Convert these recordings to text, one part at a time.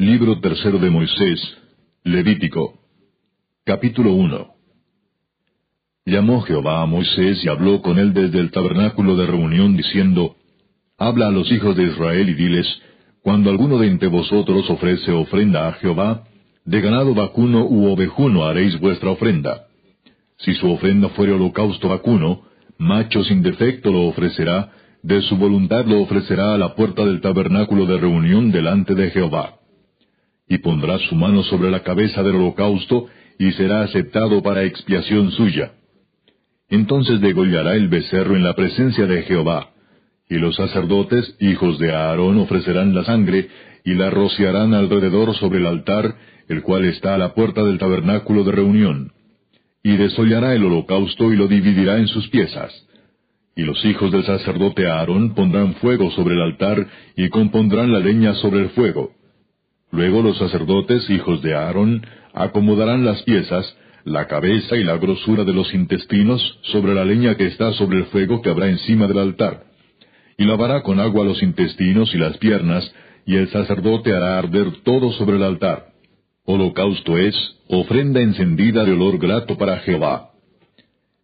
Libro tercero de Moisés, Levítico. Capítulo 1. Llamó Jehová a Moisés y habló con él desde el tabernáculo de reunión, diciendo, Habla a los hijos de Israel y diles, Cuando alguno de entre vosotros ofrece ofrenda a Jehová, de ganado vacuno u ovejuno haréis vuestra ofrenda. Si su ofrenda fuere holocausto vacuno, macho sin defecto lo ofrecerá, de su voluntad lo ofrecerá a la puerta del tabernáculo de reunión delante de Jehová. Y pondrá su mano sobre la cabeza del holocausto, y será aceptado para expiación suya. Entonces degollará el becerro en la presencia de Jehová. Y los sacerdotes, hijos de Aarón, ofrecerán la sangre, y la rociarán alrededor sobre el altar, el cual está a la puerta del tabernáculo de reunión. Y desollará el holocausto y lo dividirá en sus piezas. Y los hijos del sacerdote Aarón pondrán fuego sobre el altar y compondrán la leña sobre el fuego. Luego los sacerdotes, hijos de Aarón, acomodarán las piezas, la cabeza y la grosura de los intestinos sobre la leña que está sobre el fuego que habrá encima del altar. Y lavará con agua los intestinos y las piernas, y el sacerdote hará arder todo sobre el altar. Holocausto es ofrenda encendida de olor grato para Jehová.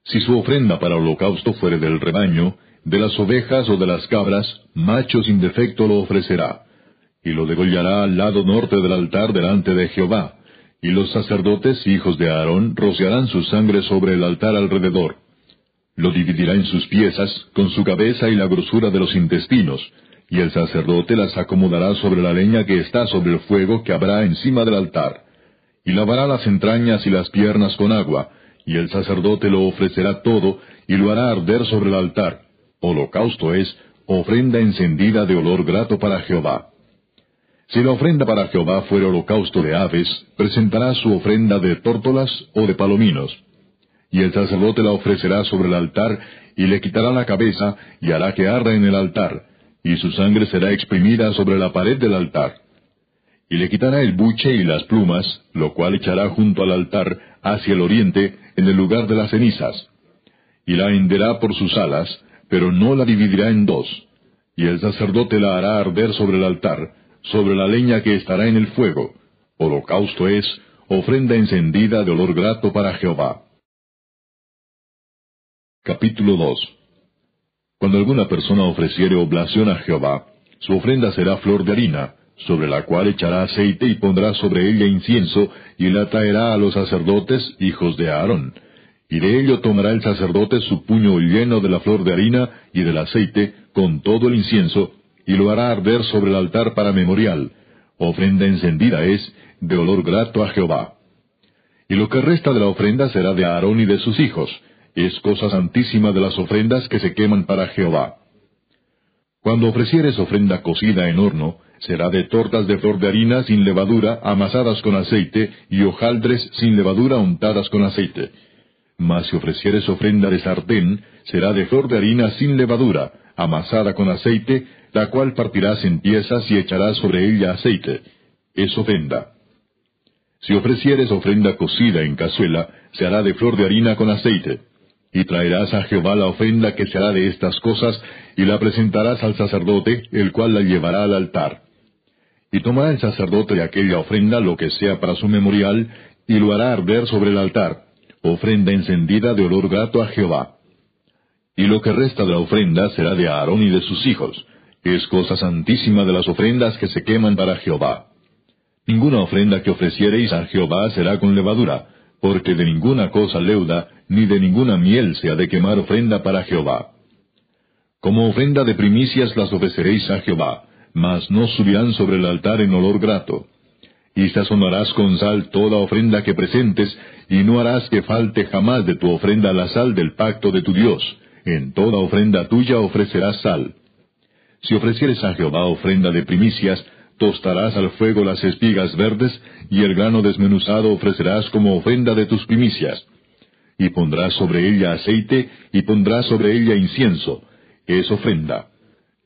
Si su ofrenda para holocausto fuere del rebaño, de las ovejas o de las cabras, macho sin defecto lo ofrecerá, y lo degollará al lado norte del altar delante de Jehová, y los sacerdotes hijos de Aarón rociarán su sangre sobre el altar alrededor. Lo dividirá en sus piezas, con su cabeza y la grosura de los intestinos, y el sacerdote las acomodará sobre la leña que está sobre el fuego que habrá encima del altar. Y lavará las entrañas y las piernas con agua, y el sacerdote lo ofrecerá todo, y lo hará arder sobre el altar. Holocausto es, ofrenda encendida de olor grato para Jehová. Si la ofrenda para Jehová fuera holocausto de aves, presentará su ofrenda de tórtolas o de palominos. Y el sacerdote la ofrecerá sobre el altar, y le quitará la cabeza, y hará que arda en el altar, y su sangre será exprimida sobre la pared del altar. Y le quitará el buche y las plumas, lo cual echará junto al altar, hacia el oriente, en el lugar de las cenizas. Y la henderá por sus alas, pero no la dividirá en dos. Y el sacerdote la hará arder sobre el altar, sobre la leña que estará en el fuego. Holocausto es, ofrenda encendida de olor grato para Jehová. Capítulo 2 cuando alguna persona ofreciere oblación a Jehová, su ofrenda será flor de harina, sobre la cual echará aceite y pondrá sobre ella incienso, y la traerá a los sacerdotes, hijos de Aarón. Y de ello tomará el sacerdote su puño lleno de la flor de harina y del aceite, con todo el incienso, y lo hará arder sobre el altar para memorial. Ofrenda encendida es, de olor grato a Jehová. Y lo que resta de la ofrenda será de Aarón y de sus hijos, es cosa santísima de las ofrendas que se queman para Jehová. Cuando ofrecieres ofrenda cocida en horno, será de tortas de flor de harina sin levadura, amasadas con aceite, y hojaldres sin levadura untadas con aceite. Mas si ofrecieres ofrenda de sartén, será de flor de harina sin levadura, amasada con aceite, la cual partirás en piezas y echarás sobre ella aceite. Es ofrenda. Si ofrecieres ofrenda cocida en cazuela, se hará de flor de harina con aceite. Y traerás a Jehová la ofrenda que se hará de estas cosas, y la presentarás al sacerdote, el cual la llevará al altar. Y tomará el sacerdote de aquella ofrenda lo que sea para su memorial, y lo hará arder sobre el altar, ofrenda encendida de olor grato a Jehová. Y lo que resta de la ofrenda será de Aarón y de sus hijos, es cosa santísima de las ofrendas que se queman para Jehová. Ninguna ofrenda que ofreciereis a Jehová será con levadura, porque de ninguna cosa leuda, ni de ninguna miel se ha de quemar ofrenda para Jehová. Como ofrenda de primicias las ofreceréis a Jehová, mas no subirán sobre el altar en olor grato. Y sazonarás con sal toda ofrenda que presentes, y no harás que falte jamás de tu ofrenda la sal del pacto de tu Dios. En toda ofrenda tuya ofrecerás sal. Si ofrecieres a Jehová ofrenda de primicias, tostarás al fuego las espigas verdes, y el grano desmenuzado ofrecerás como ofrenda de tus primicias y pondrás sobre ella aceite, y pondrás sobre ella incienso, es ofrenda.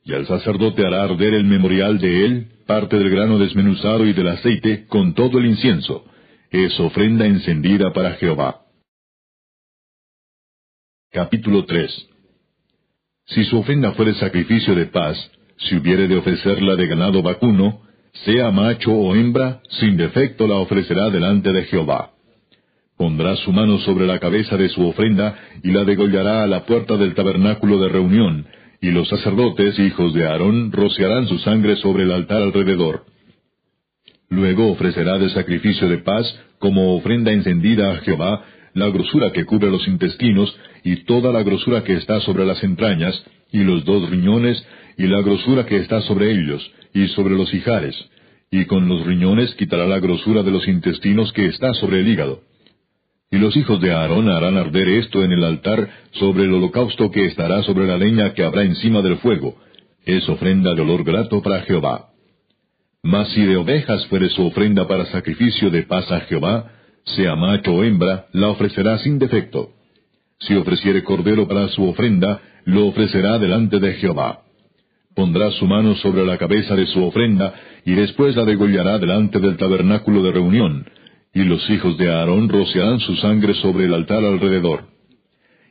Y el sacerdote hará arder el memorial de él, parte del grano desmenuzado y del aceite, con todo el incienso, es ofrenda encendida para Jehová. Capítulo 3 Si su ofrenda fuere sacrificio de paz, si hubiere de ofrecerla de ganado vacuno, sea macho o hembra, sin defecto la ofrecerá delante de Jehová. Pondrá su mano sobre la cabeza de su ofrenda y la degollará a la puerta del tabernáculo de reunión, y los sacerdotes, hijos de Aarón, rociarán su sangre sobre el altar alrededor. Luego ofrecerá de sacrificio de paz, como ofrenda encendida a Jehová, la grosura que cubre los intestinos, y toda la grosura que está sobre las entrañas, y los dos riñones, y la grosura que está sobre ellos, y sobre los hijares, y con los riñones quitará la grosura de los intestinos que está sobre el hígado. Y los hijos de Aarón harán arder esto en el altar sobre el holocausto que estará sobre la leña que habrá encima del fuego. Es ofrenda de olor grato para Jehová. Mas si de ovejas fuere su ofrenda para sacrificio de paz a Jehová, sea macho o hembra, la ofrecerá sin defecto. Si ofreciere cordero para su ofrenda, lo ofrecerá delante de Jehová. Pondrá su mano sobre la cabeza de su ofrenda, y después la degollará delante del tabernáculo de reunión, y los hijos de Aarón rociarán su sangre sobre el altar alrededor.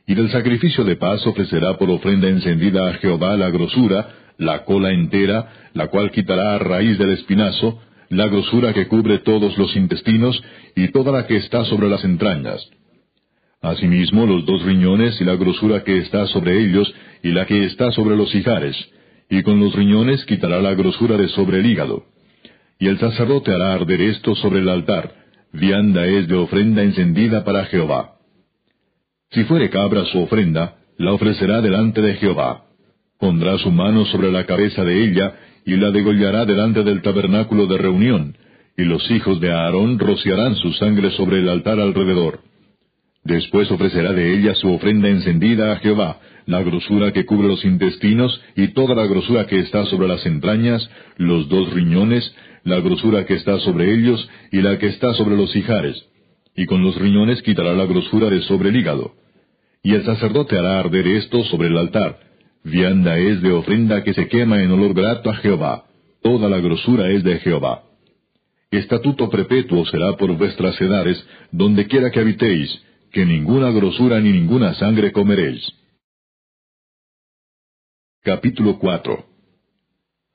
Y del sacrificio de paz ofrecerá por ofrenda encendida a Jehová la grosura, la cola entera, la cual quitará a raíz del espinazo, la grosura que cubre todos los intestinos, y toda la que está sobre las entrañas. Asimismo los dos riñones y la grosura que está sobre ellos, y la que está sobre los hijares, y con los riñones quitará la grosura de sobre el hígado. Y el sacerdote hará arder esto sobre el altar, vianda es de ofrenda encendida para Jehová. Si fuere cabra su ofrenda, la ofrecerá delante de Jehová. Pondrá su mano sobre la cabeza de ella, y la degollará delante del tabernáculo de reunión, y los hijos de Aarón rociarán su sangre sobre el altar alrededor. Después ofrecerá de ella su ofrenda encendida a Jehová, la grosura que cubre los intestinos y toda la grosura que está sobre las entrañas, los dos riñones, la grosura que está sobre ellos y la que está sobre los hijares, y con los riñones quitará la grosura de sobre el hígado. Y el sacerdote hará arder esto sobre el altar. Vianda es de ofrenda que se quema en olor grato a Jehová. Toda la grosura es de Jehová. Estatuto perpetuo será por vuestras edades, donde quiera que habitéis, que ninguna grosura ni ninguna sangre comeréis. Capítulo 4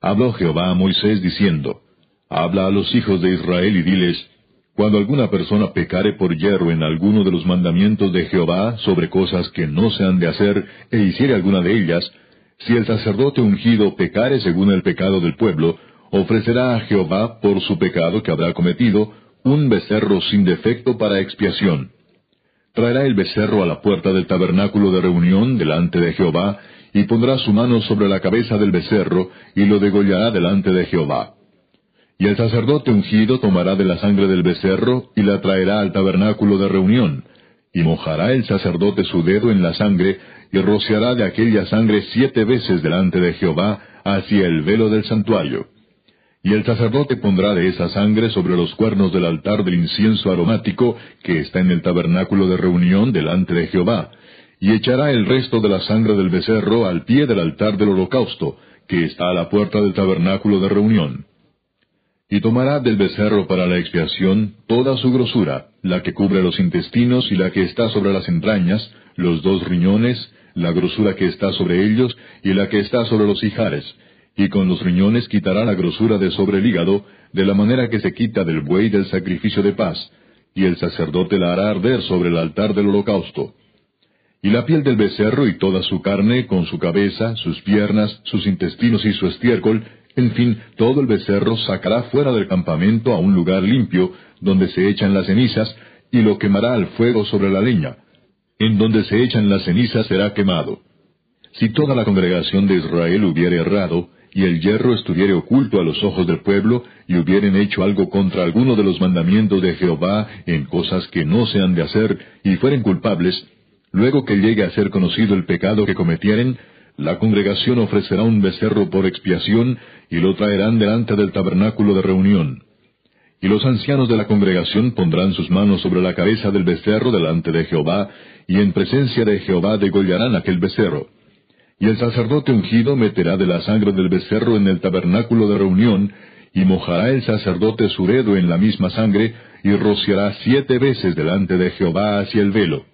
Habló Jehová a Moisés diciendo, Habla a los hijos de Israel y diles, Cuando alguna persona pecare por hierro en alguno de los mandamientos de Jehová sobre cosas que no se han de hacer, e hiciere alguna de ellas, si el sacerdote ungido pecare según el pecado del pueblo, ofrecerá a Jehová por su pecado que habrá cometido un becerro sin defecto para expiación. Traerá el becerro a la puerta del tabernáculo de reunión delante de Jehová, y pondrá su mano sobre la cabeza del becerro, y lo degollará delante de Jehová. Y el sacerdote ungido tomará de la sangre del becerro y la traerá al tabernáculo de reunión, y mojará el sacerdote su dedo en la sangre, y rociará de aquella sangre siete veces delante de Jehová hacia el velo del santuario. Y el sacerdote pondrá de esa sangre sobre los cuernos del altar del incienso aromático que está en el tabernáculo de reunión delante de Jehová, y echará el resto de la sangre del becerro al pie del altar del holocausto, que está a la puerta del tabernáculo de reunión. Y tomará del becerro para la expiación toda su grosura, la que cubre los intestinos y la que está sobre las entrañas, los dos riñones, la grosura que está sobre ellos y la que está sobre los hijares, y con los riñones quitará la grosura de sobre el hígado, de la manera que se quita del buey del sacrificio de paz, y el sacerdote la hará arder sobre el altar del holocausto. Y la piel del becerro y toda su carne, con su cabeza, sus piernas, sus intestinos y su estiércol, en fin, todo el becerro sacará fuera del campamento a un lugar limpio, donde se echan las cenizas, y lo quemará al fuego sobre la leña. En donde se echan las cenizas será quemado. Si toda la congregación de Israel hubiere errado, y el hierro estuviere oculto a los ojos del pueblo, y hubieren hecho algo contra alguno de los mandamientos de Jehová en cosas que no se han de hacer, y fueren culpables, luego que llegue a ser conocido el pecado que cometieren, la congregación ofrecerá un becerro por expiación y lo traerán delante del tabernáculo de reunión. Y los ancianos de la congregación pondrán sus manos sobre la cabeza del becerro delante de Jehová, y en presencia de Jehová degollarán aquel becerro. Y el sacerdote ungido meterá de la sangre del becerro en el tabernáculo de reunión, y mojará el sacerdote su dedo en la misma sangre, y rociará siete veces delante de Jehová hacia el velo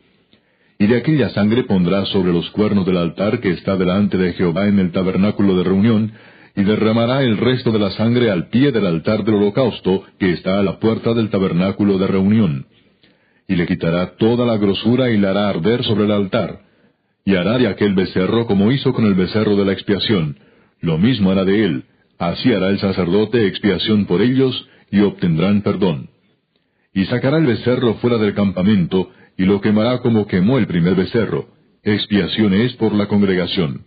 y de aquella sangre pondrá sobre los cuernos del altar que está delante de Jehová en el tabernáculo de reunión, y derramará el resto de la sangre al pie del altar del holocausto que está a la puerta del tabernáculo de reunión. Y le quitará toda la grosura y la hará arder sobre el altar. Y hará de aquel becerro como hizo con el becerro de la expiación. Lo mismo hará de él. Así hará el sacerdote expiación por ellos y obtendrán perdón. Y sacará el becerro fuera del campamento y lo quemará como quemó el primer becerro. Expiación es por la congregación.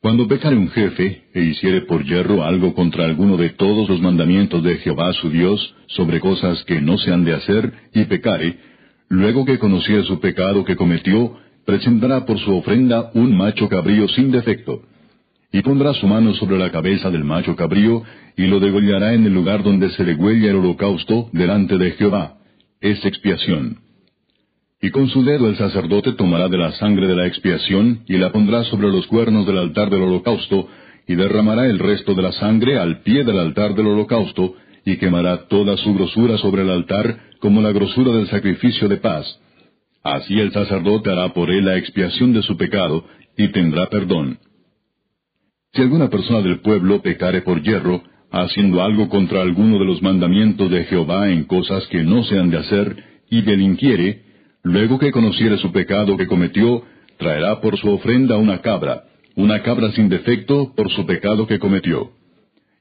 Cuando pecare un jefe e hiciere por hierro algo contra alguno de todos los mandamientos de Jehová su Dios sobre cosas que no se han de hacer, y pecare, luego que conociere su pecado que cometió, presentará por su ofrenda un macho cabrío sin defecto. Y pondrá su mano sobre la cabeza del macho cabrío, y lo degollará en el lugar donde se degüella el holocausto delante de Jehová. Es expiación. Y con su dedo el sacerdote tomará de la sangre de la expiación y la pondrá sobre los cuernos del altar del holocausto, y derramará el resto de la sangre al pie del altar del holocausto, y quemará toda su grosura sobre el altar como la grosura del sacrificio de paz. Así el sacerdote hará por él la expiación de su pecado, y tendrá perdón. Si alguna persona del pueblo pecare por hierro, haciendo algo contra alguno de los mandamientos de Jehová en cosas que no se han de hacer, y delinquiere, Luego que conociere su pecado que cometió, traerá por su ofrenda una cabra, una cabra sin defecto por su pecado que cometió.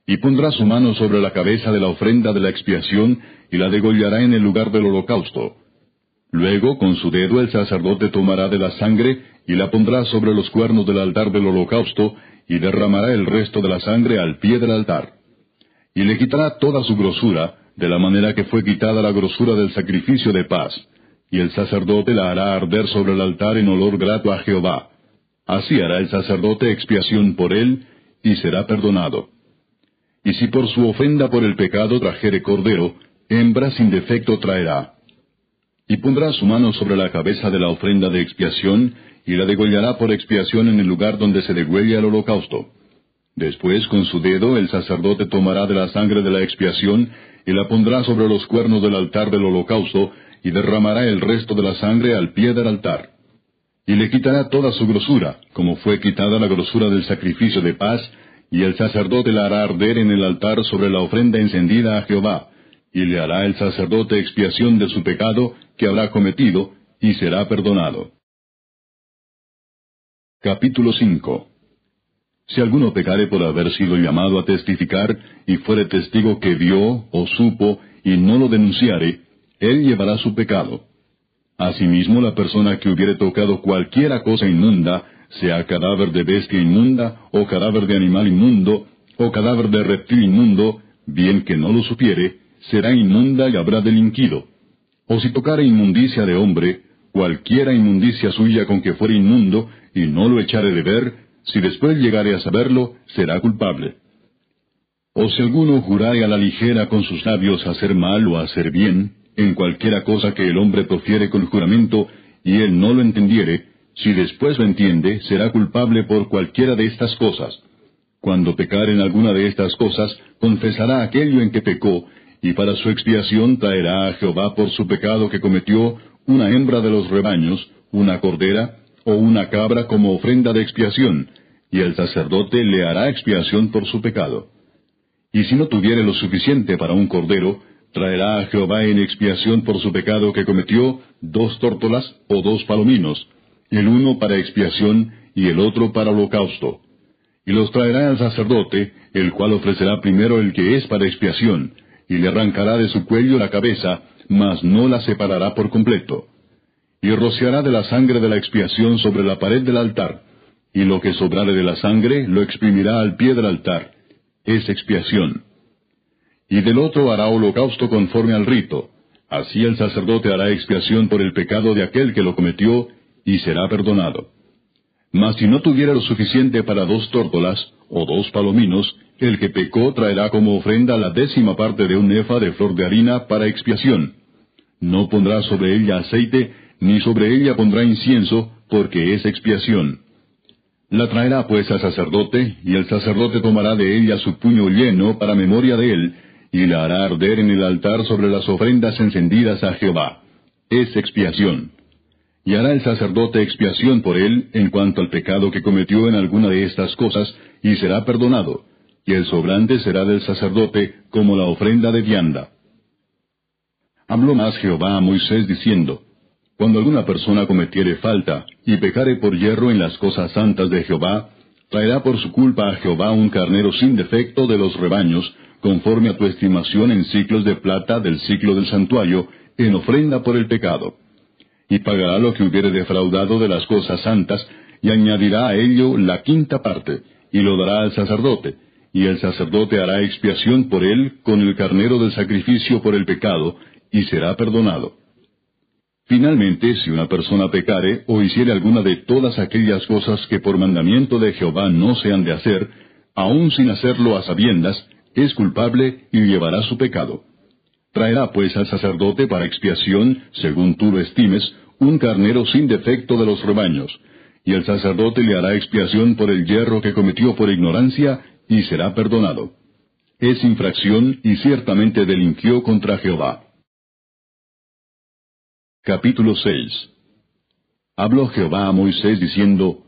Y pondrá su mano sobre la cabeza de la ofrenda de la expiación y la degollará en el lugar del holocausto. Luego con su dedo el sacerdote tomará de la sangre y la pondrá sobre los cuernos del altar del holocausto y derramará el resto de la sangre al pie del altar. Y le quitará toda su grosura, de la manera que fue quitada la grosura del sacrificio de paz y el sacerdote la hará arder sobre el altar en olor grato a Jehová. Así hará el sacerdote expiación por él, y será perdonado. Y si por su ofenda por el pecado trajere cordero, hembra sin defecto traerá. Y pondrá su mano sobre la cabeza de la ofrenda de expiación, y la degollará por expiación en el lugar donde se degüella el holocausto. Después con su dedo el sacerdote tomará de la sangre de la expiación, y la pondrá sobre los cuernos del altar del holocausto, y derramará el resto de la sangre al pie del altar. Y le quitará toda su grosura, como fue quitada la grosura del sacrificio de paz, y el sacerdote la hará arder en el altar sobre la ofrenda encendida a Jehová, y le hará el sacerdote expiación de su pecado que habrá cometido, y será perdonado. Capítulo 5 Si alguno pecare por haber sido llamado a testificar, y fuere testigo que vio o supo, y no lo denunciare, él llevará su pecado. Asimismo, la persona que hubiere tocado cualquiera cosa inmunda, sea cadáver de bestia inmunda, o cadáver de animal inmundo, o cadáver de reptil inmundo, bien que no lo supiere, será inmunda y habrá delinquido. O si tocare inmundicia de hombre, cualquiera inmundicia suya con que fuere inmundo, y no lo echare de ver, si después llegare a saberlo, será culpable. O si alguno jurare a la ligera con sus labios hacer mal o hacer bien, en cualquiera cosa que el hombre profiere con juramento, y él no lo entendiere, si después lo entiende, será culpable por cualquiera de estas cosas. Cuando pecare en alguna de estas cosas, confesará aquello en que pecó, y para su expiación traerá a Jehová por su pecado que cometió una hembra de los rebaños, una cordera, o una cabra como ofrenda de expiación, y el sacerdote le hará expiación por su pecado. Y si no tuviere lo suficiente para un cordero, traerá a Jehová en expiación por su pecado que cometió dos tórtolas o dos palominos, el uno para expiación y el otro para holocausto. Y los traerá al sacerdote, el cual ofrecerá primero el que es para expiación, y le arrancará de su cuello la cabeza, mas no la separará por completo. Y rociará de la sangre de la expiación sobre la pared del altar, y lo que sobrare de la sangre lo exprimirá al pie del altar. Es expiación y del otro hará holocausto conforme al rito. Así el sacerdote hará expiación por el pecado de aquel que lo cometió, y será perdonado. Mas si no tuviera lo suficiente para dos tórtolas, o dos palominos, el que pecó traerá como ofrenda la décima parte de un nefa de flor de harina para expiación. No pondrá sobre ella aceite, ni sobre ella pondrá incienso, porque es expiación. La traerá pues al sacerdote, y el sacerdote tomará de ella su puño lleno para memoria de él, y la hará arder en el altar sobre las ofrendas encendidas a Jehová. Es expiación. Y hará el sacerdote expiación por él en cuanto al pecado que cometió en alguna de estas cosas, y será perdonado, y el sobrante será del sacerdote como la ofrenda de vianda. Habló más Jehová a Moisés diciendo, Cuando alguna persona cometiere falta y pecare por hierro en las cosas santas de Jehová, traerá por su culpa a Jehová un carnero sin defecto de los rebaños, conforme a tu estimación en ciclos de plata del ciclo del santuario, en ofrenda por el pecado. Y pagará lo que hubiere defraudado de las cosas santas, y añadirá a ello la quinta parte, y lo dará al sacerdote, y el sacerdote hará expiación por él con el carnero del sacrificio por el pecado, y será perdonado. Finalmente, si una persona pecare o hiciere alguna de todas aquellas cosas que por mandamiento de Jehová no se han de hacer, aun sin hacerlo a sabiendas, es culpable y llevará su pecado. Traerá pues al sacerdote para expiación, según tú lo estimes, un carnero sin defecto de los rebaños, y el sacerdote le hará expiación por el hierro que cometió por ignorancia, y será perdonado. Es infracción y ciertamente delinquió contra Jehová. Capítulo 6 Habló Jehová a Moisés diciendo,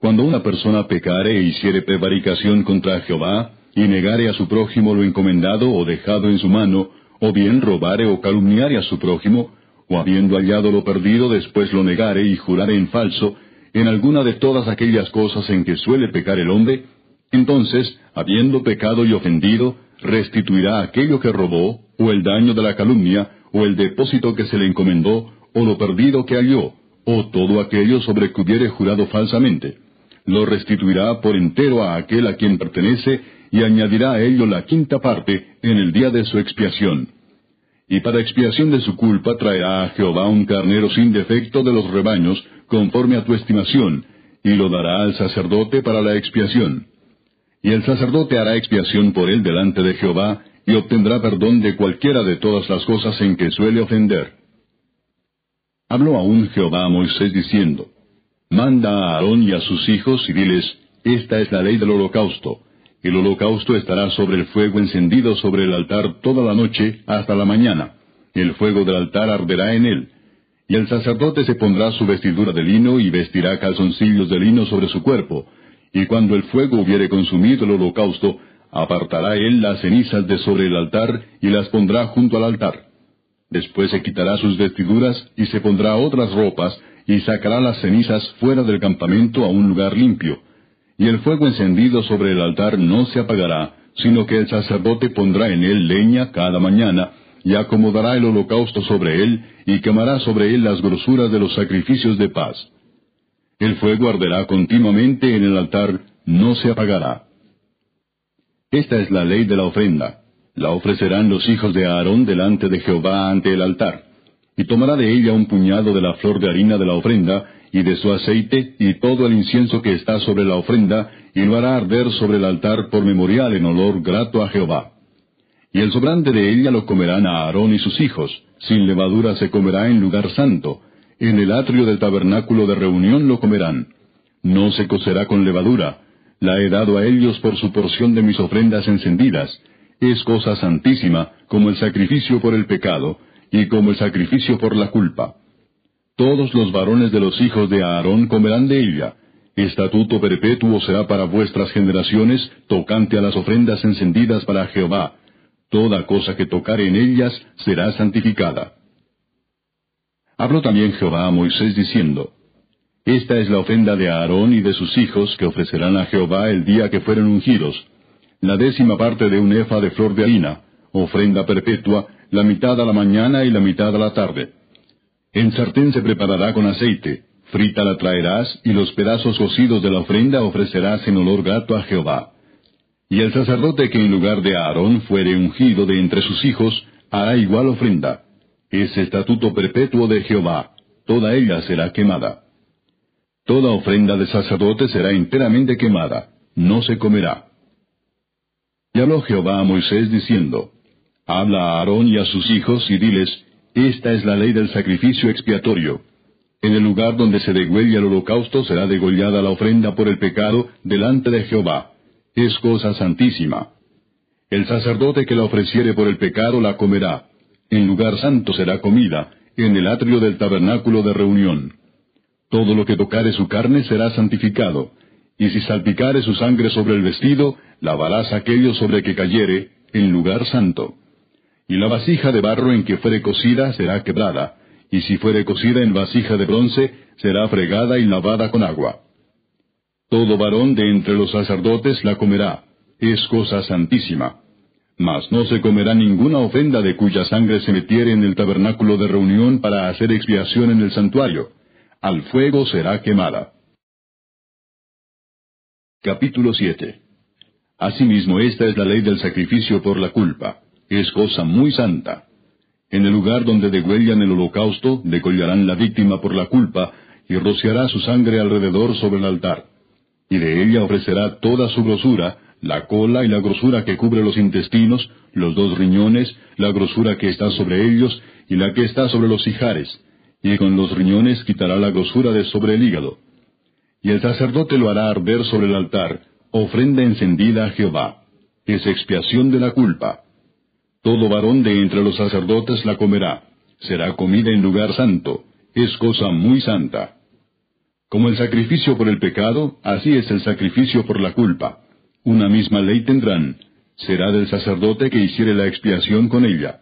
Cuando una persona pecare e hiciere prevaricación contra Jehová, y negare a su prójimo lo encomendado o dejado en su mano, o bien robare o calumniare a su prójimo, o habiendo hallado lo perdido después lo negare y jurare en falso, en alguna de todas aquellas cosas en que suele pecar el hombre, entonces, habiendo pecado y ofendido, restituirá aquello que robó, o el daño de la calumnia, o el depósito que se le encomendó, o lo perdido que halló, o todo aquello sobre que hubiere jurado falsamente. Lo restituirá por entero a aquel a quien pertenece, y añadirá a ello la quinta parte en el día de su expiación. Y para expiación de su culpa traerá a Jehová un carnero sin defecto de los rebaños, conforme a tu estimación, y lo dará al sacerdote para la expiación. Y el sacerdote hará expiación por él delante de Jehová, y obtendrá perdón de cualquiera de todas las cosas en que suele ofender. Habló aún Jehová a Moisés diciendo, Manda a Aarón y a sus hijos y diles, Esta es la ley del holocausto. El holocausto estará sobre el fuego encendido sobre el altar toda la noche hasta la mañana. El fuego del altar arderá en él. Y el sacerdote se pondrá su vestidura de lino y vestirá calzoncillos de lino sobre su cuerpo. Y cuando el fuego hubiere consumido el holocausto, apartará él las cenizas de sobre el altar y las pondrá junto al altar. Después se quitará sus vestiduras y se pondrá otras ropas y sacará las cenizas fuera del campamento a un lugar limpio y el fuego encendido sobre el altar no se apagará, sino que el sacerdote pondrá en él leña cada mañana, y acomodará el holocausto sobre él, y quemará sobre él las grosuras de los sacrificios de paz. El fuego arderá continuamente en el altar, no se apagará. Esta es la ley de la ofrenda. La ofrecerán los hijos de Aarón delante de Jehová ante el altar. Y tomará de ella un puñado de la flor de harina de la ofrenda, y de su aceite, y todo el incienso que está sobre la ofrenda, y lo hará arder sobre el altar por memorial en olor grato a Jehová. Y el sobrante de ella lo comerán a Aarón y sus hijos, sin levadura se comerá en lugar santo, en el atrio del tabernáculo de reunión lo comerán. No se cocerá con levadura, la he dado a ellos por su porción de mis ofrendas encendidas, es cosa santísima, como el sacrificio por el pecado, y como el sacrificio por la culpa todos los varones de los hijos de Aarón comerán de ella. Estatuto perpetuo será para vuestras generaciones, tocante a las ofrendas encendidas para Jehová. Toda cosa que tocare en ellas será santificada. Habló también Jehová a Moisés diciendo, Esta es la ofrenda de Aarón y de sus hijos que ofrecerán a Jehová el día que fueren ungidos. La décima parte de un efa de flor de harina, ofrenda perpetua, la mitad a la mañana y la mitad a la tarde en sartén se preparará con aceite, frita la traerás, y los pedazos cocidos de la ofrenda ofrecerás en olor grato a Jehová. Y el sacerdote que en lugar de Aarón fuere ungido de entre sus hijos, hará igual ofrenda. Es estatuto perpetuo de Jehová, toda ella será quemada. Toda ofrenda de sacerdote será enteramente quemada, no se comerá. Y habló Jehová a Moisés diciendo, Habla a Aarón y a sus hijos y diles, esta es la ley del sacrificio expiatorio. En el lugar donde se degüella el holocausto será degollada la ofrenda por el pecado delante de Jehová. Es cosa santísima. El sacerdote que la ofreciere por el pecado la comerá. En lugar santo será comida, en el atrio del tabernáculo de reunión. Todo lo que tocare su carne será santificado, Y si salpicare su sangre sobre el vestido, lavarás aquello sobre que cayere, en lugar santo. Y la vasija de barro en que fuere cocida será quebrada, y si fuere cocida en vasija de bronce, será fregada y lavada con agua. Todo varón de entre los sacerdotes la comerá, es cosa santísima. Mas no se comerá ninguna ofrenda de cuya sangre se metiere en el tabernáculo de reunión para hacer expiación en el santuario. Al fuego será quemada. Capítulo 7 Asimismo esta es la ley del sacrificio por la culpa. Es cosa muy santa. En el lugar donde degüellan el holocausto, degollarán la víctima por la culpa, y rociará su sangre alrededor sobre el altar. Y de ella ofrecerá toda su grosura, la cola y la grosura que cubre los intestinos, los dos riñones, la grosura que está sobre ellos y la que está sobre los hijares, y con los riñones quitará la grosura de sobre el hígado. Y el sacerdote lo hará arder sobre el altar, ofrenda encendida a Jehová. Es expiación de la culpa. Todo varón de entre los sacerdotes la comerá. Será comida en lugar santo. Es cosa muy santa. Como el sacrificio por el pecado, así es el sacrificio por la culpa una misma ley tendrán, será del sacerdote que hiciere la expiación con ella.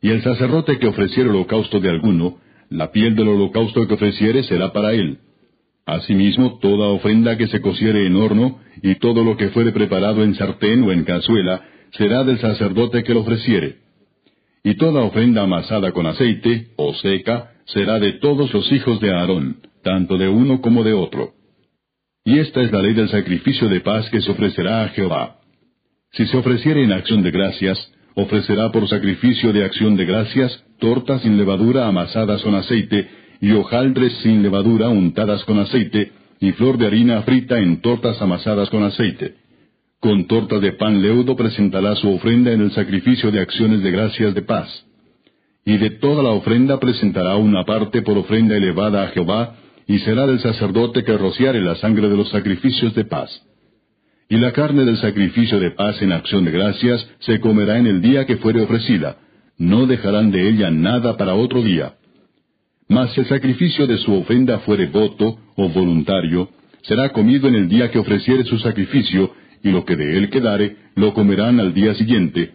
Y el sacerdote que ofreciere holocausto de alguno, la piel del holocausto que ofreciere será para él. Asimismo, toda ofrenda que se cociere en horno, y todo lo que fuere preparado en sartén o en cazuela, será del sacerdote que lo ofreciere. Y toda ofrenda amasada con aceite, o seca, será de todos los hijos de Aarón, tanto de uno como de otro. Y esta es la ley del sacrificio de paz que se ofrecerá a Jehová. Si se ofreciere en acción de gracias, ofrecerá por sacrificio de acción de gracias tortas sin levadura amasadas con aceite, y hojaldres sin levadura untadas con aceite, y flor de harina frita en tortas amasadas con aceite. Con torta de pan leudo presentará su ofrenda en el sacrificio de acciones de gracias de paz. Y de toda la ofrenda presentará una parte por ofrenda elevada a Jehová, y será del sacerdote que rociare la sangre de los sacrificios de paz. Y la carne del sacrificio de paz en acción de gracias se comerá en el día que fuere ofrecida, no dejarán de ella nada para otro día. Mas si el sacrificio de su ofrenda fuere voto o voluntario, será comido en el día que ofreciere su sacrificio, y lo que de él quedare, lo comerán al día siguiente,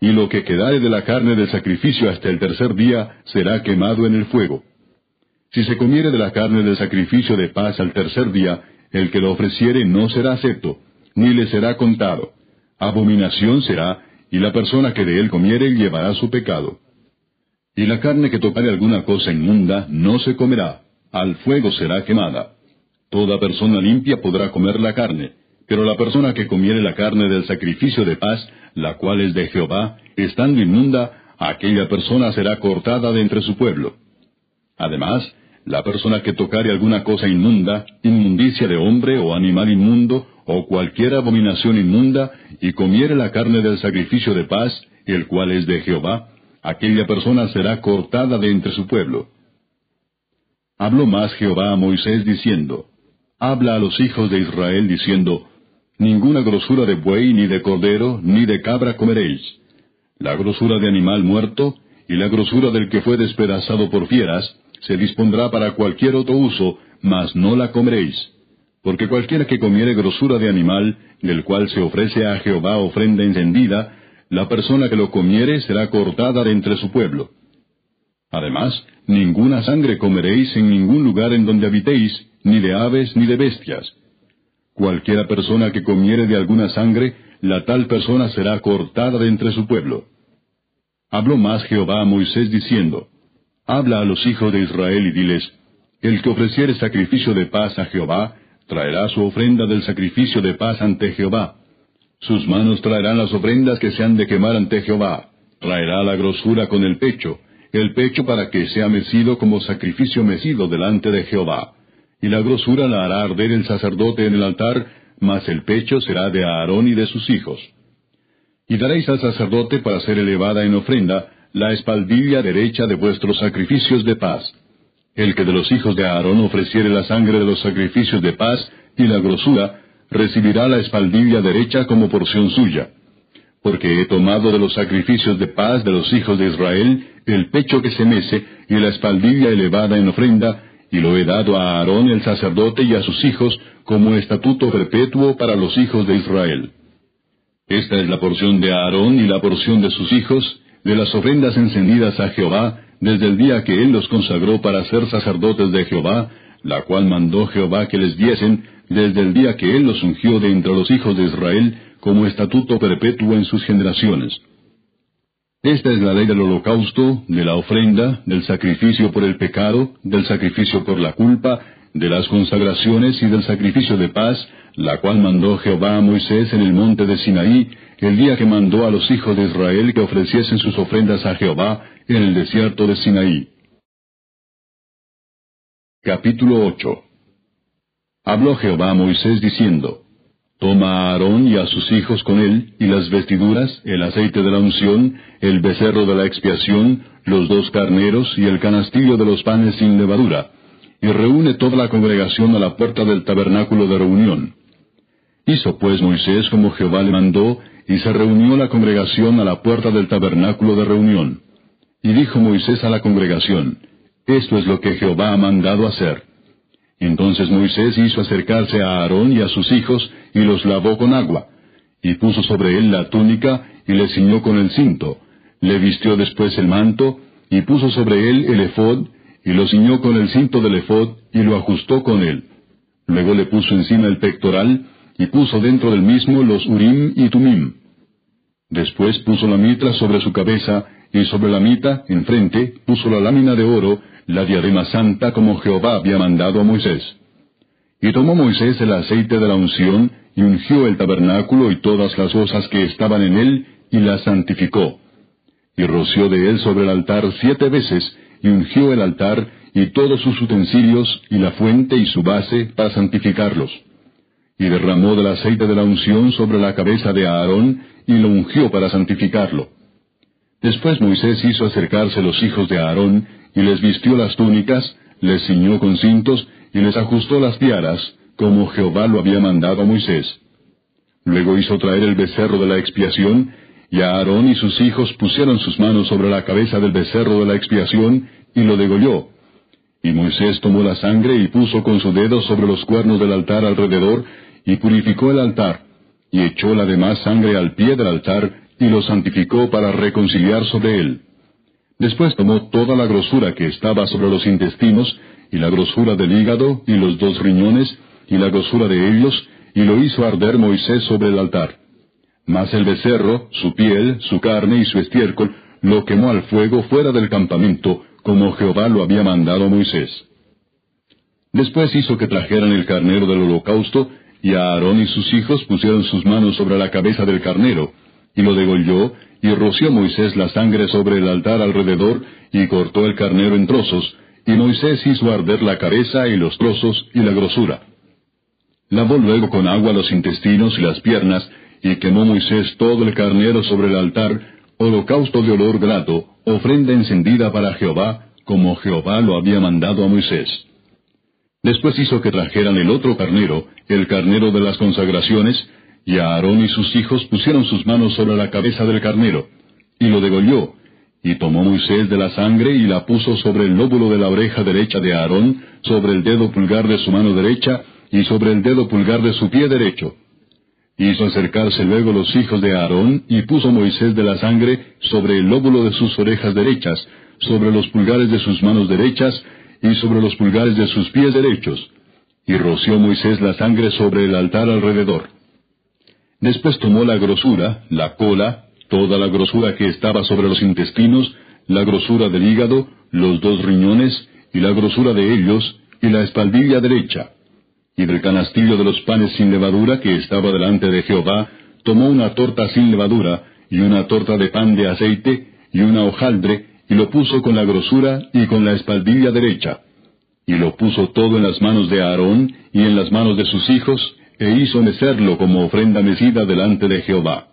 y lo que quedare de la carne del sacrificio hasta el tercer día será quemado en el fuego. Si se comiere de la carne del sacrificio de paz al tercer día, el que lo ofreciere no será acepto, ni le será contado. Abominación será, y la persona que de él comiere llevará su pecado. Y la carne que tocare alguna cosa inmunda no se comerá, al fuego será quemada. Toda persona limpia podrá comer la carne, pero la persona que comiere la carne del sacrificio de paz, la cual es de Jehová, estando inmunda, aquella persona será cortada de entre su pueblo. Además, la persona que tocare alguna cosa inmunda, inmundicia de hombre o animal inmundo, o cualquier abominación inmunda, y comiere la carne del sacrificio de paz, el cual es de Jehová, aquella persona será cortada de entre su pueblo. Habló más Jehová a Moisés diciendo, Habla a los hijos de Israel diciendo, Ninguna grosura de buey, ni de cordero, ni de cabra comeréis. La grosura de animal muerto, y la grosura del que fue despedazado por fieras, se dispondrá para cualquier otro uso, mas no la comeréis. Porque cualquiera que comiere grosura de animal, del cual se ofrece a Jehová ofrenda encendida, la persona que lo comiere será cortada de entre su pueblo. Además, ninguna sangre comeréis en ningún lugar en donde habitéis, ni de aves ni de bestias. Cualquiera persona que comiere de alguna sangre, la tal persona será cortada de entre su pueblo. Habló más Jehová a Moisés diciendo, Habla a los hijos de Israel y diles, El que ofreciere sacrificio de paz a Jehová, traerá su ofrenda del sacrificio de paz ante Jehová. Sus manos traerán las ofrendas que se han de quemar ante Jehová. Traerá la grosura con el pecho, el pecho para que sea mecido como sacrificio mecido delante de Jehová. Y la grosura la hará arder el sacerdote en el altar, mas el pecho será de Aarón y de sus hijos. Y daréis al sacerdote para ser elevada en ofrenda, la espaldilla derecha de vuestros sacrificios de paz. El que de los hijos de Aarón ofreciere la sangre de los sacrificios de paz y la grosura, recibirá la espaldilla derecha como porción suya. Porque he tomado de los sacrificios de paz de los hijos de Israel el pecho que se mece y la espaldilla elevada en ofrenda, y lo he dado a Aarón el sacerdote y a sus hijos como estatuto perpetuo para los hijos de Israel. Esta es la porción de Aarón y la porción de sus hijos, de las ofrendas encendidas a Jehová, desde el día que él los consagró para ser sacerdotes de Jehová, la cual mandó Jehová que les diesen, desde el día que él los ungió de entre los hijos de Israel, como estatuto perpetuo en sus generaciones. Esta es la ley del holocausto, de la ofrenda, del sacrificio por el pecado, del sacrificio por la culpa, de las consagraciones y del sacrificio de paz, la cual mandó Jehová a Moisés en el monte de Sinaí, el día que mandó a los hijos de Israel que ofreciesen sus ofrendas a Jehová en el desierto de Sinaí. Capítulo 8 Habló Jehová a Moisés diciendo, Toma a Aarón y a sus hijos con él, y las vestiduras, el aceite de la unción, el becerro de la expiación, los dos carneros y el canastillo de los panes sin levadura, y reúne toda la congregación a la puerta del tabernáculo de reunión. Hizo pues Moisés como Jehová le mandó, y se reunió la congregación a la puerta del tabernáculo de reunión. Y dijo Moisés a la congregación, Esto es lo que Jehová ha mandado hacer. Entonces Moisés hizo acercarse a Aarón y a sus hijos, y los lavó con agua, y puso sobre él la túnica, y le ciñó con el cinto, le vistió después el manto, y puso sobre él el efod, y lo ciñó con el cinto del efod, y lo ajustó con él. Luego le puso encima el pectoral, y puso dentro del mismo los urim y tumim. Después puso la mitra sobre su cabeza, y sobre la mita, enfrente, puso la lámina de oro, la diadema santa como Jehová había mandado a Moisés. Y tomó Moisés el aceite de la unción, y ungió el tabernáculo y todas las cosas que estaban en él, y las santificó. Y roció de él sobre el altar siete veces, y ungió el altar, y todos sus utensilios, y la fuente y su base, para santificarlos. Y derramó del aceite de la unción sobre la cabeza de Aarón, y lo ungió para santificarlo. Después Moisés hizo acercarse los hijos de Aarón, y les vistió las túnicas, les ciñó con cintos, y les ajustó las tiaras, como Jehová lo había mandado a Moisés. Luego hizo traer el becerro de la expiación, y Aarón y sus hijos pusieron sus manos sobre la cabeza del becerro de la expiación, y lo degolló. Y Moisés tomó la sangre y puso con su dedo sobre los cuernos del altar alrededor, y purificó el altar, y echó la demás sangre al pie del altar, y lo santificó para reconciliar sobre él. Después tomó toda la grosura que estaba sobre los intestinos, y la grosura del hígado, y los dos riñones, y la grosura de ellos, y lo hizo arder Moisés sobre el altar. Mas el becerro, su piel, su carne y su estiércol, lo quemó al fuego fuera del campamento, como Jehová lo había mandado a Moisés. Después hizo que trajeran el carnero del holocausto, y Aarón y sus hijos pusieron sus manos sobre la cabeza del carnero, y lo degolló, y roció Moisés la sangre sobre el altar alrededor, y cortó el carnero en trozos, y Moisés hizo arder la cabeza y los trozos y la grosura. Lavó luego con agua los intestinos y las piernas, y quemó Moisés todo el carnero sobre el altar, holocausto de olor grato, ofrenda encendida para Jehová, como Jehová lo había mandado a Moisés. Después hizo que trajeran el otro carnero, el carnero de las consagraciones, y Aarón y sus hijos pusieron sus manos sobre la cabeza del carnero, y lo degolló, y tomó Moisés de la sangre y la puso sobre el lóbulo de la oreja derecha de Aarón, sobre el dedo pulgar de su mano derecha, y sobre el dedo pulgar de su pie derecho. Hizo acercarse luego los hijos de Aarón, y puso Moisés de la sangre sobre el lóbulo de sus orejas derechas, sobre los pulgares de sus manos derechas, y sobre los pulgares de sus pies derechos. Y roció Moisés la sangre sobre el altar alrededor. Después tomó la grosura, la cola, toda la grosura que estaba sobre los intestinos, la grosura del hígado, los dos riñones, y la grosura de ellos, y la espaldilla derecha. Y del canastillo de los panes sin levadura que estaba delante de Jehová, tomó una torta sin levadura, y una torta de pan de aceite, y una hojaldre, y lo puso con la grosura y con la espaldilla derecha. Y lo puso todo en las manos de Aarón y en las manos de sus hijos, e hizo mecerlo como ofrenda mecida delante de Jehová.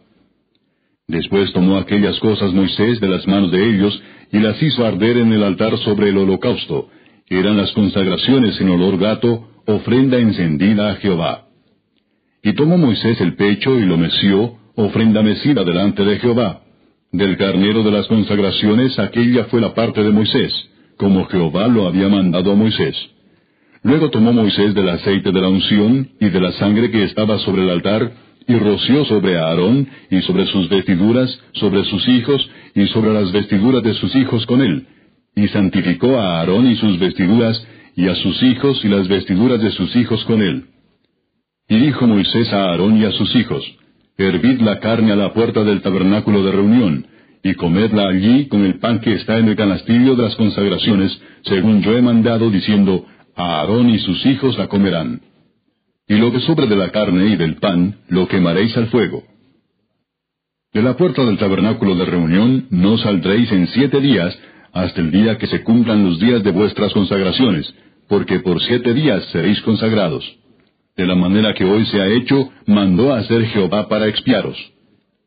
Después tomó aquellas cosas Moisés de las manos de ellos, y las hizo arder en el altar sobre el holocausto, eran las consagraciones en olor gato, ofrenda encendida a Jehová. Y tomó Moisés el pecho y lo meció, ofrenda mecida delante de Jehová. Del carnero de las consagraciones aquella fue la parte de Moisés, como Jehová lo había mandado a Moisés. Luego tomó Moisés del aceite de la unción y de la sangre que estaba sobre el altar, y roció sobre Aarón y sobre sus vestiduras, sobre sus hijos y sobre las vestiduras de sus hijos con él, y santificó a Aarón y sus vestiduras, y a sus hijos y las vestiduras de sus hijos con él. Y dijo Moisés a Aarón y a sus hijos, Hervid la carne a la puerta del tabernáculo de reunión, y comedla allí con el pan que está en el canastillo de las consagraciones, según yo he mandado, diciendo, a Aarón y sus hijos la comerán. Y lo que sobre de la carne y del pan, lo quemaréis al fuego. De la puerta del tabernáculo de reunión no saldréis en siete días, hasta el día que se cumplan los días de vuestras consagraciones, porque por siete días seréis consagrados. De la manera que hoy se ha hecho, mandó a hacer Jehová para expiaros.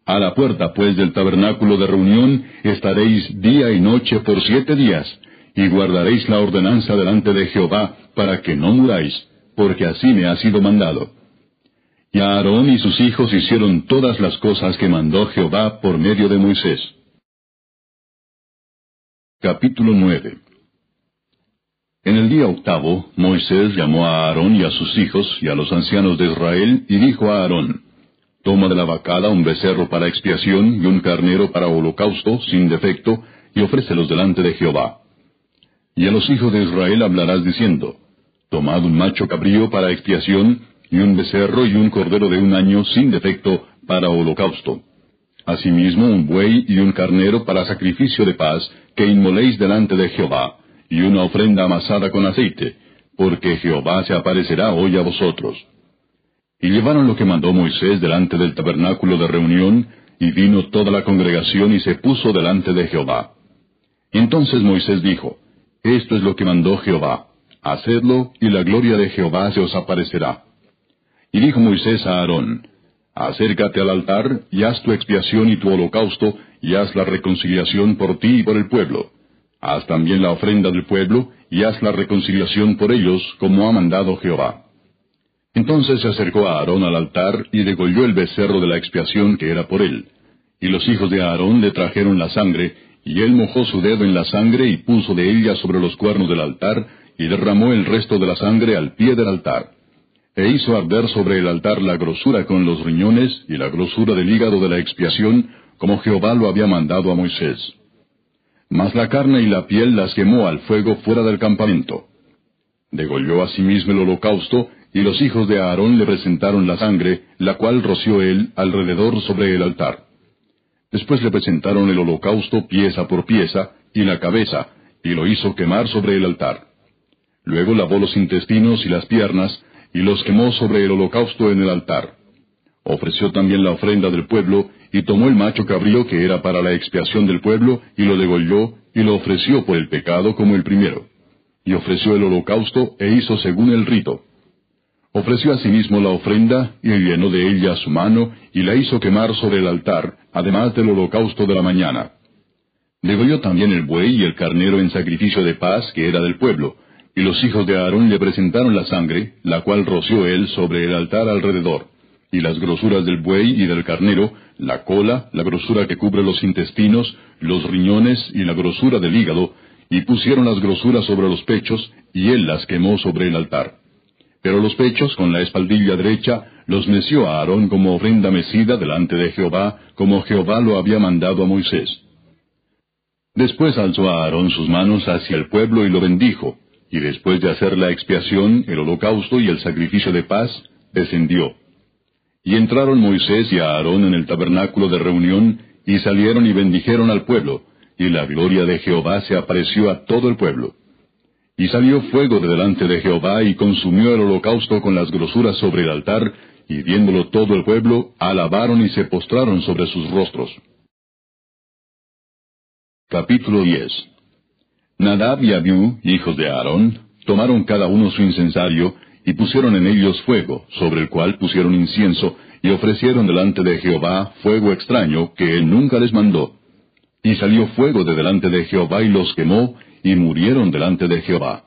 A la puerta, pues, del tabernáculo de reunión estaréis día y noche por siete días, y guardaréis la ordenanza delante de Jehová, para que no muráis, porque así me ha sido mandado. Y Aarón y sus hijos hicieron todas las cosas que mandó Jehová por medio de Moisés. Capítulo 9 En el día octavo, Moisés llamó a Aarón y a sus hijos y a los ancianos de Israel, y dijo a Aarón, Toma de la vacada un becerro para expiación y un carnero para holocausto, sin defecto, y ofrécelos delante de Jehová. Y a los hijos de Israel hablarás diciendo, Tomad un macho cabrío para expiación, y un becerro y un cordero de un año sin defecto para holocausto. Asimismo un buey y un carnero para sacrificio de paz, que inmoléis delante de Jehová, y una ofrenda amasada con aceite, porque Jehová se aparecerá hoy a vosotros. Y llevaron lo que mandó Moisés delante del tabernáculo de reunión, y vino toda la congregación y se puso delante de Jehová. Entonces Moisés dijo, Esto es lo que mandó Jehová, hacedlo, y la gloria de Jehová se os aparecerá. Y dijo Moisés a Aarón, Acércate al altar, y haz tu expiación y tu holocausto, y haz la reconciliación por ti y por el pueblo. Haz también la ofrenda del pueblo, y haz la reconciliación por ellos, como ha mandado Jehová. Entonces se acercó a Aarón al altar y degolló el becerro de la expiación que era por él. Y los hijos de Aarón le trajeron la sangre, y él mojó su dedo en la sangre y puso de ella sobre los cuernos del altar, y derramó el resto de la sangre al pie del altar. E hizo arder sobre el altar la grosura con los riñones y la grosura del hígado de la expiación, como Jehová lo había mandado a Moisés. Mas la carne y la piel las quemó al fuego fuera del campamento. Degolló asimismo el holocausto, y los hijos de Aarón le presentaron la sangre, la cual roció él alrededor sobre el altar. Después le presentaron el holocausto pieza por pieza, y la cabeza, y lo hizo quemar sobre el altar. Luego lavó los intestinos y las piernas, y los quemó sobre el holocausto en el altar. Ofreció también la ofrenda del pueblo, y tomó el macho cabrío que era para la expiación del pueblo, y lo degolló, y lo ofreció por el pecado como el primero. Y ofreció el holocausto, e hizo según el rito. Ofreció asimismo la ofrenda, y llenó de ella su mano, y la hizo quemar sobre el altar, además del holocausto de la mañana. Degolló también el buey y el carnero en sacrificio de paz, que era del pueblo, y los hijos de Aarón le presentaron la sangre, la cual roció él sobre el altar alrededor, y las grosuras del buey y del carnero, la cola, la grosura que cubre los intestinos, los riñones y la grosura del hígado, y pusieron las grosuras sobre los pechos, y él las quemó sobre el altar. Pero los pechos con la espaldilla derecha los meció a Aarón como ofrenda mecida delante de Jehová, como Jehová lo había mandado a Moisés. Después alzó a Aarón sus manos hacia el pueblo y lo bendijo, y después de hacer la expiación, el holocausto y el sacrificio de paz, descendió. Y entraron Moisés y Aarón en el tabernáculo de reunión, y salieron y bendijeron al pueblo, y la gloria de Jehová se apareció a todo el pueblo. Y salió fuego de delante de Jehová y consumió el holocausto con las grosuras sobre el altar, y viéndolo todo el pueblo, alabaron y se postraron sobre sus rostros. Capítulo 10 Nadab y Abiú, hijos de Aarón, tomaron cada uno su incensario, y pusieron en ellos fuego, sobre el cual pusieron incienso, y ofrecieron delante de Jehová fuego extraño que él nunca les mandó. Y salió fuego de delante de Jehová y los quemó, y murieron delante de Jehová.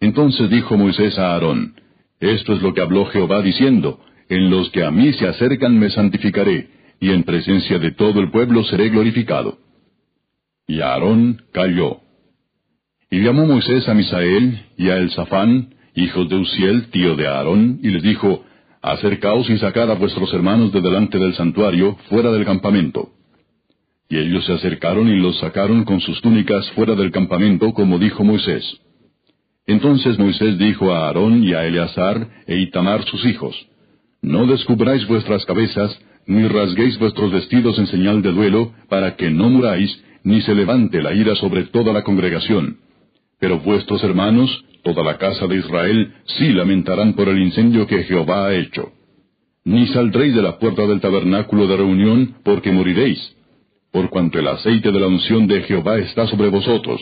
Entonces dijo Moisés a Aarón, Esto es lo que habló Jehová diciendo, En los que a mí se acercan me santificaré, y en presencia de todo el pueblo seré glorificado. Y Aarón calló. Y llamó Moisés a Misael, y a Elzafán, hijos de Uziel, tío de Aarón, y les dijo, Acercaos y sacad a vuestros hermanos de delante del santuario, fuera del campamento. Y ellos se acercaron y los sacaron con sus túnicas fuera del campamento, como dijo Moisés. Entonces Moisés dijo a Aarón y a Eleazar e Itamar sus hijos, No descubráis vuestras cabezas, ni rasguéis vuestros vestidos en señal de duelo, para que no muráis, ni se levante la ira sobre toda la congregación. Pero vuestros hermanos, toda la casa de Israel, sí lamentarán por el incendio que Jehová ha hecho. Ni saldréis de la puerta del tabernáculo de reunión, porque moriréis por cuanto el aceite de la unción de Jehová está sobre vosotros.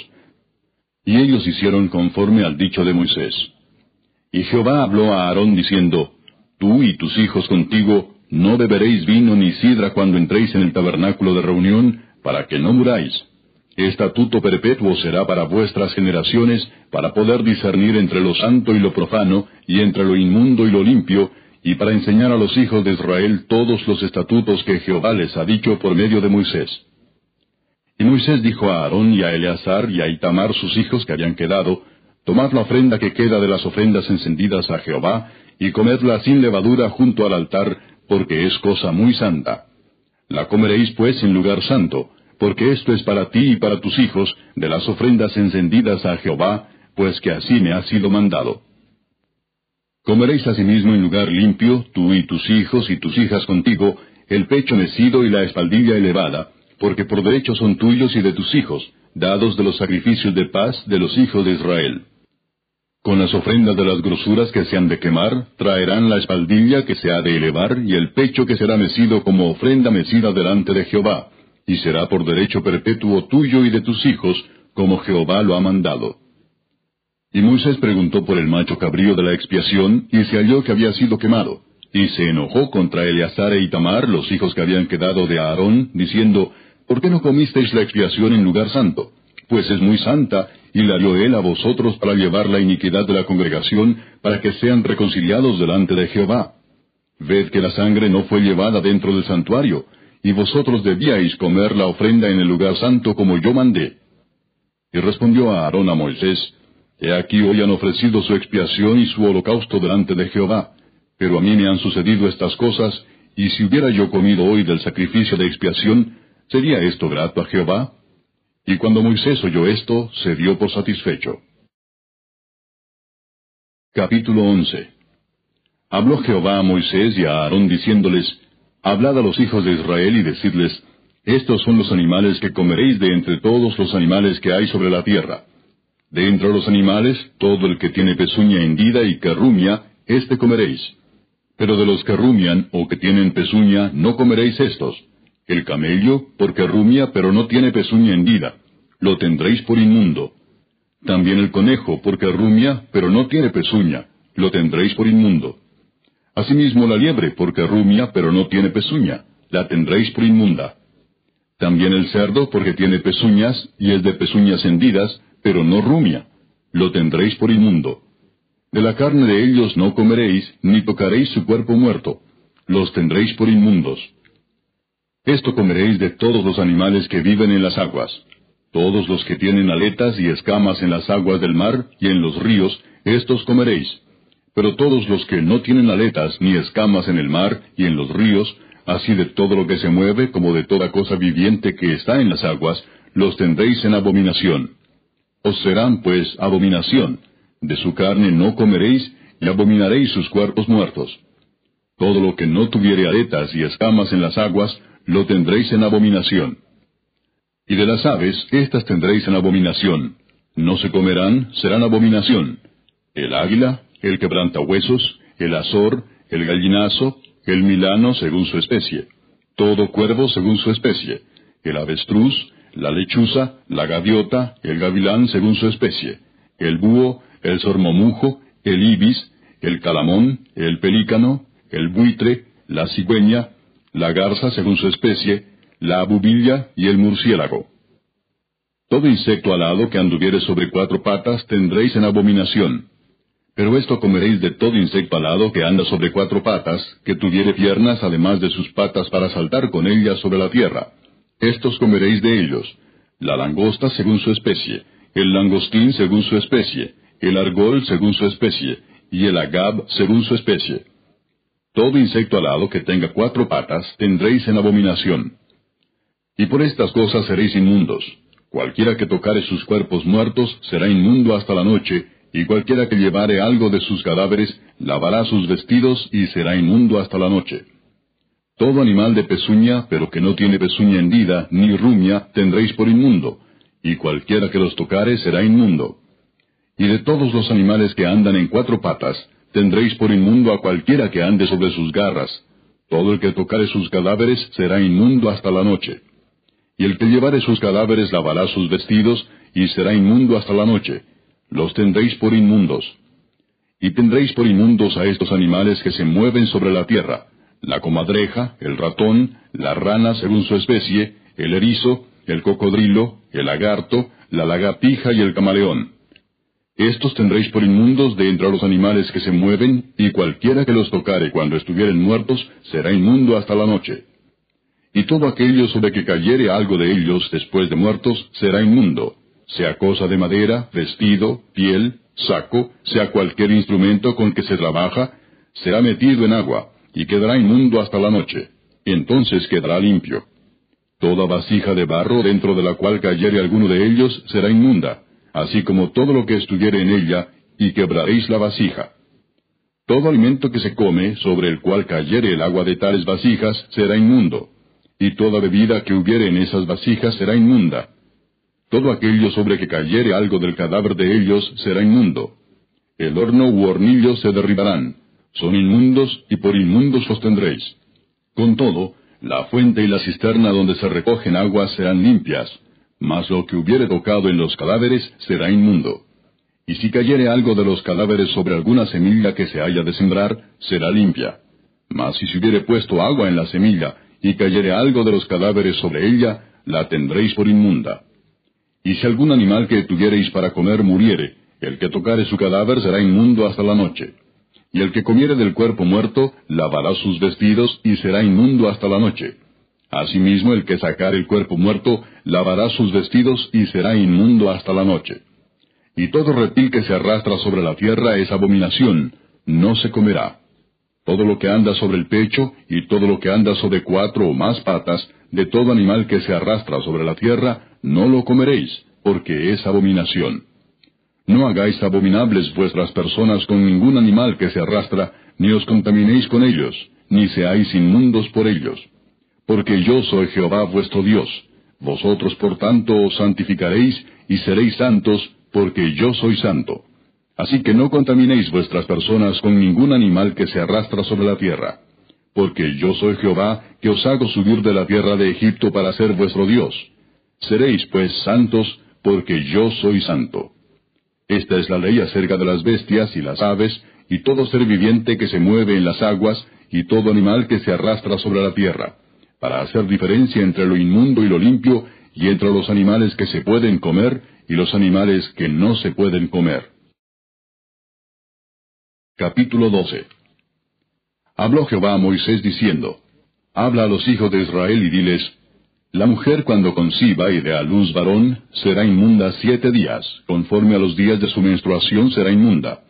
Y ellos hicieron conforme al dicho de Moisés. Y Jehová habló a Aarón diciendo, Tú y tus hijos contigo no beberéis vino ni sidra cuando entréis en el tabernáculo de reunión, para que no muráis. Estatuto perpetuo será para vuestras generaciones, para poder discernir entre lo santo y lo profano, y entre lo inmundo y lo limpio, y para enseñar a los hijos de Israel todos los estatutos que Jehová les ha dicho por medio de Moisés. Y Moisés dijo a Aarón y a Eleazar y a Itamar sus hijos que habían quedado, Tomad la ofrenda que queda de las ofrendas encendidas a Jehová, y comedla sin levadura junto al altar, porque es cosa muy santa. La comeréis pues en lugar santo, porque esto es para ti y para tus hijos, de las ofrendas encendidas a Jehová, pues que así me ha sido mandado. Comeréis asimismo en lugar limpio, tú y tus hijos y tus hijas contigo, el pecho mecido y la espaldilla elevada, porque por derecho son tuyos y de tus hijos, dados de los sacrificios de paz de los hijos de Israel. Con las ofrendas de las grosuras que se han de quemar, traerán la espaldilla que se ha de elevar y el pecho que será mecido como ofrenda mecida delante de Jehová, y será por derecho perpetuo tuyo y de tus hijos, como Jehová lo ha mandado. Y Moisés preguntó por el macho cabrío de la expiación, y se halló que había sido quemado. Y se enojó contra Eleazar e Itamar, los hijos que habían quedado de Aarón, diciendo, ¿Por qué no comisteis la expiación en lugar santo? Pues es muy santa, y la dio él a vosotros para llevar la iniquidad de la congregación, para que sean reconciliados delante de Jehová. Ved que la sangre no fue llevada dentro del santuario, y vosotros debíais comer la ofrenda en el lugar santo como yo mandé. Y respondió a Aarón a Moisés, He aquí hoy han ofrecido su expiación y su holocausto delante de Jehová, pero a mí me han sucedido estas cosas, y si hubiera yo comido hoy del sacrificio de expiación, ¿sería esto grato a Jehová? Y cuando Moisés oyó esto, se dio por satisfecho. Capítulo 11 Habló Jehová a Moisés y a Aarón diciéndoles, Hablad a los hijos de Israel y decidles, Estos son los animales que comeréis de entre todos los animales que hay sobre la tierra de entre los animales, todo el que tiene pezuña hendida y que rumia, éste comeréis. Pero de los que rumian o que tienen pezuña, no comeréis estos. El camello, porque rumia, pero no tiene pezuña hendida, lo tendréis por inmundo. También el conejo, porque rumia, pero no tiene pezuña, lo tendréis por inmundo. Asimismo la liebre, porque rumia, pero no tiene pezuña, la tendréis por inmunda. También el cerdo, porque tiene pezuñas, y es de pezuñas hendidas, pero no rumia, lo tendréis por inmundo. De la carne de ellos no comeréis, ni tocaréis su cuerpo muerto, los tendréis por inmundos. Esto comeréis de todos los animales que viven en las aguas. Todos los que tienen aletas y escamas en las aguas del mar y en los ríos, estos comeréis. Pero todos los que no tienen aletas ni escamas en el mar y en los ríos, así de todo lo que se mueve como de toda cosa viviente que está en las aguas, los tendréis en abominación. Os serán pues abominación, de su carne no comeréis, y abominaréis sus cuerpos muertos. Todo lo que no tuviere aretas y escamas en las aguas, lo tendréis en abominación. Y de las aves, éstas tendréis en abominación. No se comerán, serán abominación. El águila, el quebrantahuesos, el azor, el gallinazo, el milano según su especie. Todo cuervo según su especie. El avestruz, la lechuza, la gaviota, el gavilán según su especie, el búho, el sormomujo, el ibis, el calamón, el pelícano, el buitre, la cigüeña, la garza según su especie, la abubilla y el murciélago. Todo insecto alado que anduviere sobre cuatro patas tendréis en abominación. Pero esto comeréis de todo insecto alado que anda sobre cuatro patas, que tuviere piernas además de sus patas para saltar con ellas sobre la tierra estos comeréis de ellos, la langosta según su especie, el langostín según su especie, el argol según su especie, y el agab según su especie. Todo insecto alado que tenga cuatro patas tendréis en abominación. Y por estas cosas seréis inmundos. Cualquiera que tocare sus cuerpos muertos será inmundo hasta la noche, y cualquiera que llevare algo de sus cadáveres lavará sus vestidos y será inmundo hasta la noche. Todo animal de pezuña, pero que no tiene pezuña hendida ni rumia, tendréis por inmundo, y cualquiera que los tocare será inmundo. Y de todos los animales que andan en cuatro patas, tendréis por inmundo a cualquiera que ande sobre sus garras. Todo el que tocare sus cadáveres será inmundo hasta la noche. Y el que llevare sus cadáveres lavará sus vestidos, y será inmundo hasta la noche. Los tendréis por inmundos. Y tendréis por inmundos a estos animales que se mueven sobre la tierra, la comadreja, el ratón, la rana según su especie, el erizo, el cocodrilo, el lagarto, la lagartija y el camaleón. Estos tendréis por inmundos de entre los animales que se mueven, y cualquiera que los tocare cuando estuvieren muertos será inmundo hasta la noche. Y todo aquello sobre que cayere algo de ellos después de muertos será inmundo, sea cosa de madera, vestido, piel, saco, sea cualquier instrumento con que se trabaja, será metido en agua, y quedará inmundo hasta la noche. Entonces quedará limpio. Toda vasija de barro dentro de la cual cayere alguno de ellos será inmunda, así como todo lo que estuviere en ella, y quebraréis la vasija. Todo alimento que se come, sobre el cual cayere el agua de tales vasijas, será inmundo, y toda bebida que hubiere en esas vasijas será inmunda. Todo aquello sobre que cayere algo del cadáver de ellos será inmundo. El horno u hornillo se derribarán, son inmundos y por inmundos los tendréis. Con todo, la fuente y la cisterna donde se recogen aguas serán limpias, mas lo que hubiere tocado en los cadáveres será inmundo. Y si cayere algo de los cadáveres sobre alguna semilla que se haya de sembrar, será limpia. Mas si se hubiere puesto agua en la semilla, y cayere algo de los cadáveres sobre ella, la tendréis por inmunda. Y si algún animal que tuviereis para comer muriere, el que tocare su cadáver será inmundo hasta la noche. Y el que comiere del cuerpo muerto, lavará sus vestidos y será inmundo hasta la noche. Asimismo, el que sacar el cuerpo muerto, lavará sus vestidos y será inmundo hasta la noche. Y todo reptil que se arrastra sobre la tierra es abominación, no se comerá. Todo lo que anda sobre el pecho y todo lo que anda sobre cuatro o más patas, de todo animal que se arrastra sobre la tierra, no lo comeréis, porque es abominación. No hagáis abominables vuestras personas con ningún animal que se arrastra, ni os contaminéis con ellos, ni seáis inmundos por ellos porque yo soy Jehová vuestro Dios. Vosotros por tanto os santificaréis y seréis santos, porque yo soy santo. Así que no contaminéis vuestras personas con ningún animal que se arrastra sobre la tierra. Porque yo soy Jehová, que os hago subir de la tierra de Egipto para ser vuestro Dios. Seréis pues santos, porque yo soy santo. Esta es la ley acerca de las bestias y las aves, y todo ser viviente que se mueve en las aguas, y todo animal que se arrastra sobre la tierra para hacer diferencia entre lo inmundo y lo limpio, y entre los animales que se pueden comer y los animales que no se pueden comer. Capítulo 12 Habló Jehová a Moisés diciendo, Habla a los hijos de Israel y diles, La mujer cuando conciba y dé a luz varón, será inmunda siete días, conforme a los días de su menstruación será inmunda.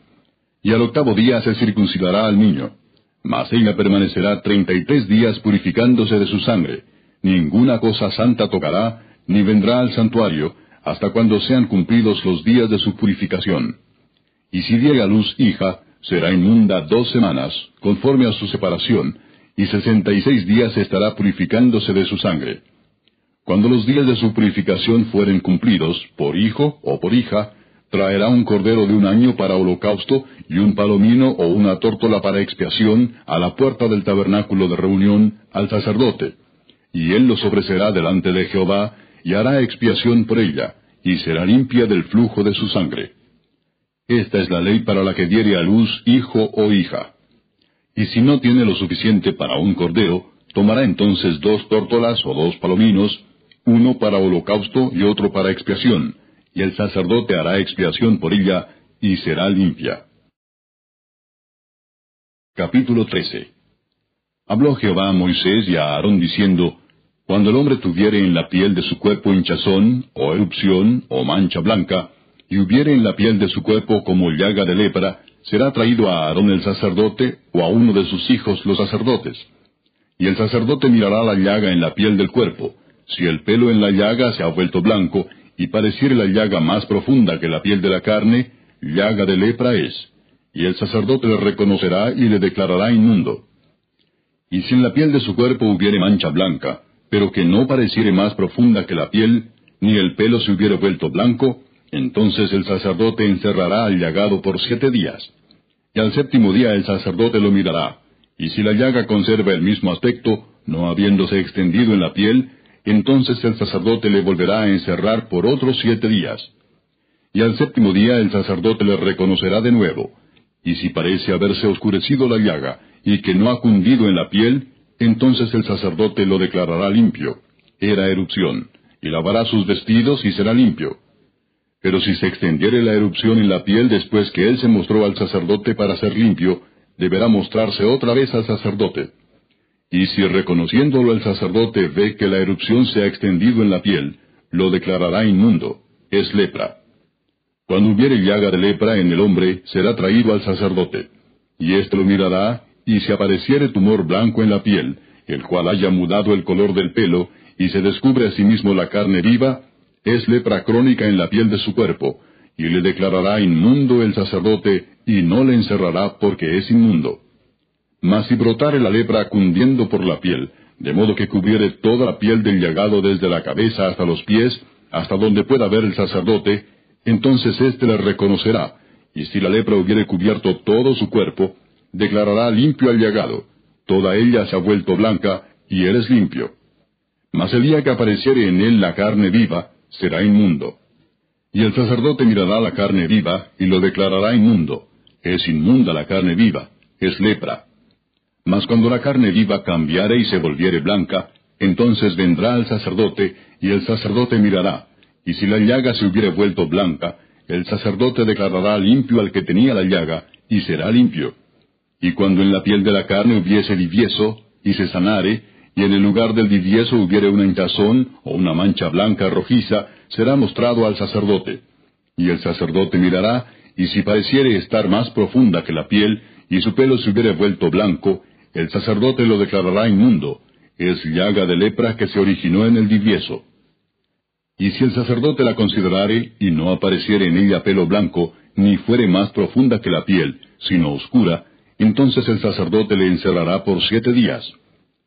Y al octavo día se circuncidará al niño mas ella permanecerá treinta y tres días purificándose de su sangre. Ninguna cosa santa tocará, ni vendrá al santuario, hasta cuando sean cumplidos los días de su purificación. Y si diere a luz hija, será inmunda dos semanas, conforme a su separación, y sesenta y seis días estará purificándose de su sangre. Cuando los días de su purificación fueren cumplidos, por hijo o por hija, traerá un cordero de un año para holocausto y un palomino o una tórtola para expiación a la puerta del tabernáculo de reunión al sacerdote. Y él los ofrecerá delante de Jehová y hará expiación por ella, y será limpia del flujo de su sangre. Esta es la ley para la que diere a luz hijo o hija. Y si no tiene lo suficiente para un cordero, tomará entonces dos tórtolas o dos palominos, uno para holocausto y otro para expiación, y el sacerdote hará expiación por ella, y será limpia. Capítulo 13 Habló Jehová a Moisés y a Aarón diciendo, Cuando el hombre tuviere en la piel de su cuerpo hinchazón, o erupción, o mancha blanca, y hubiere en la piel de su cuerpo como llaga de lepra, será traído a Aarón el sacerdote o a uno de sus hijos los sacerdotes. Y el sacerdote mirará la llaga en la piel del cuerpo. Si el pelo en la llaga se ha vuelto blanco, y pareciere la llaga más profunda que la piel de la carne, llaga de lepra es. Y el sacerdote le reconocerá y le declarará inmundo. Y si en la piel de su cuerpo hubiere mancha blanca, pero que no pareciere más profunda que la piel, ni el pelo se hubiere vuelto blanco, entonces el sacerdote encerrará al llagado por siete días. Y al séptimo día el sacerdote lo mirará, y si la llaga conserva el mismo aspecto, no habiéndose extendido en la piel, entonces el sacerdote le volverá a encerrar por otros siete días. Y al séptimo día el sacerdote le reconocerá de nuevo, y si parece haberse oscurecido la llaga, y que no ha cundido en la piel, entonces el sacerdote lo declarará limpio. Era erupción, y lavará sus vestidos y será limpio. Pero si se extendiere la erupción en la piel después que él se mostró al sacerdote para ser limpio, deberá mostrarse otra vez al sacerdote. Y si reconociéndolo el sacerdote ve que la erupción se ha extendido en la piel, lo declarará inmundo, es lepra. Cuando hubiere llaga de lepra en el hombre, será traído al sacerdote. Y éste lo mirará, y si apareciere tumor blanco en la piel, el cual haya mudado el color del pelo, y se descubre a sí mismo la carne viva, es lepra crónica en la piel de su cuerpo, y le declarará inmundo el sacerdote, y no le encerrará porque es inmundo. Mas si brotare la lepra cundiendo por la piel, de modo que cubriere toda la piel del llagado desde la cabeza hasta los pies, hasta donde pueda ver el sacerdote, entonces éste le reconocerá, y si la lepra hubiere cubierto todo su cuerpo, declarará limpio al llagado, toda ella se ha vuelto blanca, y él es limpio. Mas el día que apareciere en él la carne viva, será inmundo. Y el sacerdote mirará la carne viva y lo declarará inmundo. Es inmunda la carne viva, es lepra. Mas cuando la carne viva cambiare y se volviere blanca, entonces vendrá al sacerdote, y el sacerdote mirará, y si la llaga se hubiere vuelto blanca, el sacerdote declarará limpio al que tenía la llaga, y será limpio. Y cuando en la piel de la carne hubiese divieso, y se sanare, y en el lugar del divieso hubiere una hinchazón o una mancha blanca rojiza, será mostrado al sacerdote. Y el sacerdote mirará, y si pareciere estar más profunda que la piel, y su pelo se hubiere vuelto blanco, el sacerdote lo declarará inmundo, es llaga de lepra que se originó en el divieso. Y si el sacerdote la considerare, y no apareciere en ella pelo blanco, ni fuere más profunda que la piel, sino oscura, entonces el sacerdote le encerrará por siete días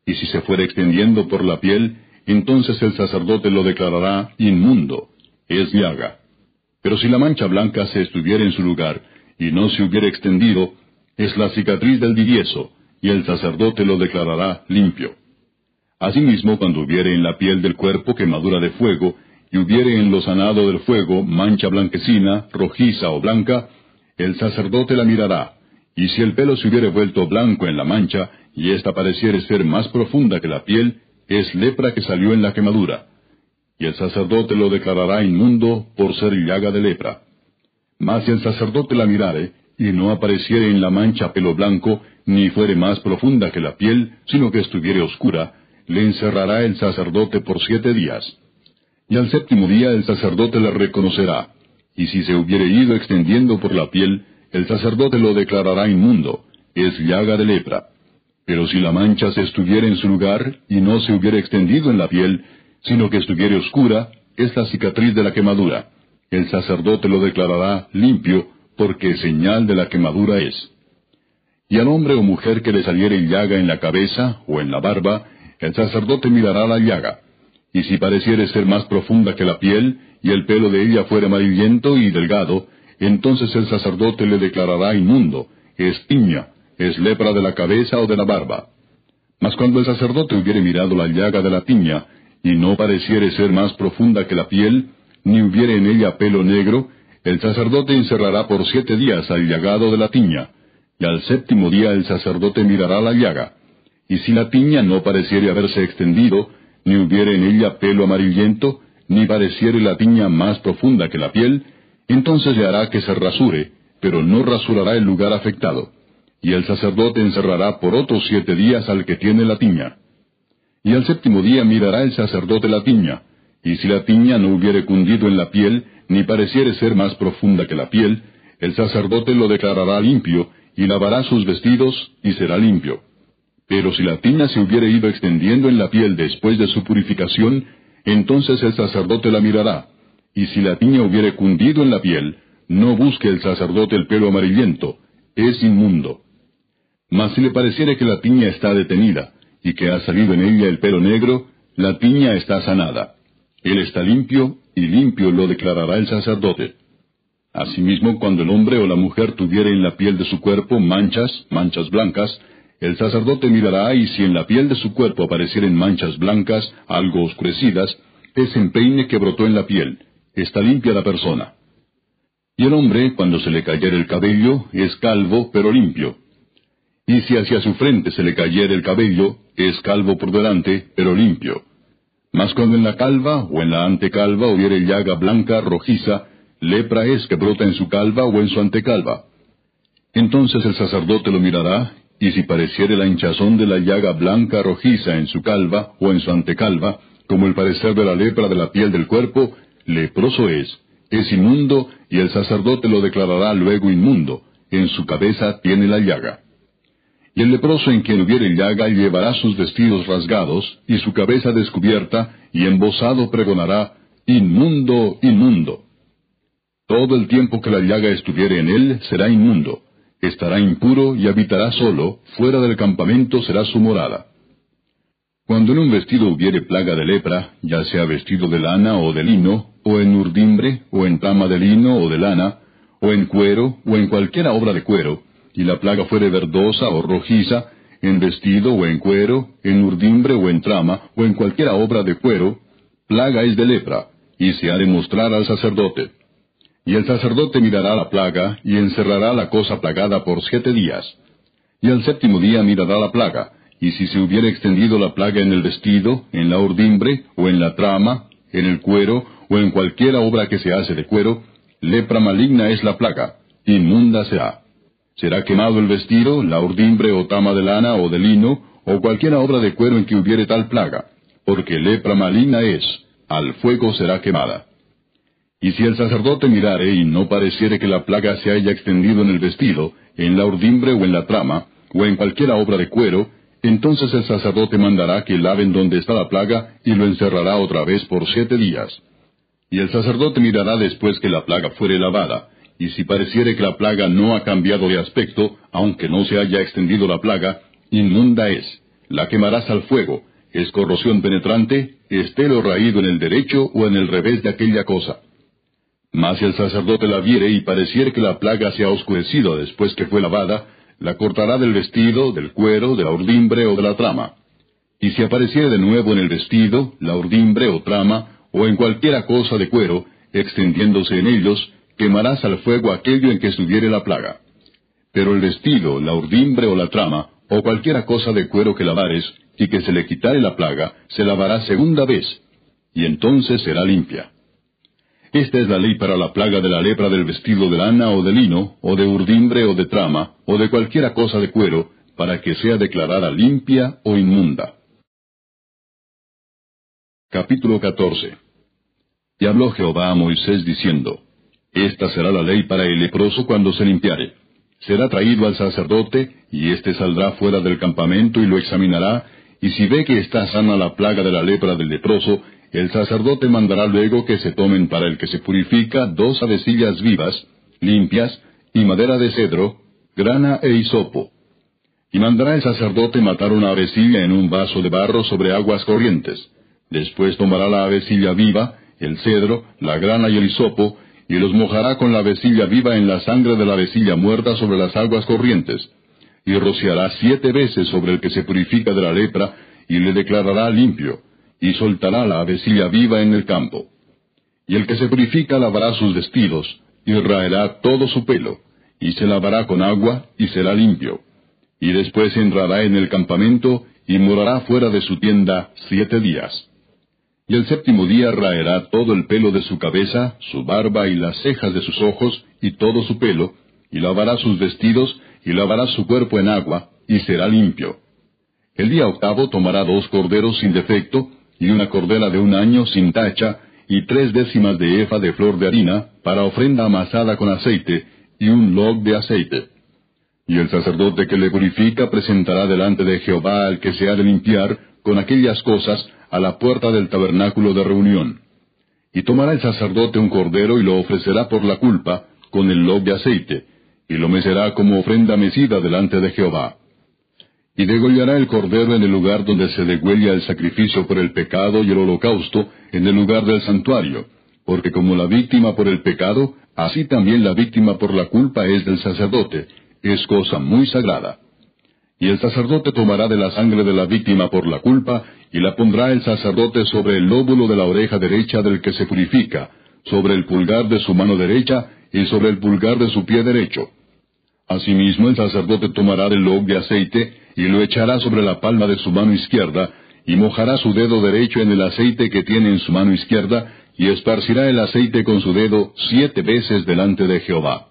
y si se fuere extendiendo por la piel, entonces el sacerdote lo declarará inmundo, es llaga. Pero si la mancha blanca se estuviera en su lugar, y no se hubiera extendido, es la cicatriz del divieso, y el sacerdote lo declarará limpio. Asimismo, cuando hubiere en la piel del cuerpo quemadura de fuego, y hubiere en lo sanado del fuego mancha blanquecina, rojiza o blanca, el sacerdote la mirará, y si el pelo se hubiere vuelto blanco en la mancha, y ésta pareciere ser más profunda que la piel, es lepra que salió en la quemadura. Y el sacerdote lo declarará inmundo por ser llaga de lepra. Mas si el sacerdote la mirare, y no apareciere en la mancha pelo blanco, ni fuere más profunda que la piel, sino que estuviere oscura, le encerrará el sacerdote por siete días. Y al séptimo día el sacerdote la reconocerá, y si se hubiere ido extendiendo por la piel, el sacerdote lo declarará inmundo, es llaga de lepra. Pero si la mancha se estuviera en su lugar y no se hubiera extendido en la piel, sino que estuviera oscura, es la cicatriz de la quemadura. El sacerdote lo declarará limpio, porque señal de la quemadura es. Y al hombre o mujer que le saliere llaga en la cabeza o en la barba, el sacerdote mirará la llaga. Y si pareciere ser más profunda que la piel, y el pelo de ella fuera amarillento y delgado, entonces el sacerdote le declarará inmundo, es tiña, es lepra de la cabeza o de la barba. Mas cuando el sacerdote hubiere mirado la llaga de la tiña, y no pareciere ser más profunda que la piel, ni hubiere en ella pelo negro, el sacerdote encerrará por siete días al llagado de la tiña, y al séptimo día el sacerdote mirará la llaga. Y si la tiña no pareciere haberse extendido, ni hubiere en ella pelo amarillento, ni pareciere la tiña más profunda que la piel, entonces le hará que se rasure, pero no rasurará el lugar afectado y el sacerdote encerrará por otros siete días al que tiene la tiña. Y al séptimo día mirará el sacerdote la tiña, Y si la tiña no hubiere cundido en la piel, ni pareciere ser más profunda que la piel, el sacerdote lo declarará limpio, y lavará sus vestidos, y será limpio. Pero si la tiña se hubiere ido extendiendo en la piel después de su purificación, entonces el sacerdote la mirará, y si la tiña hubiere cundido en la piel, no busque el sacerdote el pelo amarillento, es inmundo. Mas si le pareciere que la tiña está detenida, y que ha salido en ella el pelo negro, la tiña está sanada. Él está limpio, y limpio lo declarará el sacerdote. Asimismo, cuando el hombre o la mujer tuviere en la piel de su cuerpo manchas, manchas blancas, el sacerdote mirará y si en la piel de su cuerpo aparecieren manchas blancas, algo oscurecidas, es empeine que brotó en la piel, está limpia la persona. Y el hombre, cuando se le cayere el cabello, es calvo, pero limpio. Y si hacia su frente se le cayere el cabello, es calvo por delante, pero limpio. Mas cuando en la calva o en la antecalva hubiere llaga blanca, rojiza, lepra es que brota en su calva o en su antecalva. Entonces el sacerdote lo mirará, y si pareciere la hinchazón de la llaga blanca rojiza en su calva o en su antecalva, como el parecer de la lepra de la piel del cuerpo, leproso es, es inmundo, y el sacerdote lo declarará luego inmundo, en su cabeza tiene la llaga. Y el leproso en quien hubiere llaga llevará sus vestidos rasgados, y su cabeza descubierta, y embosado pregonará, Inmundo, inmundo. Todo el tiempo que la llaga estuviere en él será inmundo, estará impuro y habitará solo, fuera del campamento será su morada. Cuando en un vestido hubiere plaga de lepra, ya sea vestido de lana o de lino, o en urdimbre, o en tama de lino o de lana, o en cuero, o en cualquiera obra de cuero, y la plaga fuere verdosa o rojiza, en vestido o en cuero, en urdimbre o en trama, o en cualquiera obra de cuero, plaga es de lepra, y se ha de mostrar al sacerdote. Y el sacerdote mirará la plaga, y encerrará la cosa plagada por siete días. Y al séptimo día mirará la plaga, y si se hubiere extendido la plaga en el vestido, en la urdimbre, o en la trama, en el cuero, o en cualquiera obra que se hace de cuero, lepra maligna es la plaga, inmunda será. Será quemado el vestido, la urdimbre o tama de lana o de lino, o cualquiera obra de cuero en que hubiere tal plaga, porque lepra maligna es, al fuego será quemada. Y si el sacerdote mirare y no pareciere que la plaga se haya extendido en el vestido, en la urdimbre o en la trama, o en cualquiera obra de cuero, entonces el sacerdote mandará que laven donde está la plaga y lo encerrará otra vez por siete días. Y el sacerdote mirará después que la plaga fuere lavada, y si pareciere que la plaga no ha cambiado de aspecto, aunque no se haya extendido la plaga, inmunda es, la quemarás al fuego, es corrosión penetrante, esté lo raído en el derecho o en el revés de aquella cosa. Mas si el sacerdote la viere y pareciere que la plaga se ha oscurecido después que fue lavada, la cortará del vestido, del cuero, de la urdimbre o de la trama. Y si apareciere de nuevo en el vestido, la urdimbre o trama, o en cualquiera cosa de cuero, extendiéndose en ellos, quemarás al fuego aquello en que estuviere la plaga. Pero el vestido, la urdimbre o la trama, o cualquiera cosa de cuero que lavares, y que se le quitare la plaga, se lavará segunda vez, y entonces será limpia. Esta es la ley para la plaga de la lepra del vestido de lana o de lino, o de urdimbre o de trama, o de cualquiera cosa de cuero, para que sea declarada limpia o inmunda. Capítulo 14 Y habló Jehová a Moisés diciendo, Esta será la ley para el leproso cuando se limpiare. Será traído al sacerdote, y éste saldrá fuera del campamento y lo examinará, y si ve que está sana la plaga de la lepra del leproso, el sacerdote mandará luego que se tomen para el que se purifica dos avecillas vivas, limpias, y madera de cedro, grana e hisopo. Y mandará el sacerdote matar una avecilla en un vaso de barro sobre aguas corrientes. Después tomará la avecilla viva, el cedro, la grana y el hisopo, y los mojará con la avecilla viva en la sangre de la avecilla muerta sobre las aguas corrientes. Y rociará siete veces sobre el que se purifica de la lepra, y le declarará limpio y soltará la avecilla viva en el campo. Y el que se purifica lavará sus vestidos, y raerá todo su pelo, y se lavará con agua, y será limpio. Y después entrará en el campamento, y morará fuera de su tienda siete días. Y el séptimo día raerá todo el pelo de su cabeza, su barba y las cejas de sus ojos, y todo su pelo, y lavará sus vestidos, y lavará su cuerpo en agua, y será limpio. El día octavo tomará dos corderos sin defecto, y una cordera de un año sin tacha, y tres décimas de efa de flor de harina, para ofrenda amasada con aceite, y un log de aceite. Y el sacerdote que le purifica presentará delante de Jehová al que se ha de limpiar con aquellas cosas a la puerta del tabernáculo de reunión. Y tomará el sacerdote un cordero y lo ofrecerá por la culpa, con el log de aceite, y lo mecerá como ofrenda mecida delante de Jehová. Y degollará el cordero en el lugar donde se degüella el sacrificio por el pecado y el holocausto, en el lugar del santuario, porque como la víctima por el pecado, así también la víctima por la culpa es del sacerdote, es cosa muy sagrada. Y el sacerdote tomará de la sangre de la víctima por la culpa, y la pondrá el sacerdote sobre el lóbulo de la oreja derecha del que se purifica, sobre el pulgar de su mano derecha, y sobre el pulgar de su pie derecho. Asimismo el sacerdote tomará del log de aceite, y lo echará sobre la palma de su mano izquierda, y mojará su dedo derecho en el aceite que tiene en su mano izquierda, y esparcirá el aceite con su dedo siete veces delante de Jehová.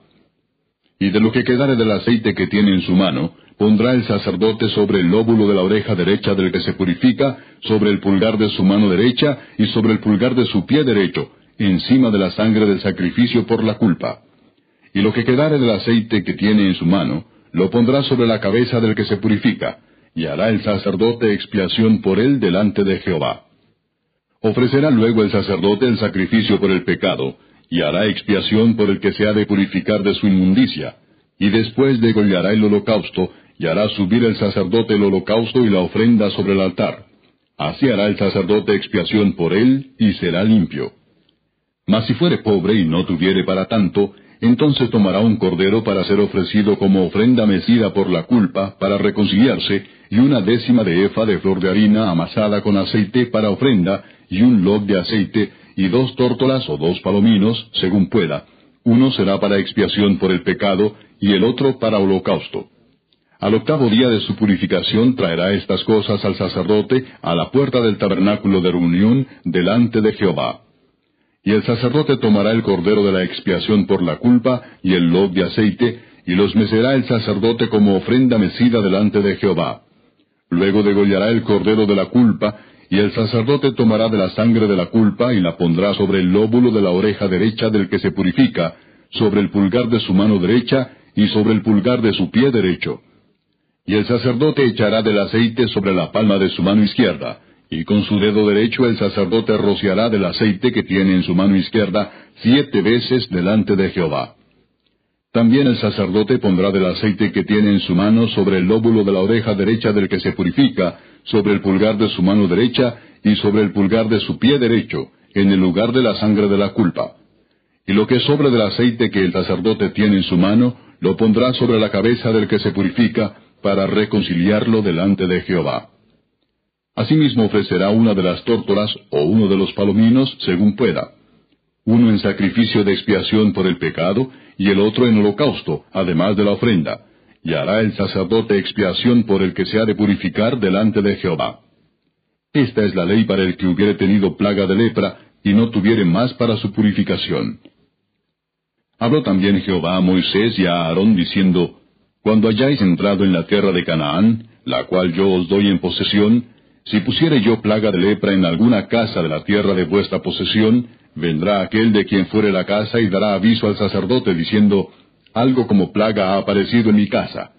Y de lo que quedare del aceite que tiene en su mano, pondrá el sacerdote sobre el lóbulo de la oreja derecha del que se purifica, sobre el pulgar de su mano derecha y sobre el pulgar de su pie derecho, encima de la sangre del sacrificio por la culpa. Y lo que quedare del aceite que tiene en su mano, lo pondrá sobre la cabeza del que se purifica, y hará el sacerdote expiación por él delante de Jehová. Ofrecerá luego el sacerdote el sacrificio por el pecado, y hará expiación por el que se ha de purificar de su inmundicia, y después degollará el holocausto, y hará subir el sacerdote el holocausto y la ofrenda sobre el altar. Así hará el sacerdote expiación por él, y será limpio. Mas si fuere pobre y no tuviere para tanto, entonces tomará un cordero para ser ofrecido como ofrenda mecida por la culpa, para reconciliarse, y una décima de efa de flor de harina amasada con aceite para ofrenda, y un log de aceite, y dos tórtolas o dos palominos, según pueda. Uno será para expiación por el pecado, y el otro para holocausto. Al octavo día de su purificación traerá estas cosas al sacerdote a la puerta del tabernáculo de reunión delante de Jehová. Y el sacerdote tomará el cordero de la expiación por la culpa y el log de aceite, y los mecerá el sacerdote como ofrenda mecida delante de Jehová. Luego degollará el cordero de la culpa, y el sacerdote tomará de la sangre de la culpa y la pondrá sobre el lóbulo de la oreja derecha del que se purifica, sobre el pulgar de su mano derecha y sobre el pulgar de su pie derecho. Y el sacerdote echará del aceite sobre la palma de su mano izquierda, y con su dedo derecho el sacerdote rociará del aceite que tiene en su mano izquierda siete veces delante de Jehová. También el sacerdote pondrá del aceite que tiene en su mano sobre el lóbulo de la oreja derecha del que se purifica, sobre el pulgar de su mano derecha y sobre el pulgar de su pie derecho, en el lugar de la sangre de la culpa. Y lo que sobre del aceite que el sacerdote tiene en su mano, lo pondrá sobre la cabeza del que se purifica, para reconciliarlo delante de Jehová. Asimismo ofrecerá una de las tórtolas o uno de los palominos, según pueda. Uno en sacrificio de expiación por el pecado, y el otro en holocausto, además de la ofrenda. Y hará el sacerdote expiación por el que se ha de purificar delante de Jehová. Esta es la ley para el que hubiere tenido plaga de lepra, y no tuviere más para su purificación. Habló también Jehová a Moisés y a Aarón diciendo, Cuando hayáis entrado en la tierra de Canaán, la cual yo os doy en posesión, si pusiere yo plaga de lepra en alguna casa de la tierra de vuestra posesión, vendrá aquel de quien fuere la casa y dará aviso al sacerdote diciendo, algo como plaga ha aparecido en mi casa.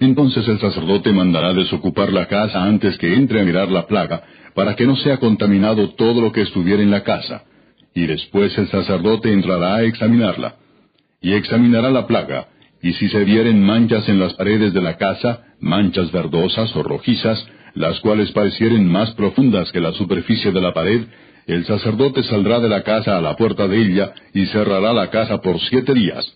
Entonces el sacerdote mandará desocupar la casa antes que entre a mirar la plaga, para que no sea contaminado todo lo que estuviera en la casa. Y después el sacerdote entrará a examinarla. Y examinará la plaga, y si se vieren manchas en las paredes de la casa, manchas verdosas o rojizas, las cuales parecieren más profundas que la superficie de la pared, el sacerdote saldrá de la casa a la puerta de ella y cerrará la casa por siete días.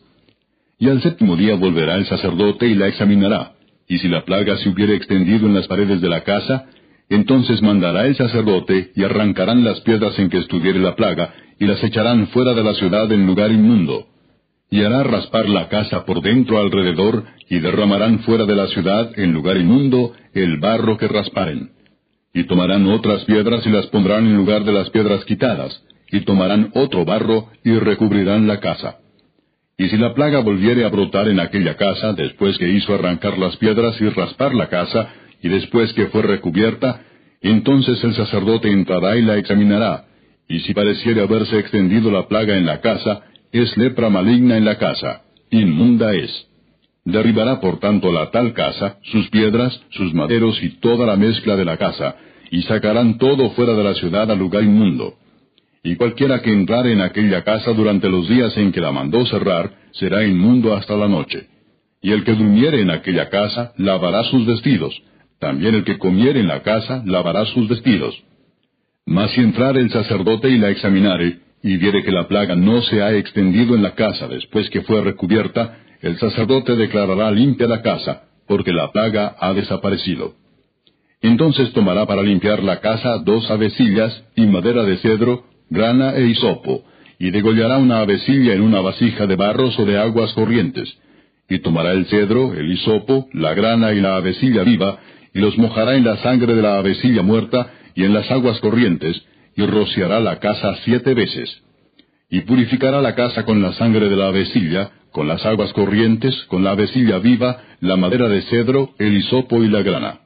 Y al séptimo día volverá el sacerdote y la examinará, y si la plaga se hubiere extendido en las paredes de la casa, entonces mandará el sacerdote y arrancarán las piedras en que estuviere la plaga, y las echarán fuera de la ciudad en lugar inmundo y hará raspar la casa por dentro alrededor, y derramarán fuera de la ciudad, en lugar inmundo, el barro que rasparen. Y tomarán otras piedras y las pondrán en lugar de las piedras quitadas, y tomarán otro barro y recubrirán la casa. Y si la plaga volviere a brotar en aquella casa, después que hizo arrancar las piedras y raspar la casa, y después que fue recubierta, Entonces el sacerdote entrará y la examinará, y si pareciere haberse extendido la plaga en la casa, es lepra maligna en la casa, inmunda es. Derribará por tanto la tal casa, sus piedras, sus maderos y toda la mezcla de la casa, y sacarán todo fuera de la ciudad al lugar inmundo. Y cualquiera que entrare en aquella casa durante los días en que la mandó cerrar, será inmundo hasta la noche. Y el que durmiere en aquella casa, lavará sus vestidos. También el que comiere en la casa, lavará sus vestidos. Mas si entrare el sacerdote y la examinare, y viere que la plaga no se ha extendido en la casa después que fue recubierta, el sacerdote declarará limpia la casa, porque la plaga ha desaparecido. Entonces tomará para limpiar la casa dos avecillas y madera de cedro, grana e hisopo, y degollará una avecilla en una vasija de barros o de aguas corrientes. Y tomará el cedro, el hisopo, la grana y la avecilla viva, y los mojará en la sangre de la avecilla muerta y en las aguas corrientes, y rociará la casa siete veces. Y purificará la casa con la sangre de la avecilla, con las aguas corrientes, con la avecilla viva, la madera de cedro, el hisopo y la grana.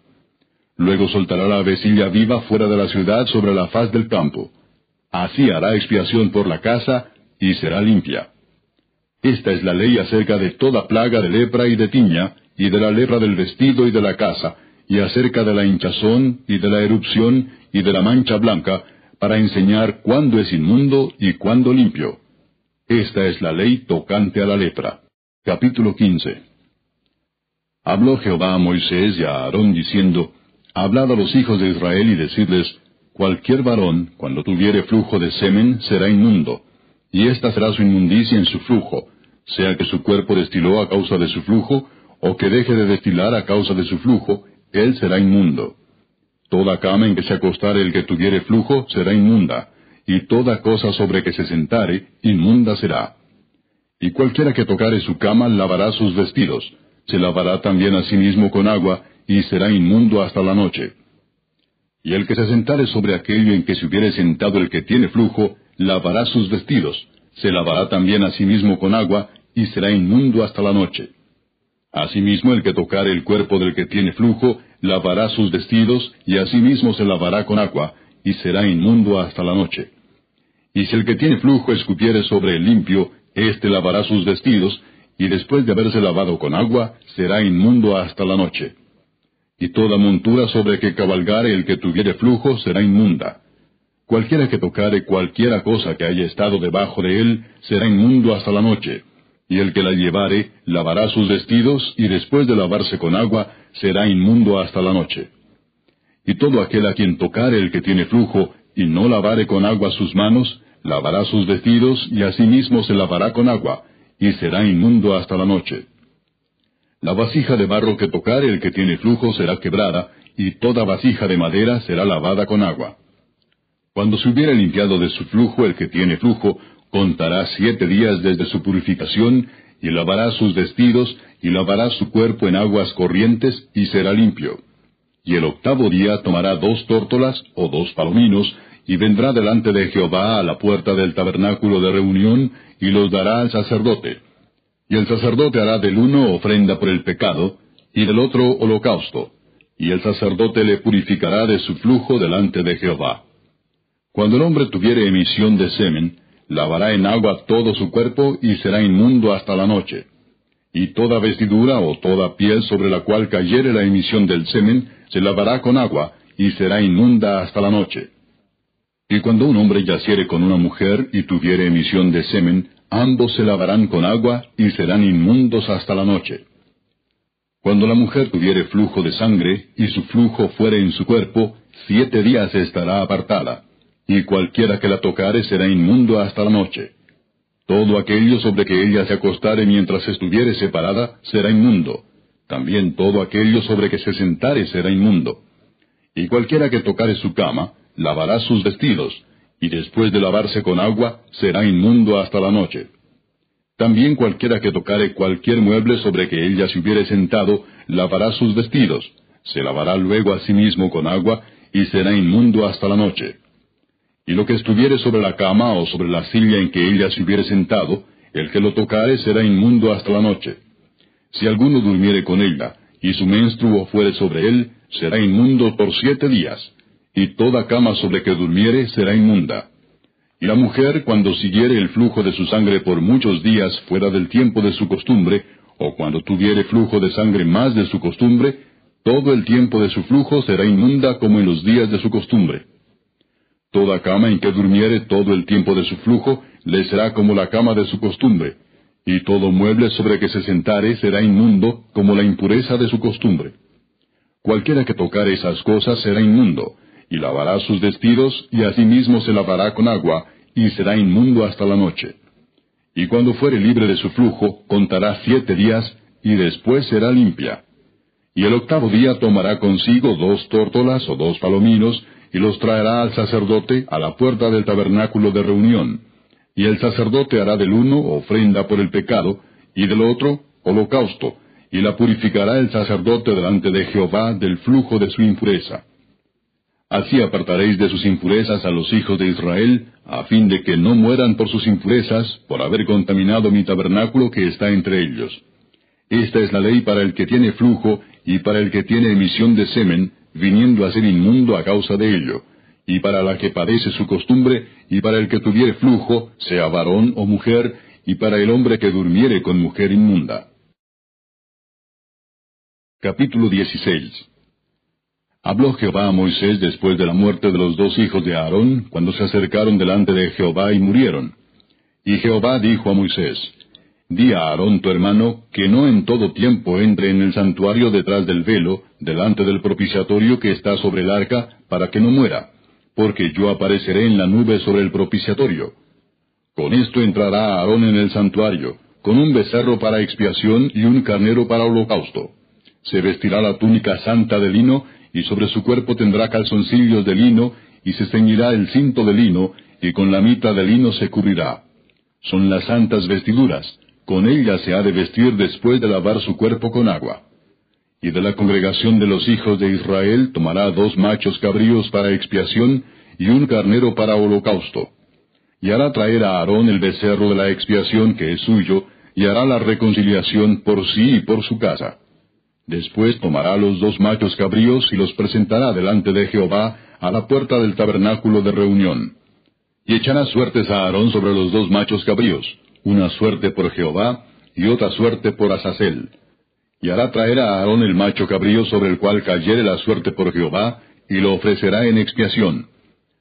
Luego soltará la avecilla viva fuera de la ciudad sobre la faz del campo. Así hará expiación por la casa y será limpia. Esta es la ley acerca de toda plaga de lepra y de tiña, y de la lepra del vestido y de la casa, y acerca de la hinchazón y de la erupción y de la mancha blanca, para enseñar cuándo es inmundo y cuándo limpio. Esta es la ley tocante a la lepra. Capítulo 15. Habló Jehová a Moisés y a Aarón diciendo, Hablad a los hijos de Israel y decidles, Cualquier varón, cuando tuviere flujo de semen, será inmundo, y esta será su inmundicia en su flujo, sea que su cuerpo destiló a causa de su flujo, o que deje de destilar a causa de su flujo, él será inmundo. Toda cama en que se acostare el que tuviere flujo será inmunda, y toda cosa sobre que se sentare, inmunda será. Y cualquiera que tocare su cama lavará sus vestidos, se lavará también a sí mismo con agua, y será inmundo hasta la noche. Y el que se sentare sobre aquello en que se hubiere sentado el que tiene flujo, lavará sus vestidos, se lavará también a sí mismo con agua, y será inmundo hasta la noche. Asimismo el que tocare el cuerpo del que tiene flujo, lavará sus vestidos, y asimismo se lavará con agua, y será inmundo hasta la noche. Y si el que tiene flujo escupiere sobre el limpio, éste lavará sus vestidos, y después de haberse lavado con agua, será inmundo hasta la noche y toda montura sobre que cabalgare el que tuviere flujo será inmunda. Cualquiera que tocare cualquiera cosa que haya estado debajo de él será inmundo hasta la noche, y el que la llevare lavará sus vestidos, y después de lavarse con agua será inmundo hasta la noche. Y todo aquel a quien tocare el que tiene flujo, y no lavare con agua sus manos, lavará sus vestidos, y asimismo se lavará con agua, y será inmundo hasta la noche. La vasija de barro que tocare el que tiene flujo será quebrada, y toda vasija de madera será lavada con agua. Cuando se hubiere limpiado de su flujo el que tiene flujo, contará siete días desde su purificación, y lavará sus vestidos, y lavará su cuerpo en aguas corrientes, y será limpio. Y el octavo día tomará dos tórtolas o dos palominos, y vendrá delante de Jehová a la puerta del tabernáculo de reunión, y los dará al sacerdote y el sacerdote hará del uno ofrenda por el pecado, y del otro holocausto, y el sacerdote le purificará de su flujo delante de Jehová. Cuando el hombre tuviere emisión de semen, lavará en agua todo su cuerpo y será inmundo hasta la noche. Y toda vestidura o toda piel sobre la cual cayere la emisión del semen, se lavará con agua y será inmunda hasta la noche. Y cuando un hombre yaciere con una mujer y tuviere emisión de semen, ambos se lavarán con agua y serán inmundos hasta la noche. Cuando la mujer tuviere flujo de sangre y su flujo fuere en su cuerpo, siete días estará apartada, y cualquiera que la tocare será inmundo hasta la noche. Todo aquello sobre que ella se acostare mientras estuviere separada será inmundo. También todo aquello sobre que se sentare será inmundo. Y cualquiera que tocare su cama, lavará sus vestidos, y después de lavarse con agua, será inmundo hasta la noche. También cualquiera que tocare cualquier mueble sobre que ella se hubiere sentado, lavará sus vestidos, se lavará luego a sí mismo con agua, y será inmundo hasta la noche. Y lo que estuviere sobre la cama o sobre la silla en que ella se hubiere sentado, el que lo tocare será inmundo hasta la noche. Si alguno durmiere con ella, y su menstruo fuere sobre él, será inmundo por siete días, y toda cama sobre que durmiere será inmunda. Y la mujer, cuando siguiere el flujo de su sangre por muchos días fuera del tiempo de su costumbre, o cuando tuviere flujo de sangre más de su costumbre, todo el tiempo de su flujo será inmunda como en los días de su costumbre. Toda cama en que durmiere todo el tiempo de su flujo le será como la cama de su costumbre, y todo mueble sobre que se sentare será inmundo como la impureza de su costumbre. Cualquiera que tocare esas cosas será inmundo, y lavará sus vestidos, y asimismo se lavará con agua, y será inmundo hasta la noche. Y cuando fuere libre de su flujo, contará siete días, y después será limpia. Y el octavo día tomará consigo dos tórtolas o dos palominos, y los traerá al sacerdote a la puerta del tabernáculo de reunión. Y el sacerdote hará del uno ofrenda por el pecado, y del otro holocausto, y la purificará el sacerdote delante de Jehová del flujo de su impureza. Así apartaréis de sus impurezas a los hijos de Israel, a fin de que no mueran por sus impurezas, por haber contaminado mi tabernáculo que está entre ellos. Esta es la ley para el que tiene flujo y para el que tiene emisión de semen, viniendo a ser inmundo a causa de ello, y para la que padece su costumbre, y para el que tuviere flujo, sea varón o mujer, y para el hombre que durmiere con mujer inmunda. Capítulo 16 Habló Jehová a Moisés después de la muerte de los dos hijos de Aarón, cuando se acercaron delante de Jehová y murieron. Y Jehová dijo a Moisés, Di a Aarón tu hermano que no en todo tiempo entre en el santuario detrás del velo, delante del propiciatorio que está sobre el arca, para que no muera, porque yo apareceré en la nube sobre el propiciatorio. Con esto entrará Aarón en el santuario, con un becerro para expiación y un carnero para holocausto. Se vestirá la túnica santa de lino, y sobre su cuerpo tendrá calzoncillos de lino, y se ceñirá el cinto de lino, y con la mitad de lino se cubrirá. Son las santas vestiduras, con ellas se ha de vestir después de lavar su cuerpo con agua. Y de la congregación de los hijos de Israel tomará dos machos cabríos para expiación, y un carnero para holocausto. Y hará traer a Aarón el becerro de la expiación que es suyo, y hará la reconciliación por sí y por su casa. Después tomará los dos machos cabríos y los presentará delante de Jehová a la puerta del tabernáculo de reunión. Y echará suertes a Aarón sobre los dos machos cabríos, una suerte por Jehová y otra suerte por Azazel. Y hará traer a Aarón el macho cabrío sobre el cual cayere la suerte por Jehová, y lo ofrecerá en expiación.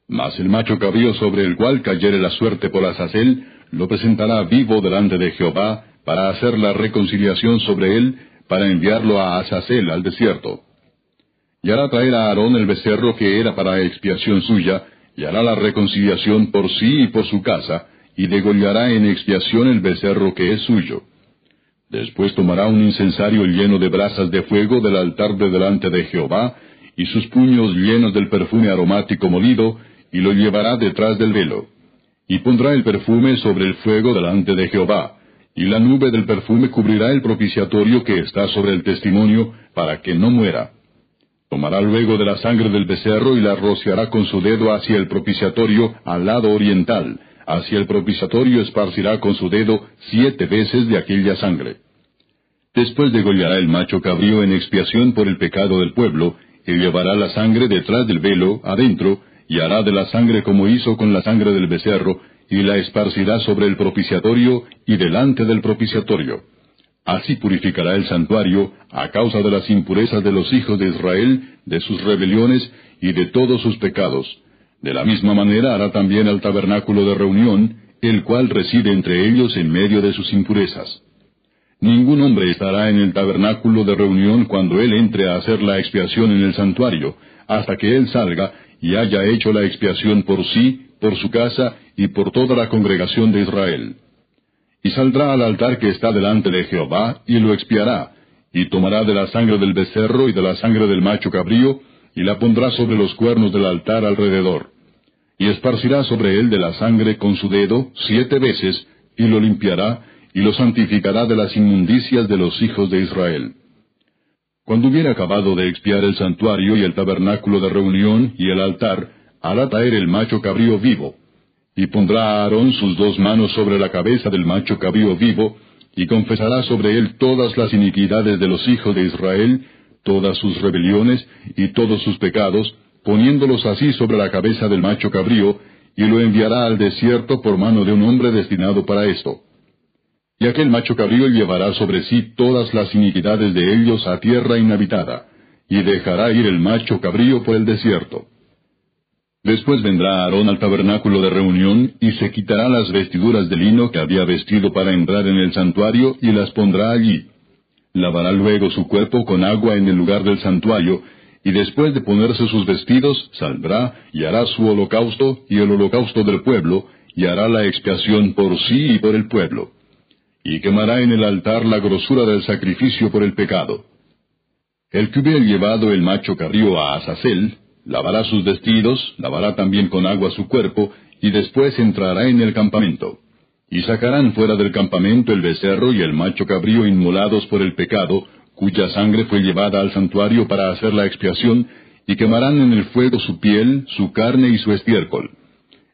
Mas el macho cabrío sobre el cual cayere la suerte por Azazel, lo presentará vivo delante de Jehová, para hacer la reconciliación sobre él, para enviarlo a Azazel al desierto. Y hará traer a Aarón el becerro que era para expiación suya, y hará la reconciliación por sí y por su casa, y degollará en expiación el becerro que es suyo. Después tomará un incensario lleno de brasas de fuego del altar de delante de Jehová, y sus puños llenos del perfume aromático molido, y lo llevará detrás del velo. Y pondrá el perfume sobre el fuego delante de Jehová, y la nube del perfume cubrirá el propiciatorio que está sobre el testimonio, para que no muera. Tomará luego de la sangre del becerro y la rociará con su dedo hacia el propiciatorio al lado oriental, hacia el propiciatorio esparcirá con su dedo siete veces de aquella sangre. Después degollará el macho cabrío en expiación por el pecado del pueblo, y llevará la sangre detrás del velo, adentro, y hará de la sangre como hizo con la sangre del becerro, y la esparcirá sobre el propiciatorio y delante del propiciatorio. Así purificará el santuario a causa de las impurezas de los hijos de Israel, de sus rebeliones y de todos sus pecados. De la misma manera hará también al tabernáculo de reunión, el cual reside entre ellos en medio de sus impurezas. Ningún hombre estará en el tabernáculo de reunión cuando él entre a hacer la expiación en el santuario, hasta que él salga y haya hecho la expiación por sí, por su casa y por toda la congregación de Israel. Y saldrá al altar que está delante de Jehová, y lo expiará, y tomará de la sangre del becerro y de la sangre del macho cabrío, y la pondrá sobre los cuernos del altar alrededor. Y esparcirá sobre él de la sangre con su dedo siete veces, y lo limpiará, y lo santificará de las inmundicias de los hijos de Israel. Cuando hubiera acabado de expiar el santuario y el tabernáculo de reunión y el altar, hará traer el macho cabrío vivo, y pondrá a Aarón sus dos manos sobre la cabeza del macho cabrío vivo, y confesará sobre él todas las iniquidades de los hijos de Israel, todas sus rebeliones y todos sus pecados, poniéndolos así sobre la cabeza del macho cabrío, y lo enviará al desierto por mano de un hombre destinado para esto. Y aquel macho cabrío llevará sobre sí todas las iniquidades de ellos a tierra inhabitada, y dejará ir el macho cabrío por el desierto. Después vendrá Aarón al tabernáculo de reunión y se quitará las vestiduras de lino que había vestido para entrar en el santuario y las pondrá allí. Lavará luego su cuerpo con agua en el lugar del santuario, y después de ponerse sus vestidos, saldrá y hará su holocausto y el holocausto del pueblo, y hará la expiación por sí y por el pueblo. Y quemará en el altar la grosura del sacrificio por el pecado. El que hubiera llevado el macho carrío a Azazel, lavará sus vestidos, lavará también con agua su cuerpo, y después entrará en el campamento. Y sacarán fuera del campamento el becerro y el macho cabrío inmolados por el pecado, cuya sangre fue llevada al santuario para hacer la expiación, y quemarán en el fuego su piel, su carne y su estiércol.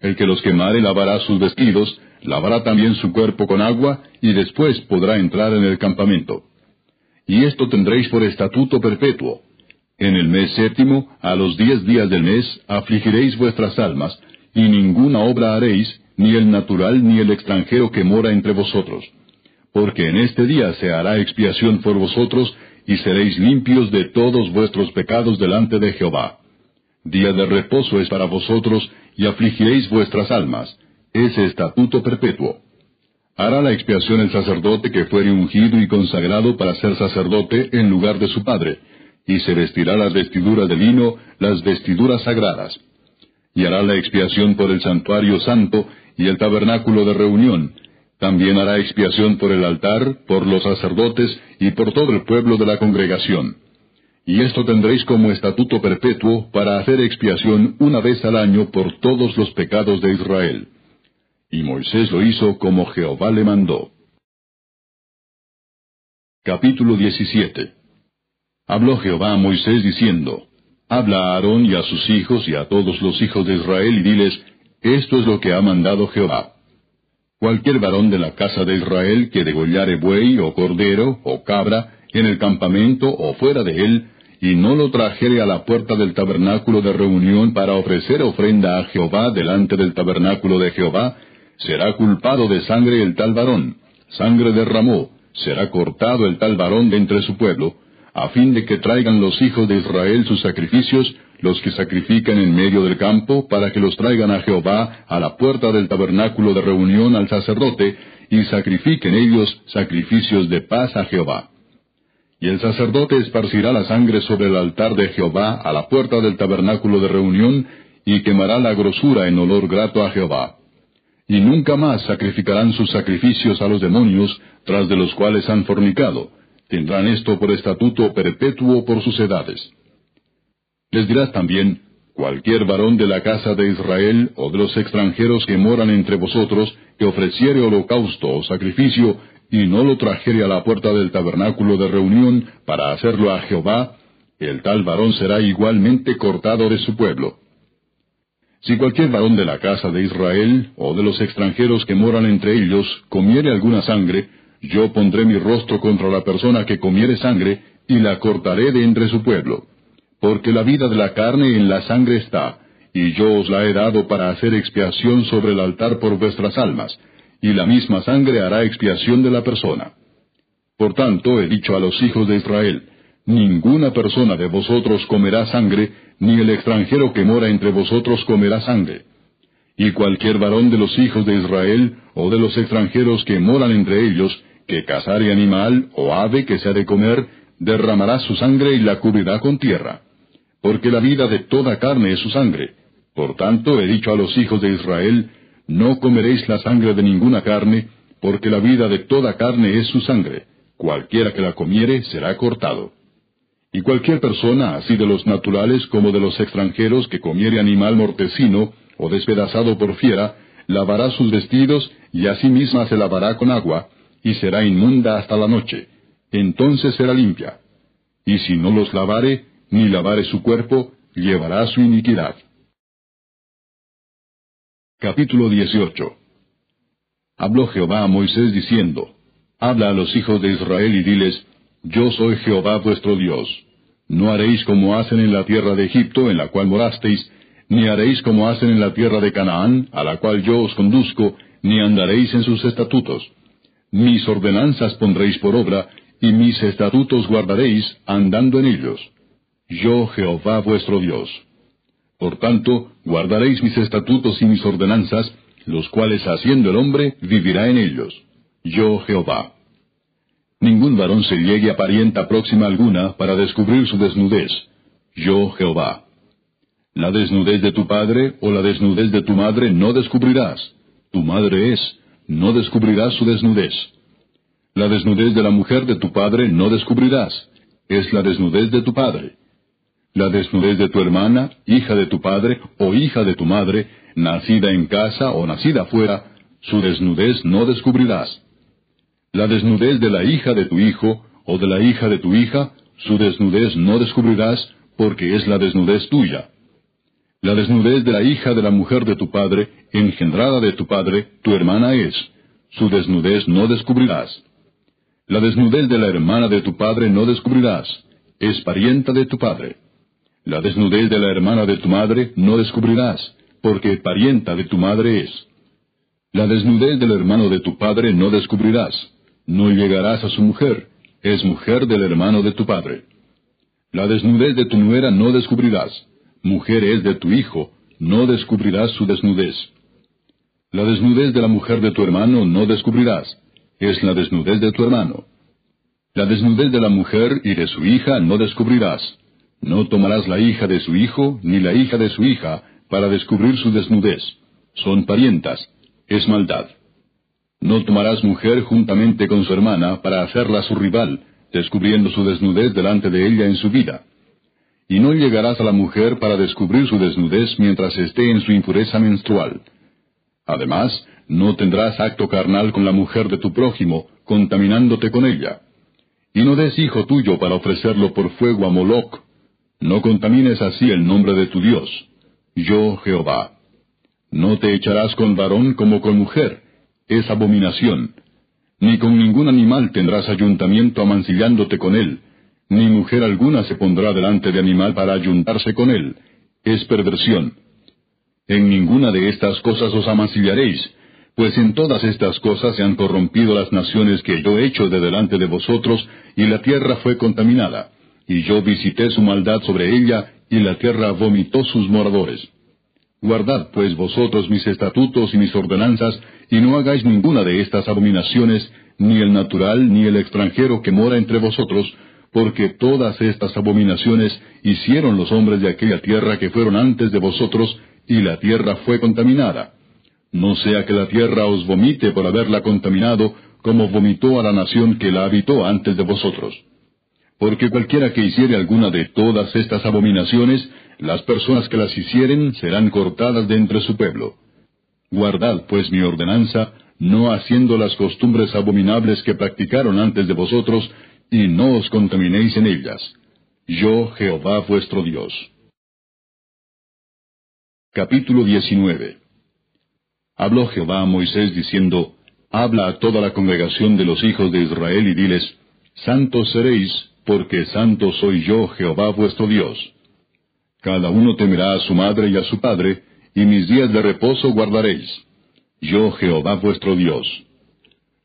El que los quemare lavará sus vestidos, lavará también su cuerpo con agua, y después podrá entrar en el campamento. Y esto tendréis por estatuto perpetuo. En el mes séptimo, a los diez días del mes, afligiréis vuestras almas, y ninguna obra haréis, ni el natural ni el extranjero que mora entre vosotros porque en este día se hará expiación por vosotros, y seréis limpios de todos vuestros pecados delante de Jehová. Día de reposo es para vosotros, y afligiréis vuestras almas. Ese estatuto perpetuo. Hará la expiación el sacerdote que fuere ungido y consagrado para ser sacerdote en lugar de su padre, y se vestirá las vestiduras de lino, las vestiduras sagradas. Y hará la expiación por el santuario santo y el tabernáculo de reunión, también hará expiación por el altar, por los sacerdotes y por todo el pueblo de la congregación. Y esto tendréis como estatuto perpetuo para hacer expiación una vez al año por todos los pecados de Israel. Y Moisés lo hizo como Jehová le mandó. Capítulo 17 Habló Jehová a Moisés diciendo, Habla a Aarón y a sus hijos y a todos los hijos de Israel y diles, Esto es lo que ha mandado Jehová Cualquier varón de la casa de Israel que degollare buey o cordero o cabra en el campamento o fuera de él, y no lo trajere a la puerta del tabernáculo de reunión para ofrecer ofrenda a Jehová delante del tabernáculo de Jehová, será culpado de sangre el tal varón, sangre derramó, será cortado el tal varón de entre su pueblo, a fin de que traigan los hijos de Israel sus sacrificios, los que sacrifican en medio del campo, para que los traigan a Jehová a la puerta del tabernáculo de reunión al sacerdote, y sacrifiquen ellos sacrificios de paz a Jehová. Y el sacerdote esparcirá la sangre sobre el altar de Jehová a la puerta del tabernáculo de reunión, y quemará la grosura en olor grato a Jehová. Y nunca más sacrificarán sus sacrificios a los demonios, tras de los cuales han fornicado. Tendrán esto por estatuto perpetuo por sus edades. Les dirás también, cualquier varón de la casa de Israel o de los extranjeros que moran entre vosotros, que ofreciere holocausto o sacrificio, y no lo trajere a la puerta del tabernáculo de reunión para hacerlo a Jehová, el tal varón será igualmente cortado de su pueblo. Si cualquier varón de la casa de Israel o de los extranjeros que moran entre ellos comiere alguna sangre, yo pondré mi rostro contra la persona que comiere sangre, y la cortaré de entre su pueblo porque la vida de la carne en la sangre está, y yo os la he dado para hacer expiación sobre el altar por vuestras almas, y la misma sangre hará expiación de la persona. Por tanto, he dicho a los hijos de Israel, ninguna persona de vosotros comerá sangre, ni el extranjero que mora entre vosotros comerá sangre. Y cualquier varón de los hijos de Israel, o de los extranjeros que moran entre ellos, que cazare animal o ave que se ha de comer, derramará su sangre y la cubrirá con tierra porque la vida de toda carne es su sangre. Por tanto, he dicho a los hijos de Israel, no comeréis la sangre de ninguna carne, porque la vida de toda carne es su sangre. Cualquiera que la comiere será cortado. Y cualquier persona, así de los naturales como de los extranjeros, que comiere animal mortecino o despedazado por fiera, lavará sus vestidos y a sí misma se lavará con agua, y será inmunda hasta la noche. Entonces será limpia. Y si no los lavare, ni lavare su cuerpo, llevará su iniquidad. Capítulo 18 Habló Jehová a Moisés diciendo, Habla a los hijos de Israel y diles, Yo soy Jehová vuestro Dios. No haréis como hacen en la tierra de Egipto, en la cual morasteis, ni haréis como hacen en la tierra de Canaán, a la cual yo os conduzco, ni andaréis en sus estatutos. Mis ordenanzas pondréis por obra, y mis estatutos guardaréis, andando en ellos. Yo Jehová vuestro Dios. Por tanto, guardaréis mis estatutos y mis ordenanzas, los cuales haciendo el hombre vivirá en ellos. Yo Jehová. Ningún varón se llegue a parienta próxima alguna para descubrir su desnudez. Yo Jehová. La desnudez de tu padre o la desnudez de tu madre no descubrirás. Tu madre es, no descubrirás su desnudez. La desnudez de la mujer de tu padre no descubrirás. Es la desnudez de tu padre. La desnudez de tu hermana, hija de tu padre o hija de tu madre, nacida en casa o nacida fuera, su desnudez no descubrirás. La desnudez de la hija de tu hijo o de la hija de tu hija, su desnudez no descubrirás, porque es la desnudez tuya. La desnudez de la hija de la mujer de tu padre, engendrada de tu padre, tu hermana es. Su desnudez no descubrirás. La desnudez de la hermana de tu padre no descubrirás. Es parienta de tu padre. La desnudez de la hermana de tu madre no descubrirás, porque parienta de tu madre es. La desnudez del hermano de tu padre no descubrirás. No llegarás a su mujer. Es mujer del hermano de tu padre. La desnudez de tu nuera no descubrirás mujer es de tu hijo, no descubrirás su desnudez. La desnudez de la mujer de tu hermano no descubrirás, es la desnudez de tu hermano. La desnudez de la mujer y de su hija no descubrirás. No tomarás la hija de su hijo ni la hija de su hija para descubrir su desnudez. Son parientas, es maldad. No tomarás mujer juntamente con su hermana para hacerla su rival, descubriendo su desnudez delante de ella en su vida y no llegarás a la mujer para descubrir su desnudez mientras esté en su impureza menstrual. Además, no tendrás acto carnal con la mujer de tu prójimo, contaminándote con ella. Y no des hijo tuyo para ofrecerlo por fuego a Moloc. No contamines así el nombre de tu Dios. Yo Jehová. No te echarás con varón como con mujer. Es abominación. Ni con ningún animal tendrás ayuntamiento amancillándote con él ni mujer alguna se pondrá delante de animal para ayuntarse con él. Es perversión. En ninguna de estas cosas os amancillaréis, pues en todas estas cosas se han corrompido las naciones que yo he hecho de delante de vosotros, y la tierra fue contaminada. Y yo visité su maldad sobre ella, y la tierra vomitó sus moradores. Guardad pues vosotros mis estatutos y mis ordenanzas, y no hagáis ninguna de estas abominaciones, ni el natural ni el extranjero que mora entre vosotros, porque todas estas abominaciones hicieron los hombres de aquella tierra que fueron antes de vosotros, y la tierra fue contaminada. No sea que la tierra os vomite por haberla contaminado, como vomitó a la nación que la habitó antes de vosotros. Porque cualquiera que hiciere alguna de todas estas abominaciones, las personas que las hicieren serán cortadas de entre su pueblo. Guardad pues mi ordenanza, no haciendo las costumbres abominables que practicaron antes de vosotros, y no os contaminéis en ellas. Yo, Jehová vuestro Dios. Capítulo 19 Habló Jehová a Moisés diciendo, Habla a toda la congregación de los hijos de Israel y diles, Santos seréis, porque santo soy yo, Jehová vuestro Dios. Cada uno temerá a su madre y a su padre, y mis días de reposo guardaréis. Yo, Jehová vuestro Dios.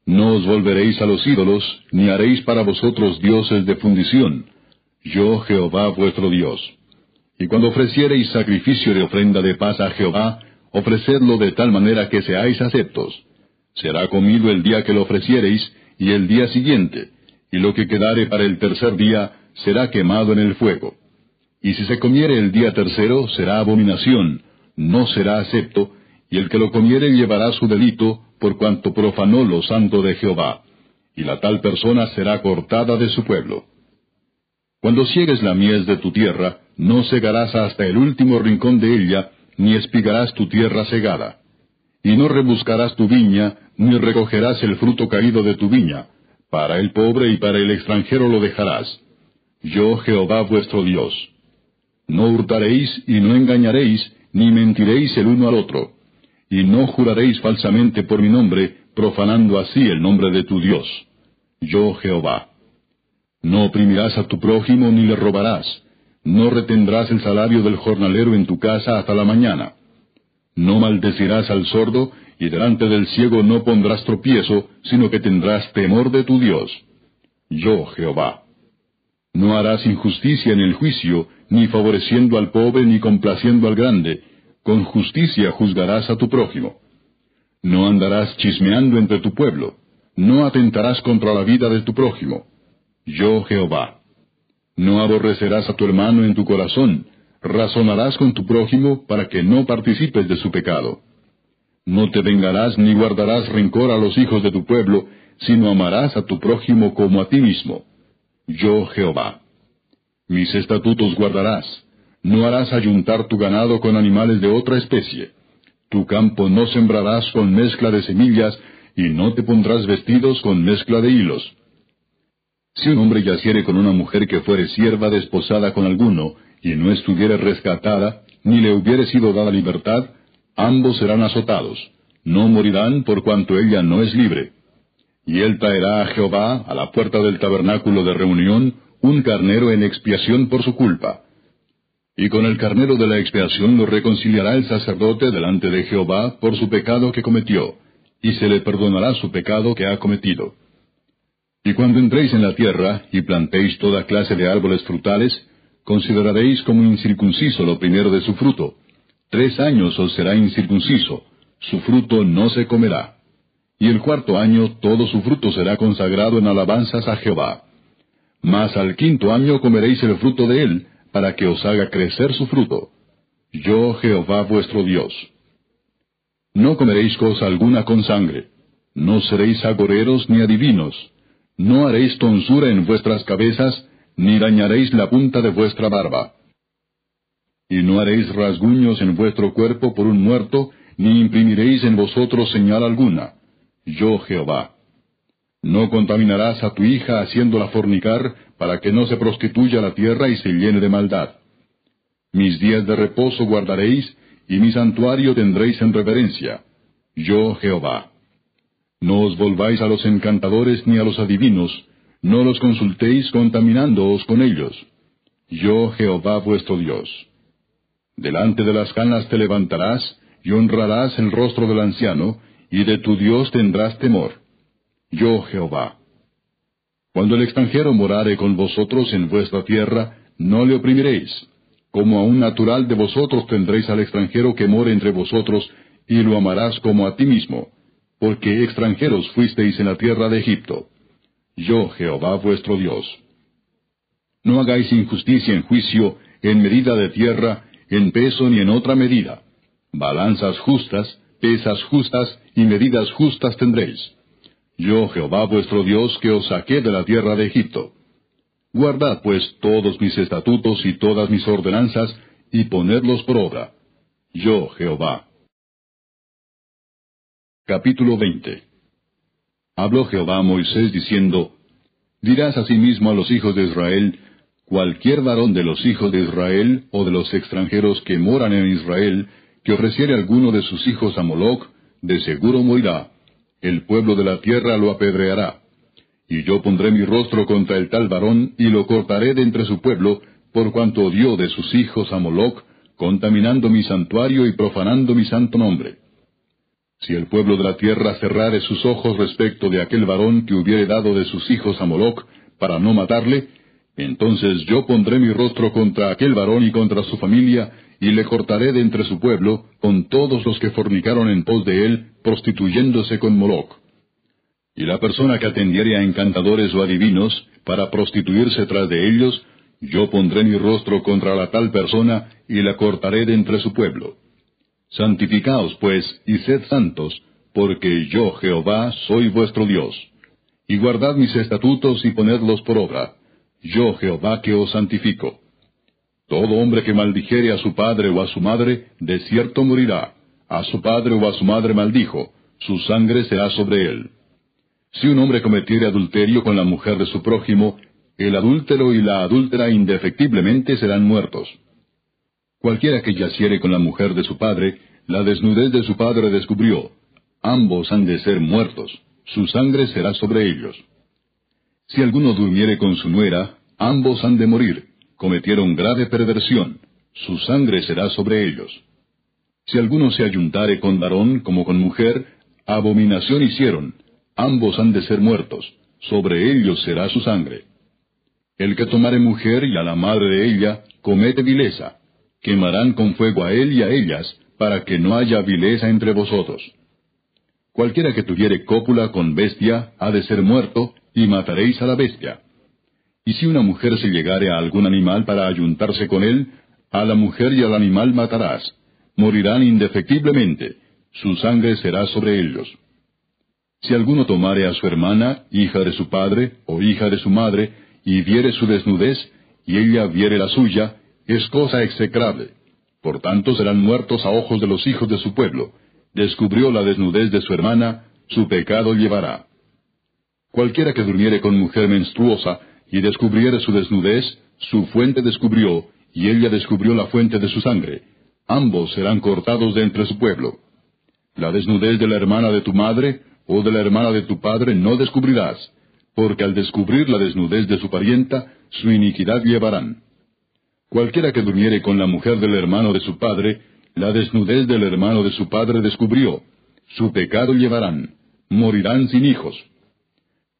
No os volveréis a los ídolos, ni haréis para vosotros dioses de fundición. Yo Jehová vuestro Dios. Y cuando ofreciereis sacrificio de ofrenda de paz a Jehová, ofrecedlo de tal manera que seáis aceptos. Será comido el día que lo ofreciereis, y el día siguiente, y lo que quedare para el tercer día será quemado en el fuego. Y si se comiere el día tercero, será abominación, no será acepto, y el que lo comiere llevará su delito, por cuanto profanó lo santo de Jehová, y la tal persona será cortada de su pueblo. Cuando ciegues la mies de tu tierra, no segarás hasta el último rincón de ella, ni espigarás tu tierra segada. Y no rebuscarás tu viña, ni recogerás el fruto caído de tu viña. Para el pobre y para el extranjero lo dejarás. Yo Jehová vuestro Dios. No hurtaréis y no engañaréis, ni mentiréis el uno al otro y no juraréis falsamente por mi nombre, profanando así el nombre de tu Dios. Yo Jehová. No oprimirás a tu prójimo ni le robarás. No retendrás el salario del jornalero en tu casa hasta la mañana. No maldecirás al sordo, y delante del ciego no pondrás tropiezo, sino que tendrás temor de tu Dios. Yo, Jehová. No harás injusticia en el juicio, ni favoreciendo al pobre, ni complaciendo al grande. Con justicia juzgarás a tu prójimo. No andarás chismeando entre tu pueblo. No atentarás contra la vida de tu prójimo. Yo, Jehová. No aborrecerás a tu hermano en tu corazón. Razonarás con tu prójimo para que no participes de su pecado. No te vengarás ni guardarás rencor a los hijos de tu pueblo, sino amarás a tu prójimo como a ti mismo. Yo Jehová. Mis estatutos guardarás. No harás ayuntar tu ganado con animales de otra especie. Tu campo no sembrarás con mezcla de semillas, y no te pondrás vestidos con mezcla de hilos. Si un hombre yaciere con una mujer que fuere sierva desposada con alguno, y no estuviere rescatada, ni le hubiere sido dada libertad, ambos serán azotados, no morirán por cuanto ella no es libre. Y él traerá a Jehová a la puerta del tabernáculo de reunión un carnero en expiación por su culpa. Y con el carnero de la expiación lo reconciliará el sacerdote delante de Jehová por su pecado que cometió, y se le perdonará su pecado que ha cometido. Y cuando entréis en la tierra y plantéis toda clase de árboles frutales, consideraréis como incircunciso lo primero de su fruto, Tres años os será incircunciso, su fruto no se comerá. Y el cuarto año todo su fruto será consagrado en alabanzas a Jehová. Mas al quinto año comeréis el fruto de él, para que os haga crecer su fruto. Yo Jehová vuestro Dios. No comeréis cosa alguna con sangre, no seréis agoreros ni adivinos, no haréis tonsura en vuestras cabezas, ni dañaréis la punta de vuestra barba y no haréis rasguños en vuestro cuerpo por un muerto, ni imprimiréis en vosotros señal alguna. Yo Jehová. No contaminarás a tu hija haciéndola fornicar, para que no se prostituya la tierra y se llene de maldad. Mis días de reposo guardaréis, y mi santuario tendréis en reverencia. Yo Jehová. No os volváis a los encantadores ni a los adivinos, no los consultéis contaminándoos con ellos. Yo Jehová vuestro Dios. Delante de las canas te levantarás, y honrarás el rostro del anciano, y de tu Dios tendrás temor. Yo Jehová. Cuando el extranjero morare con vosotros en vuestra tierra, no le oprimiréis. Como a un natural de vosotros tendréis al extranjero que more entre vosotros, y lo amarás como a ti mismo, porque extranjeros fuisteis en la tierra de Egipto. Yo Jehová vuestro Dios. No hagáis injusticia en juicio, en medida de tierra, en peso ni en otra medida. Balanzas justas, pesas justas y medidas justas tendréis. Yo Jehová vuestro Dios que os saqué de la tierra de Egipto. Guardad pues todos mis estatutos y todas mis ordenanzas, y ponedlos por obra. Yo Jehová. Capítulo 20 Habló Jehová a Moisés diciendo, Dirás asimismo a los hijos de Israel, cualquier varón de los hijos de Israel o de los extranjeros que moran en Israel, que ofreciere alguno de sus hijos a Moloch, de seguro morirá. El pueblo de la tierra lo apedreará. Y yo pondré mi rostro contra el tal varón, y lo cortaré de entre su pueblo, por cuanto dio de sus hijos a Moloch, contaminando mi santuario y profanando mi santo nombre. Si el pueblo de la tierra cerrare sus ojos respecto de aquel varón que hubiere dado de sus hijos a Moloch, para no matarle, entonces yo pondré mi rostro contra aquel varón y contra su familia, y le cortaré de entre su pueblo, con todos los que fornicaron en pos de él, prostituyéndose con Moloch. Y la persona que atendiere a encantadores o adivinos, para prostituirse tras de ellos, yo pondré mi rostro contra la tal persona, y la cortaré de entre su pueblo. Santificaos, pues, y sed santos, porque yo, Jehová, soy vuestro Dios. Y guardad mis estatutos y ponedlos por obra yo Jehová que os santifico. Todo hombre que maldijere a su padre o a su madre, de cierto morirá. A su padre o a su madre maldijo, su sangre será sobre él. Si un hombre cometiere adulterio con la mujer de su prójimo, el adúltero y la adúltera indefectiblemente serán muertos. Cualquiera que yaciere con la mujer de su padre, la desnudez de su padre descubrió. Ambos han de ser muertos, su sangre será sobre ellos. Si alguno durmiere con su nuera, ambos han de morir, cometieron grave perversión, su sangre será sobre ellos. Si alguno se ayuntare con varón como con mujer, abominación hicieron, ambos han de ser muertos, sobre ellos será su sangre. El que tomare mujer y a la madre de ella, comete vileza, quemarán con fuego a él y a ellas, para que no haya vileza entre vosotros. Cualquiera que tuviere cópula con bestia ha de ser muerto, y mataréis a la bestia. Y si una mujer se llegare a algún animal para ayuntarse con él, a la mujer y al animal matarás. Morirán indefectiblemente, su sangre será sobre ellos. Si alguno tomare a su hermana, hija de su padre, o hija de su madre, y viere su desnudez, y ella viere la suya, es cosa execrable. Por tanto serán muertos a ojos de los hijos de su pueblo, descubrió la desnudez de su hermana, su pecado llevará. Cualquiera que durmiere con mujer menstruosa y descubriere su desnudez, su fuente descubrió, y ella descubrió la fuente de su sangre. Ambos serán cortados de entre su pueblo. La desnudez de la hermana de tu madre o de la hermana de tu padre no descubrirás, porque al descubrir la desnudez de su parienta, su iniquidad llevarán. Cualquiera que durmiere con la mujer del hermano de su padre, la desnudez del hermano de su padre descubrió, su pecado llevarán, morirán sin hijos.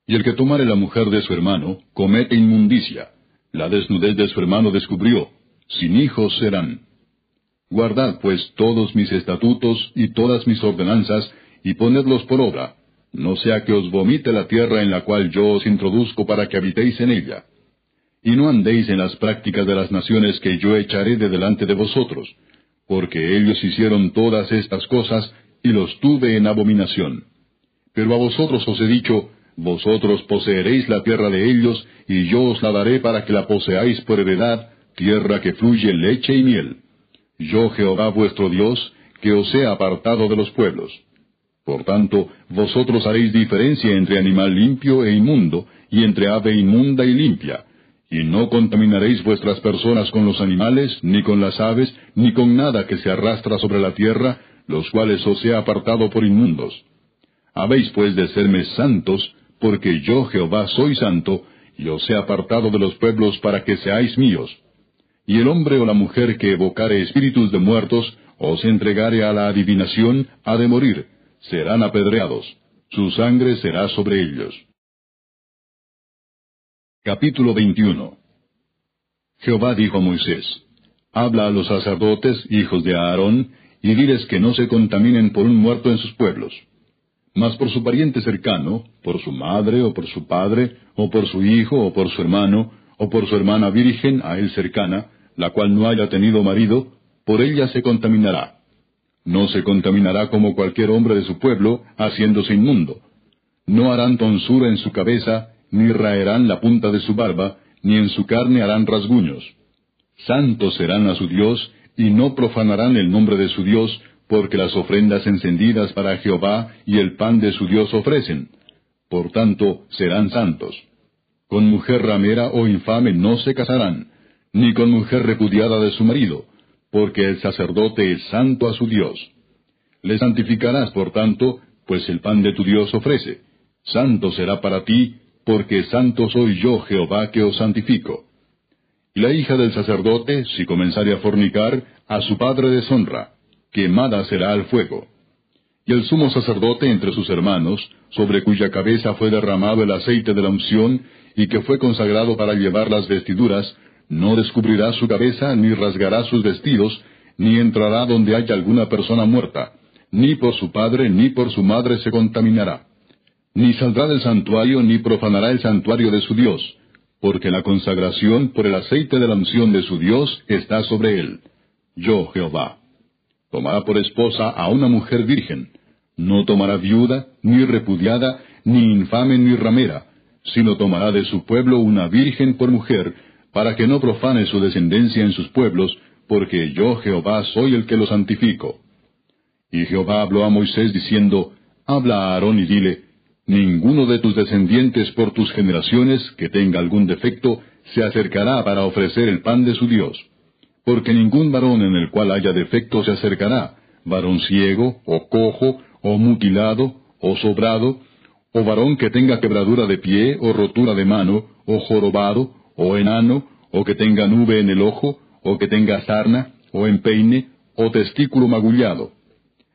Y el que tomare la mujer de su hermano, comete inmundicia, la desnudez de su hermano descubrió, sin hijos serán. Guardad pues todos mis estatutos y todas mis ordenanzas, y ponedlos por obra, no sea que os vomite la tierra en la cual yo os introduzco para que habitéis en ella. Y no andéis en las prácticas de las naciones que yo echaré de delante de vosotros, porque ellos hicieron todas estas cosas, y los tuve en abominación. Pero a vosotros os he dicho, vosotros poseeréis la tierra de ellos, y yo os la daré para que la poseáis por heredad, tierra que fluye leche y miel. Yo Jehová vuestro Dios, que os he apartado de los pueblos. Por tanto, vosotros haréis diferencia entre animal limpio e inmundo, y entre ave inmunda y limpia, y no contaminaréis vuestras personas con los animales, ni con las aves, ni con nada que se arrastra sobre la tierra, los cuales os he apartado por inmundos. Habéis pues de serme santos, porque yo Jehová soy santo, y os he apartado de los pueblos para que seáis míos. Y el hombre o la mujer que evocare espíritus de muertos, os entregare a la adivinación, ha de morir, serán apedreados, su sangre será sobre ellos. Capítulo 21 Jehová dijo a Moisés, Habla a los sacerdotes, hijos de Aarón, y diles que no se contaminen por un muerto en sus pueblos. Mas por su pariente cercano, por su madre, o por su padre, o por su hijo, o por su hermano, o por su hermana virgen a él cercana, la cual no haya tenido marido, por ella se contaminará. No se contaminará como cualquier hombre de su pueblo, haciéndose inmundo. No harán tonsura en su cabeza, ni raerán la punta de su barba, ni en su carne harán rasguños. Santos serán a su Dios, y no profanarán el nombre de su Dios, porque las ofrendas encendidas para Jehová y el pan de su Dios ofrecen. Por tanto, serán santos. Con mujer ramera o infame no se casarán, ni con mujer repudiada de su marido, porque el sacerdote es santo a su Dios. Le santificarás, por tanto, pues el pan de tu Dios ofrece. Santo será para ti, porque santo soy yo Jehová que os santifico. Y la hija del sacerdote, si comenzare a fornicar, a su padre deshonra, quemada será al fuego. Y el sumo sacerdote entre sus hermanos, sobre cuya cabeza fue derramado el aceite de la unción, y que fue consagrado para llevar las vestiduras, no descubrirá su cabeza, ni rasgará sus vestidos, ni entrará donde haya alguna persona muerta, ni por su padre ni por su madre se contaminará ni saldrá del santuario, ni profanará el santuario de su Dios, porque la consagración por el aceite de la unción de su Dios está sobre él. Yo, Jehová. Tomará por esposa a una mujer virgen. No tomará viuda, ni repudiada, ni infame, ni ramera, sino tomará de su pueblo una virgen por mujer, para que no profane su descendencia en sus pueblos, porque yo, Jehová, soy el que lo santifico. Y Jehová habló a Moisés diciendo, Habla a Aarón y dile, Ninguno de tus descendientes por tus generaciones que tenga algún defecto se acercará para ofrecer el pan de su Dios. Porque ningún varón en el cual haya defecto se acercará, varón ciego, o cojo, o mutilado, o sobrado, o varón que tenga quebradura de pie, o rotura de mano, o jorobado, o enano, o que tenga nube en el ojo, o que tenga sarna, o empeine, o testículo magullado.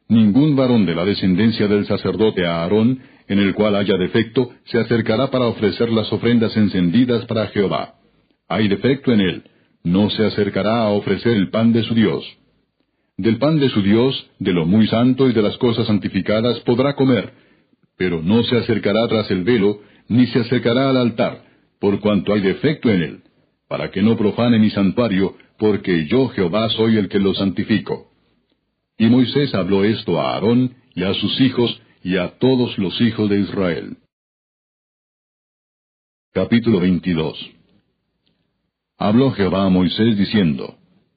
Ningún varón de la descendencia del sacerdote Aarón, en el cual haya defecto, se acercará para ofrecer las ofrendas encendidas para Jehová. Hay defecto en él, no se acercará a ofrecer el pan de su Dios. Del pan de su Dios, de lo muy santo y de las cosas santificadas podrá comer, pero no se acercará tras el velo, ni se acercará al altar, por cuanto hay defecto en él, para que no profane mi santuario, porque yo Jehová soy el que lo santifico. Y Moisés habló esto a Aarón y a sus hijos y a todos los hijos de Israel. Capítulo 22 Habló Jehová a Moisés diciendo,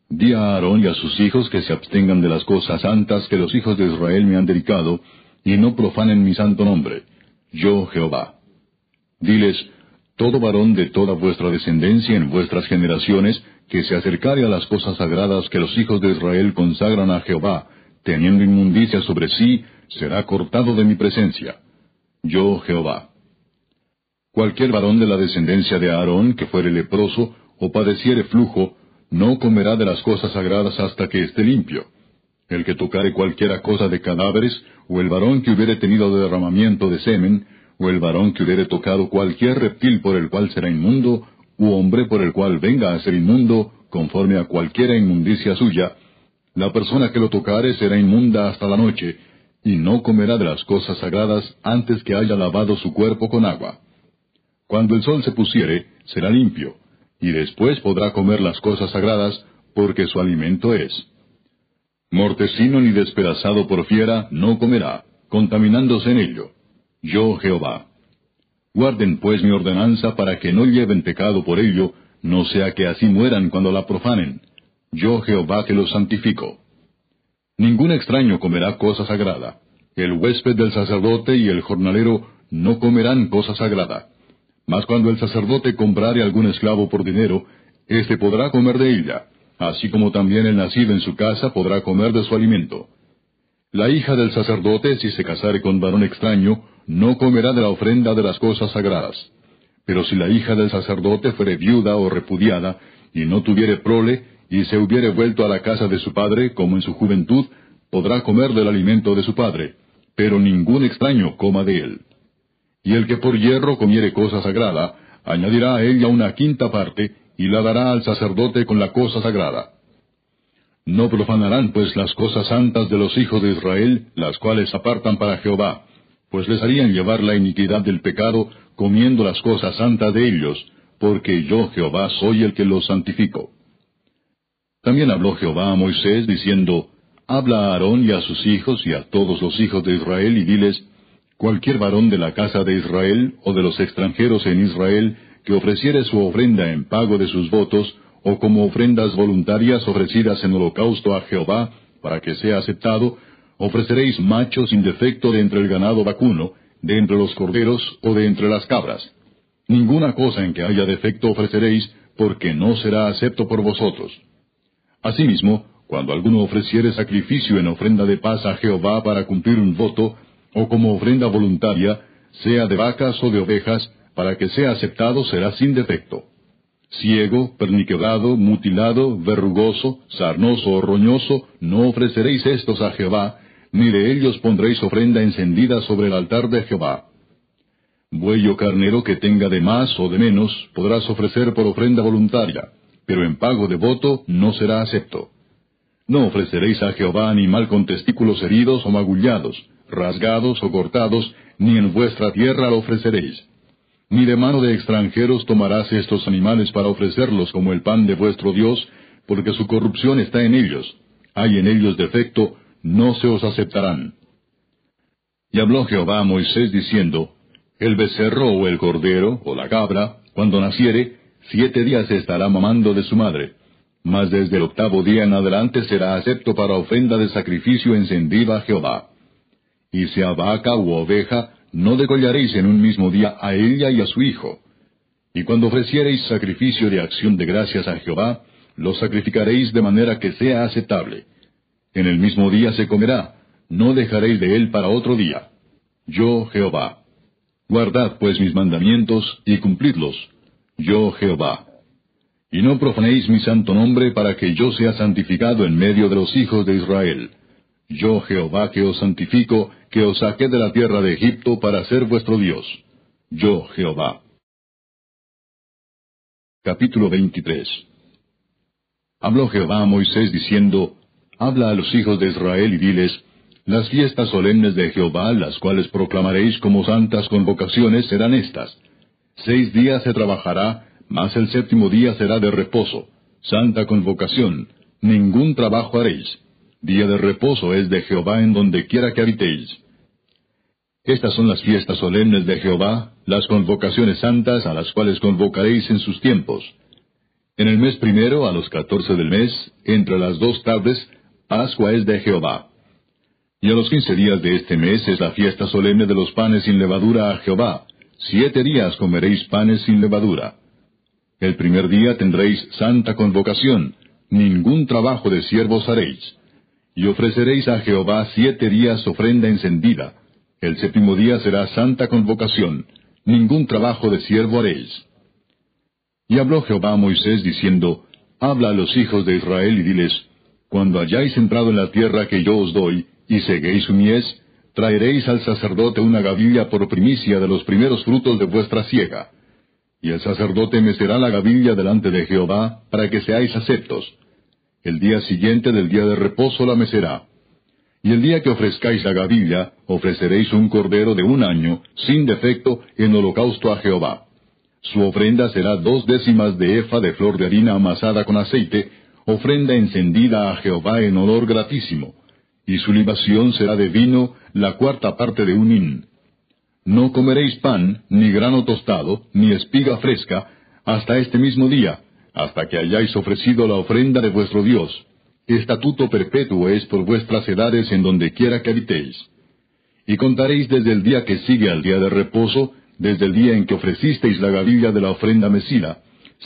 Di a Aarón y a sus hijos que se abstengan de las cosas santas que los hijos de Israel me han dedicado, y no profanen mi santo nombre, yo Jehová. Diles, todo varón de toda vuestra descendencia en vuestras generaciones, que se acercare a las cosas sagradas que los hijos de Israel consagran a Jehová, teniendo inmundicia sobre sí, será cortado de mi presencia. Yo Jehová. Cualquier varón de la descendencia de Aarón que fuere leproso o padeciere flujo, no comerá de las cosas sagradas hasta que esté limpio. El que tocare cualquiera cosa de cadáveres, o el varón que hubiere tenido derramamiento de semen, o el varón que hubiere tocado cualquier reptil por el cual será inmundo, u hombre por el cual venga a ser inmundo, conforme a cualquiera inmundicia suya, la persona que lo tocare será inmunda hasta la noche, y no comerá de las cosas sagradas antes que haya lavado su cuerpo con agua. Cuando el sol se pusiere, será limpio, y después podrá comer las cosas sagradas, porque su alimento es. Mortecino ni despedazado por fiera no comerá, contaminándose en ello. Yo Jehová. Guarden pues mi ordenanza para que no lleven pecado por ello, no sea que así mueran cuando la profanen. Yo Jehová que los santifico. Ningún extraño comerá cosa sagrada. El huésped del sacerdote y el jornalero no comerán cosa sagrada. Mas cuando el sacerdote comprare algún esclavo por dinero, éste podrá comer de ella así como también el nacido en su casa podrá comer de su alimento. La hija del sacerdote, si se casare con varón extraño, no comerá de la ofrenda de las cosas sagradas. Pero si la hija del sacerdote fuere viuda o repudiada, y no tuviere prole, y se hubiere vuelto a la casa de su padre, como en su juventud, podrá comer del alimento de su padre, pero ningún extraño coma de él. Y el que por hierro comiere cosa sagrada, añadirá a ella una quinta parte, y la dará al sacerdote con la cosa sagrada. No profanarán pues las cosas santas de los hijos de Israel, las cuales apartan para Jehová, pues les harían llevar la iniquidad del pecado, comiendo las cosas santas de ellos, porque yo Jehová soy el que los santifico. También habló Jehová a Moisés, diciendo, Habla a Aarón y a sus hijos y a todos los hijos de Israel, y diles, Cualquier varón de la casa de Israel o de los extranjeros en Israel que ofreciere su ofrenda en pago de sus votos, o como ofrendas voluntarias ofrecidas en holocausto a Jehová, para que sea aceptado, ofreceréis machos sin defecto de entre el ganado vacuno, de entre los corderos o de entre las cabras. Ninguna cosa en que haya defecto ofreceréis, porque no será acepto por vosotros. Asimismo, cuando alguno ofreciere sacrificio en ofrenda de paz a Jehová para cumplir un voto, o como ofrenda voluntaria, sea de vacas o de ovejas, para que sea aceptado será sin defecto. Ciego, perniquebrado, mutilado, verrugoso, sarnoso o roñoso, no ofreceréis estos a Jehová, ni de ellos pondréis ofrenda encendida sobre el altar de Jehová. Buey o carnero que tenga de más o de menos, podrás ofrecer por ofrenda voluntaria, pero en pago de voto no será acepto. No ofreceréis a Jehová animal con testículos heridos o magullados, rasgados o cortados, ni en vuestra tierra lo ofreceréis ni de mano de extranjeros tomarás estos animales para ofrecerlos como el pan de vuestro Dios, porque su corrupción está en ellos. Hay en ellos defecto, no se os aceptarán. Y habló Jehová a Moisés diciendo, El becerro o el cordero o la cabra, cuando naciere, siete días estará mamando de su madre, mas desde el octavo día en adelante será acepto para ofrenda de sacrificio encendida a Jehová. Y sea vaca u oveja, no degollaréis en un mismo día a ella y a su hijo. Y cuando ofreciereis sacrificio de acción de gracias a Jehová, lo sacrificaréis de manera que sea aceptable. En el mismo día se comerá, no dejaréis de él para otro día. Yo Jehová. Guardad pues mis mandamientos y cumplidlos, yo Jehová. Y no profanéis mi santo nombre para que yo sea santificado en medio de los hijos de Israel. Yo Jehová que os santifico, que os saqué de la tierra de Egipto para ser vuestro Dios. Yo Jehová. Capítulo 23 Habló Jehová a Moisés diciendo, Habla a los hijos de Israel y diles, Las fiestas solemnes de Jehová, las cuales proclamaréis como santas convocaciones, serán estas. Seis días se trabajará, mas el séptimo día será de reposo, santa convocación, ningún trabajo haréis. Día de reposo es de Jehová en donde quiera que habitéis. Estas son las fiestas solemnes de Jehová, las convocaciones santas a las cuales convocaréis en sus tiempos. En el mes primero, a los catorce del mes, entre las dos tardes, Pascua es de Jehová. Y a los quince días de este mes es la fiesta solemne de los panes sin levadura a Jehová. Siete días comeréis panes sin levadura. El primer día tendréis santa convocación, ningún trabajo de siervos haréis. Y ofreceréis a Jehová siete días ofrenda encendida el séptimo día será santa convocación, ningún trabajo de siervo haréis. Y habló Jehová a Moisés diciendo, Habla a los hijos de Israel y diles, Cuando hayáis entrado en la tierra que yo os doy, y seguéis su mies, traeréis al sacerdote una gavilla por primicia de los primeros frutos de vuestra siega. Y el sacerdote mecerá la gavilla delante de Jehová, para que seáis aceptos. El día siguiente del día de reposo la mecerá. Y el día que ofrezcáis la gavilla, ofreceréis un cordero de un año, sin defecto, en holocausto a Jehová. Su ofrenda será dos décimas de efa de flor de harina amasada con aceite, ofrenda encendida a Jehová en olor gratísimo. Y su libación será de vino, la cuarta parte de un hin. No comeréis pan, ni grano tostado, ni espiga fresca, hasta este mismo día, hasta que hayáis ofrecido la ofrenda de vuestro Dios estatuto perpetuo es por vuestras edades en donde quiera que habitéis. Y contaréis desde el día que sigue al día de reposo, desde el día en que ofrecisteis la gavilla de la ofrenda mecida,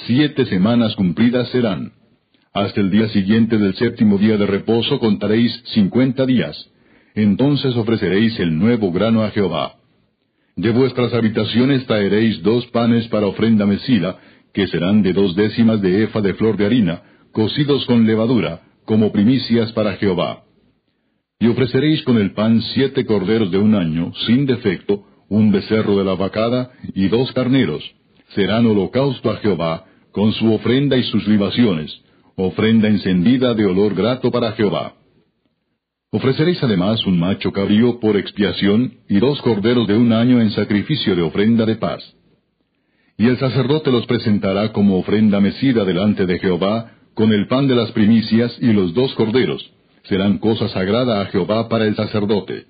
siete semanas cumplidas serán. Hasta el día siguiente del séptimo día de reposo contaréis cincuenta días. Entonces ofreceréis el nuevo grano a Jehová. De vuestras habitaciones traeréis dos panes para ofrenda mecida, que serán de dos décimas de efa de flor de harina, cocidos con levadura, como primicias para Jehová. Y ofreceréis con el pan siete corderos de un año, sin defecto, un becerro de la vacada y dos carneros. Serán holocausto a Jehová, con su ofrenda y sus libaciones, ofrenda encendida de olor grato para Jehová. Ofreceréis además un macho cabrío por expiación y dos corderos de un año en sacrificio de ofrenda de paz. Y el sacerdote los presentará como ofrenda mecida delante de Jehová con el pan de las primicias y los dos corderos. Serán cosa sagrada a Jehová para el sacerdote.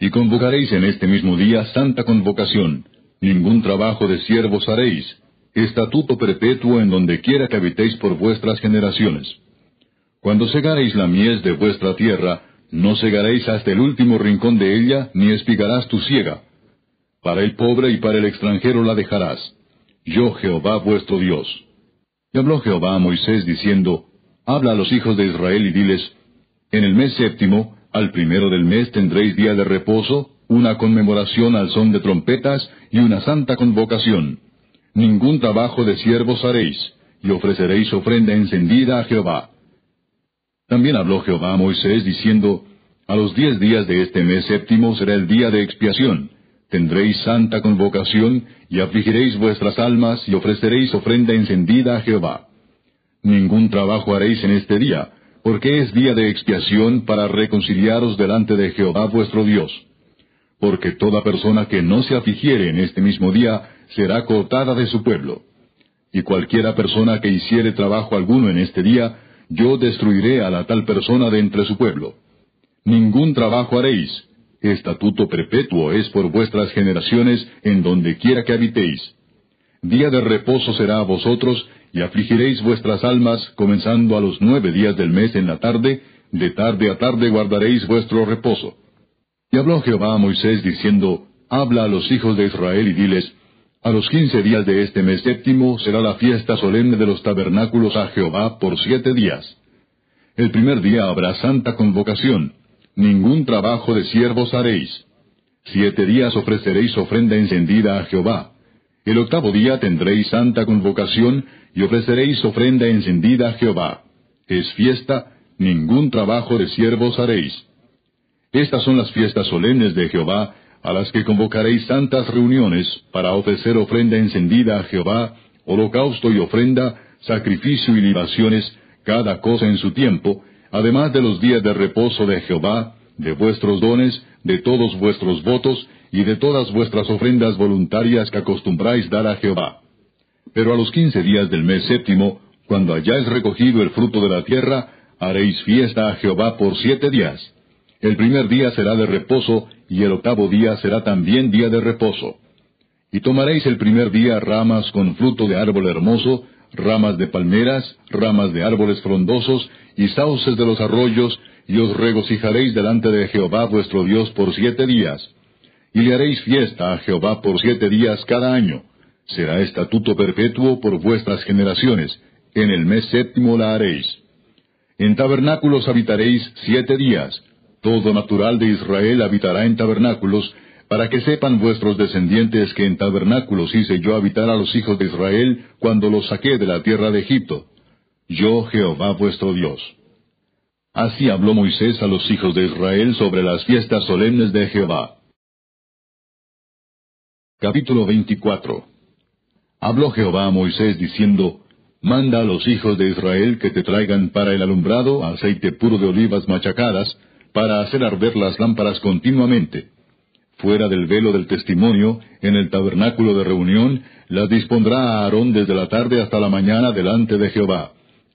Y convocaréis en este mismo día santa convocación. Ningún trabajo de siervos haréis. Estatuto perpetuo en donde quiera que habitéis por vuestras generaciones. Cuando segaréis la mies de vuestra tierra, no segaréis hasta el último rincón de ella, ni espigarás tu siega. Para el pobre y para el extranjero la dejarás. Yo Jehová vuestro Dios. Y habló Jehová a Moisés diciendo, Habla a los hijos de Israel y diles, En el mes séptimo, al primero del mes tendréis día de reposo, una conmemoración al son de trompetas y una santa convocación. Ningún trabajo de siervos haréis, y ofreceréis ofrenda encendida a Jehová. También habló Jehová a Moisés diciendo, A los diez días de este mes séptimo será el día de expiación, tendréis santa convocación, y afligiréis vuestras almas, y ofreceréis ofrenda encendida a Jehová. Ningún trabajo haréis en este día, porque es día de expiación para reconciliaros delante de Jehová vuestro Dios. Porque toda persona que no se afligiere en este mismo día será cortada de su pueblo. Y cualquiera persona que hiciere trabajo alguno en este día, yo destruiré a la tal persona de entre su pueblo. Ningún trabajo haréis, Estatuto perpetuo es por vuestras generaciones en donde quiera que habitéis. Día de reposo será a vosotros, y afligiréis vuestras almas, comenzando a los nueve días del mes en la tarde, de tarde a tarde guardaréis vuestro reposo. Y habló Jehová a Moisés diciendo, Habla a los hijos de Israel y diles, A los quince días de este mes séptimo será la fiesta solemne de los tabernáculos a Jehová por siete días. El primer día habrá santa convocación, ningún trabajo de siervos haréis. Siete días ofreceréis ofrenda encendida a Jehová. El octavo día tendréis santa convocación y ofreceréis ofrenda encendida a Jehová. Es fiesta, ningún trabajo de siervos haréis. Estas son las fiestas solemnes de Jehová, a las que convocaréis santas reuniones para ofrecer ofrenda encendida a Jehová, holocausto y ofrenda, sacrificio y libaciones, cada cosa en su tiempo, además de los días de reposo de Jehová, de vuestros dones, de todos vuestros votos y de todas vuestras ofrendas voluntarias que acostumbráis dar a Jehová. Pero a los quince días del mes séptimo, cuando hayáis recogido el fruto de la tierra, haréis fiesta a Jehová por siete días. El primer día será de reposo, y el octavo día será también día de reposo. Y tomaréis el primer día ramas con fruto de árbol hermoso, ramas de palmeras, ramas de árboles frondosos, y sauces de los arroyos, y os regocijaréis delante de Jehová vuestro Dios por siete días. Y le haréis fiesta a Jehová por siete días cada año. Será estatuto perpetuo por vuestras generaciones. En el mes séptimo la haréis. En tabernáculos habitaréis siete días. Todo natural de Israel habitará en tabernáculos, para que sepan vuestros descendientes que en tabernáculos hice yo habitar a los hijos de Israel cuando los saqué de la tierra de Egipto. Yo Jehová vuestro Dios. Así habló Moisés a los hijos de Israel sobre las fiestas solemnes de Jehová. Capítulo 24 Habló Jehová a Moisés diciendo, Manda a los hijos de Israel que te traigan para el alumbrado aceite puro de olivas machacadas, para hacer arder las lámparas continuamente. Fuera del velo del testimonio, en el tabernáculo de reunión, las dispondrá a Aarón desde la tarde hasta la mañana delante de Jehová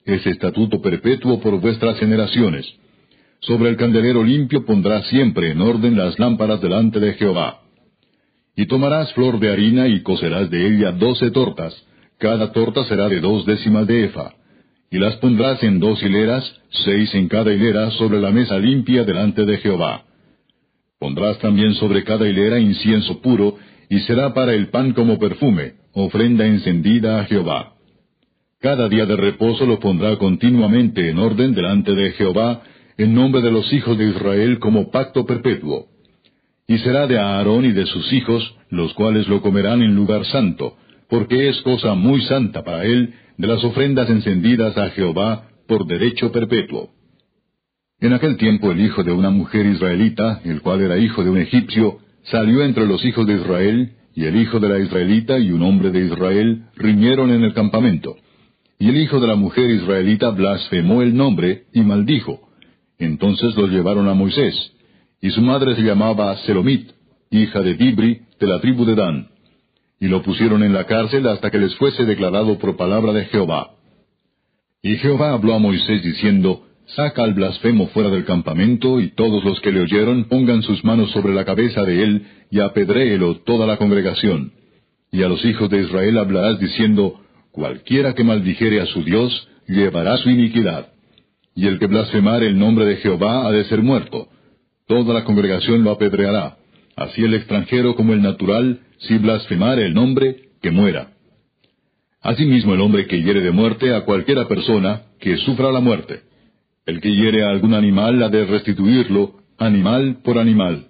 es estatuto perpetuo por vuestras generaciones. Sobre el candelero limpio pondrás siempre en orden las lámparas delante de Jehová. Y tomarás flor de harina y cocerás de ella doce tortas, cada torta será de dos décimas de efa. Y las pondrás en dos hileras, seis en cada hilera, sobre la mesa limpia delante de Jehová. Pondrás también sobre cada hilera incienso puro, y será para el pan como perfume, ofrenda encendida a Jehová. Cada día de reposo lo pondrá continuamente en orden delante de Jehová, en nombre de los hijos de Israel como pacto perpetuo. Y será de Aarón y de sus hijos, los cuales lo comerán en lugar santo, porque es cosa muy santa para él de las ofrendas encendidas a Jehová por derecho perpetuo. En aquel tiempo el hijo de una mujer israelita, el cual era hijo de un egipcio, salió entre los hijos de Israel, y el hijo de la israelita y un hombre de Israel riñeron en el campamento. Y el hijo de la mujer israelita blasfemó el nombre y maldijo. Entonces los llevaron a Moisés. Y su madre se llamaba Selomit, hija de Dibri, de la tribu de Dan. Y lo pusieron en la cárcel hasta que les fuese declarado por palabra de Jehová. Y Jehová habló a Moisés diciendo, Saca al blasfemo fuera del campamento, y todos los que le oyeron pongan sus manos sobre la cabeza de él, y apedréelo toda la congregación. Y a los hijos de Israel hablarás diciendo, Cualquiera que maldijere a su Dios, llevará su iniquidad. Y el que blasfemare el nombre de Jehová ha de ser muerto. Toda la congregación lo apedreará. Así el extranjero como el natural, si blasfemare el nombre, que muera. Asimismo el hombre que hiere de muerte a cualquiera persona, que sufra la muerte. El que hiere a algún animal ha de restituirlo, animal por animal.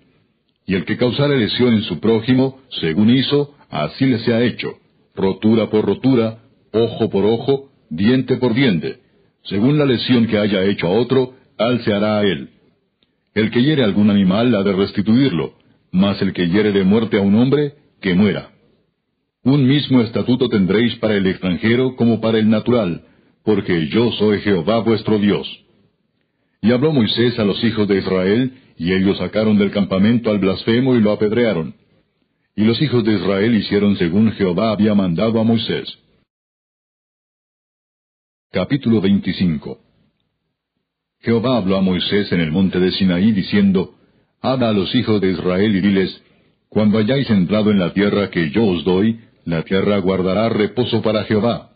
Y el que causare lesión en su prójimo, según hizo, así le sea hecho, rotura por rotura, ojo por ojo, diente por diente. Según la lesión que haya hecho a otro, tal se hará a él. El que hiere algún animal ha de restituirlo, mas el que hiere de muerte a un hombre, que muera. Un mismo estatuto tendréis para el extranjero como para el natural, porque yo soy Jehová vuestro Dios. Y habló Moisés a los hijos de Israel, y ellos sacaron del campamento al blasfemo y lo apedrearon. Y los hijos de Israel hicieron según Jehová había mandado a Moisés. Capítulo 25 Jehová habló a Moisés en el monte de Sinaí diciendo, Habla a los hijos de Israel y diles, Cuando hayáis entrado en la tierra que yo os doy, la tierra guardará reposo para Jehová.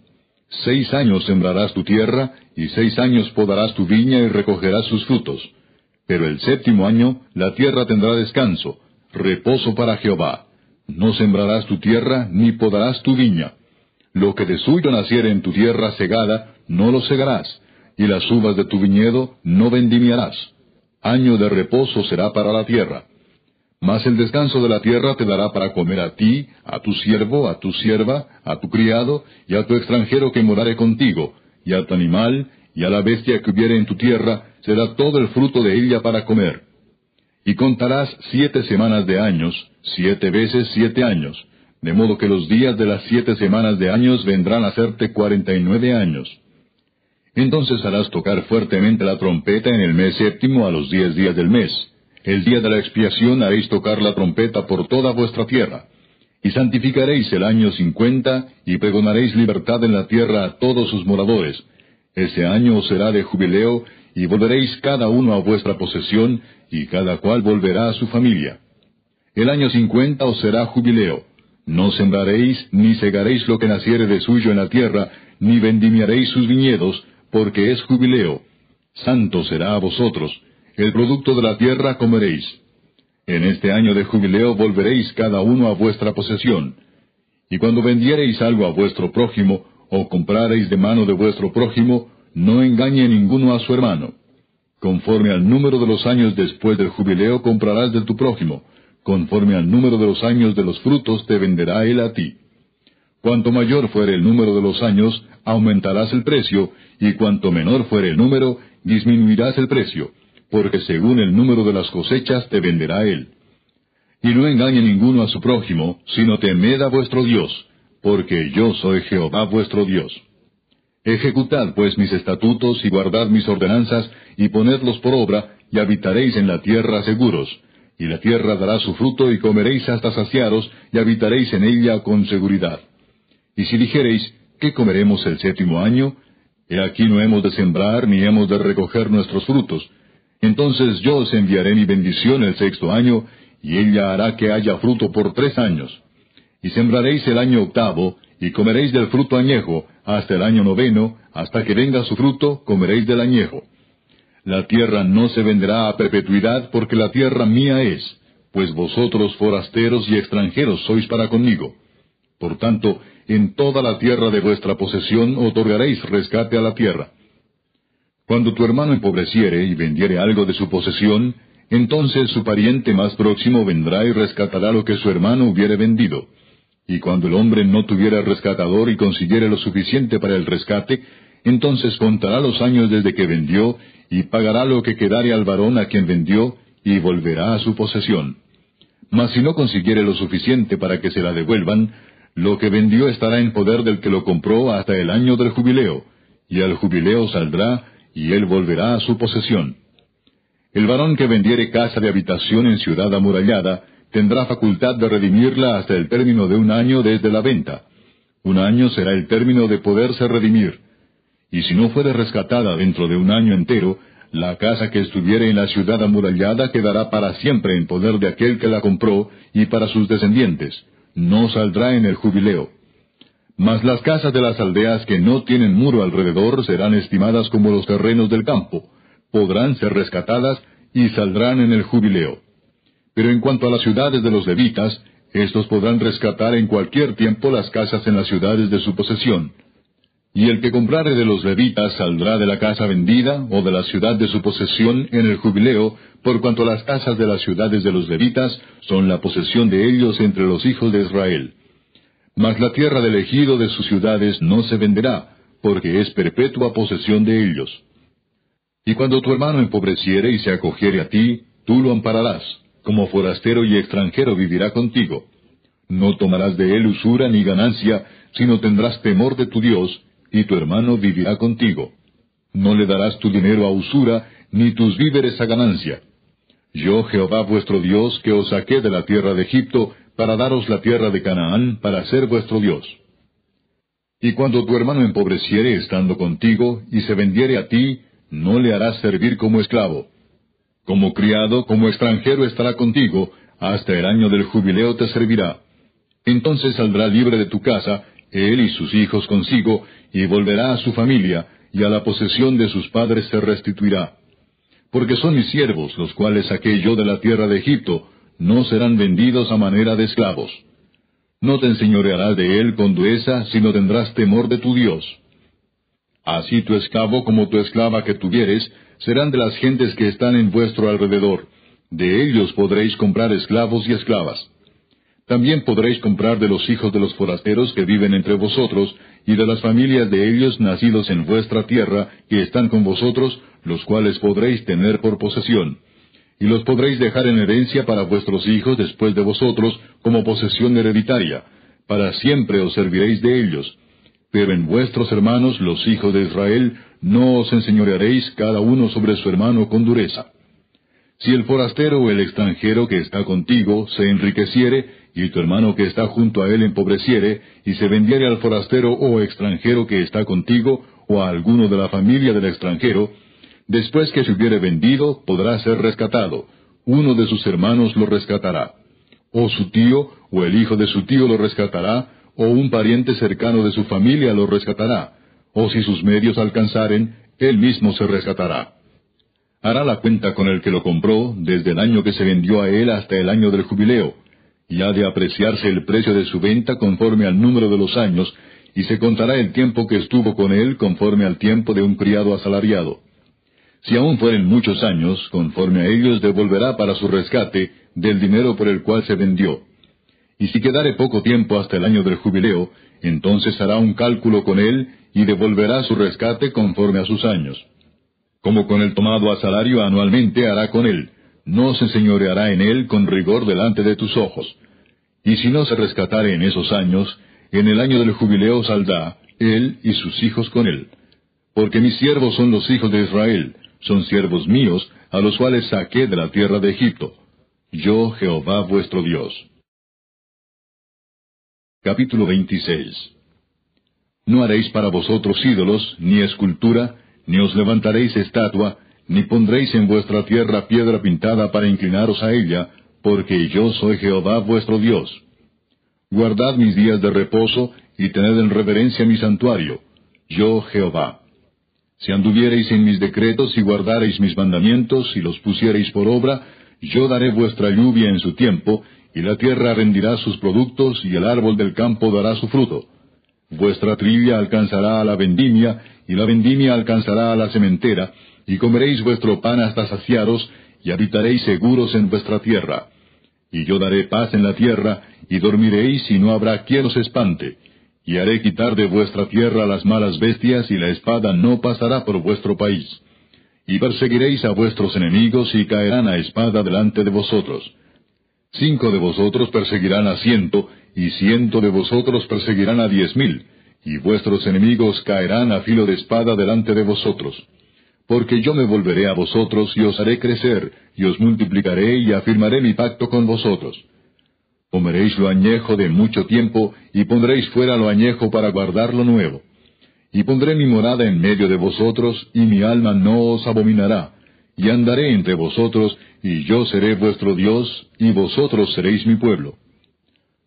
Seis años sembrarás tu tierra, y seis años podarás tu viña y recogerás sus frutos. Pero el séptimo año la tierra tendrá descanso, reposo para Jehová. No sembrarás tu tierra, ni podarás tu viña. Lo que de suyo naciere en tu tierra segada, no lo segarás, y las uvas de tu viñedo no vendimiarás. Año de reposo será para la tierra. Mas el descanso de la tierra te dará para comer a ti, a tu siervo, a tu sierva, a tu criado, y a tu extranjero que morare contigo, y a tu animal, y a la bestia que hubiere en tu tierra, será todo el fruto de ella para comer. Y contarás siete semanas de años, siete veces siete años, de modo que los días de las siete semanas de años vendrán a hacerte cuarenta y nueve años. Entonces harás tocar fuertemente la trompeta en el mes séptimo a los diez días del mes. El día de la expiación haréis tocar la trompeta por toda vuestra tierra. Y santificaréis el año cincuenta, y pregonaréis libertad en la tierra a todos sus moradores. Ese año será de jubileo, y volveréis cada uno a vuestra posesión, y cada cual volverá a su familia. El año cincuenta os será jubileo. No sembraréis, ni segaréis lo que naciere de suyo en la tierra, ni vendimiaréis sus viñedos, porque es jubileo. Santo será a vosotros el producto de la tierra comeréis. En este año de jubileo volveréis cada uno a vuestra posesión. Y cuando vendiereis algo a vuestro prójimo, o comprareis de mano de vuestro prójimo, no engañe ninguno a su hermano. Conforme al número de los años después del jubileo comprarás de tu prójimo, conforme al número de los años de los frutos te venderá él a ti. Cuanto mayor fuere el número de los años, aumentarás el precio, y cuanto menor fuere el número, disminuirás el precio porque según el número de las cosechas te venderá él. Y no engañe ninguno a su prójimo, sino temed a vuestro Dios, porque yo soy Jehová vuestro Dios. Ejecutad pues mis estatutos y guardad mis ordenanzas, y ponedlos por obra, y habitaréis en la tierra seguros. Y la tierra dará su fruto, y comeréis hasta saciaros, y habitaréis en ella con seguridad. Y si dijereis, ¿qué comeremos el séptimo año? He aquí no hemos de sembrar, ni hemos de recoger nuestros frutos, entonces yo os enviaré mi bendición el sexto año, y ella hará que haya fruto por tres años. Y sembraréis el año octavo, y comeréis del fruto añejo, hasta el año noveno, hasta que venga su fruto, comeréis del añejo. La tierra no se venderá a perpetuidad, porque la tierra mía es, pues vosotros forasteros y extranjeros sois para conmigo. Por tanto, en toda la tierra de vuestra posesión otorgaréis rescate a la tierra. Cuando tu hermano empobreciere y vendiere algo de su posesión, entonces su pariente más próximo vendrá y rescatará lo que su hermano hubiere vendido. Y cuando el hombre no tuviera rescatador y consiguiere lo suficiente para el rescate, entonces contará los años desde que vendió y pagará lo que quedare al varón a quien vendió y volverá a su posesión. Mas si no consiguiere lo suficiente para que se la devuelvan, lo que vendió estará en poder del que lo compró hasta el año del jubileo, y al jubileo saldrá y él volverá a su posesión. El varón que vendiere casa de habitación en ciudad amurallada tendrá facultad de redimirla hasta el término de un año desde la venta. Un año será el término de poderse redimir. Y si no fuere rescatada dentro de un año entero, la casa que estuviere en la ciudad amurallada quedará para siempre en poder de aquel que la compró y para sus descendientes. No saldrá en el jubileo. Mas las casas de las aldeas que no tienen muro alrededor serán estimadas como los terrenos del campo, podrán ser rescatadas y saldrán en el jubileo. Pero en cuanto a las ciudades de los levitas, éstos podrán rescatar en cualquier tiempo las casas en las ciudades de su posesión. Y el que comprare de los levitas saldrá de la casa vendida o de la ciudad de su posesión en el jubileo, por cuanto las casas de las ciudades de los levitas son la posesión de ellos entre los hijos de Israel. Mas la tierra del ejido de sus ciudades no se venderá, porque es perpetua posesión de ellos. Y cuando tu hermano empobreciere y se acogiere a ti, tú lo ampararás, como forastero y extranjero vivirá contigo. No tomarás de él usura ni ganancia, sino tendrás temor de tu Dios, y tu hermano vivirá contigo. No le darás tu dinero a usura, ni tus víveres a ganancia. Yo, Jehová vuestro Dios, que os saqué de la tierra de Egipto, para daros la tierra de Canaán, para ser vuestro Dios. Y cuando tu hermano empobreciere estando contigo, y se vendiere a ti, no le harás servir como esclavo. Como criado, como extranjero estará contigo, hasta el año del jubileo te servirá. Entonces saldrá libre de tu casa, él y sus hijos consigo, y volverá a su familia, y a la posesión de sus padres se restituirá. Porque son mis siervos, los cuales saqué yo de la tierra de Egipto, no serán vendidos a manera de esclavos. No te enseñorearás de él con dureza, sino tendrás temor de tu Dios. Así tu esclavo como tu esclava que tuvieres serán de las gentes que están en vuestro alrededor, De ellos podréis comprar esclavos y esclavas. También podréis comprar de los hijos de los forasteros que viven entre vosotros, y de las familias de ellos nacidos en vuestra tierra, que están con vosotros, los cuales podréis tener por posesión. Y los podréis dejar en herencia para vuestros hijos después de vosotros, como posesión hereditaria. Para siempre os serviréis de ellos. Pero en vuestros hermanos, los hijos de Israel, no os enseñorearéis cada uno sobre su hermano con dureza. Si el forastero o el extranjero que está contigo se enriqueciere, y tu hermano que está junto a él empobreciere, y se vendiere al forastero o extranjero que está contigo, o a alguno de la familia del extranjero, después que se hubiere vendido, podrá ser rescatado. Uno de sus hermanos lo rescatará. O su tío, o el hijo de su tío lo rescatará, o un pariente cercano de su familia lo rescatará. O si sus medios alcanzaren, él mismo se rescatará. Hará la cuenta con el que lo compró desde el año que se vendió a él hasta el año del jubileo, y ha de apreciarse el precio de su venta conforme al número de los años, y se contará el tiempo que estuvo con él conforme al tiempo de un criado asalariado. Si aún fueren muchos años, conforme a ellos devolverá para su rescate del dinero por el cual se vendió. Y si quedare poco tiempo hasta el año del jubileo, entonces hará un cálculo con él y devolverá su rescate conforme a sus años. Como con el tomado a salario anualmente hará con él, no se enseñoreará en él con rigor delante de tus ojos. Y si no se rescatare en esos años, en el año del jubileo saldrá, él y sus hijos con él. Porque mis siervos son los hijos de Israel, son siervos míos, a los cuales saqué de la tierra de Egipto. Yo, Jehová vuestro Dios. Capítulo 26 No haréis para vosotros ídolos, ni escultura, ni os levantaréis estatua, ni pondréis en vuestra tierra piedra pintada para inclinaros a ella, porque yo soy Jehová vuestro Dios. Guardad mis días de reposo, y tened en reverencia mi santuario, yo Jehová. Si anduviereis en mis decretos y guardareis mis mandamientos y los pusiereis por obra, yo daré vuestra lluvia en su tiempo, y la tierra rendirá sus productos, y el árbol del campo dará su fruto. Vuestra trilla alcanzará a la vendimia, y la vendimia alcanzará a la sementera, y comeréis vuestro pan hasta saciaros, y habitaréis seguros en vuestra tierra. Y yo daré paz en la tierra, y dormiréis, y no habrá quien os espante. Y haré quitar de vuestra tierra las malas bestias, y la espada no pasará por vuestro país. Y perseguiréis a vuestros enemigos, y caerán a espada delante de vosotros. Cinco de vosotros perseguirán a ciento, y ciento de vosotros perseguirán a diez mil, y vuestros enemigos caerán a filo de espada delante de vosotros porque yo me volveré a vosotros y os haré crecer, y os multiplicaré y afirmaré mi pacto con vosotros. Comeréis lo añejo de mucho tiempo, y pondréis fuera lo añejo para guardar lo nuevo. Y pondré mi morada en medio de vosotros, y mi alma no os abominará, y andaré entre vosotros, y yo seré vuestro Dios, y vosotros seréis mi pueblo.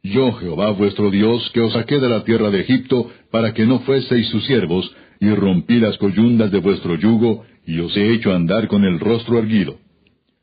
Yo, Jehová vuestro Dios, que os saqué de la tierra de Egipto, para que no fueseis sus siervos, y rompí las coyundas de vuestro yugo, y os he hecho andar con el rostro erguido.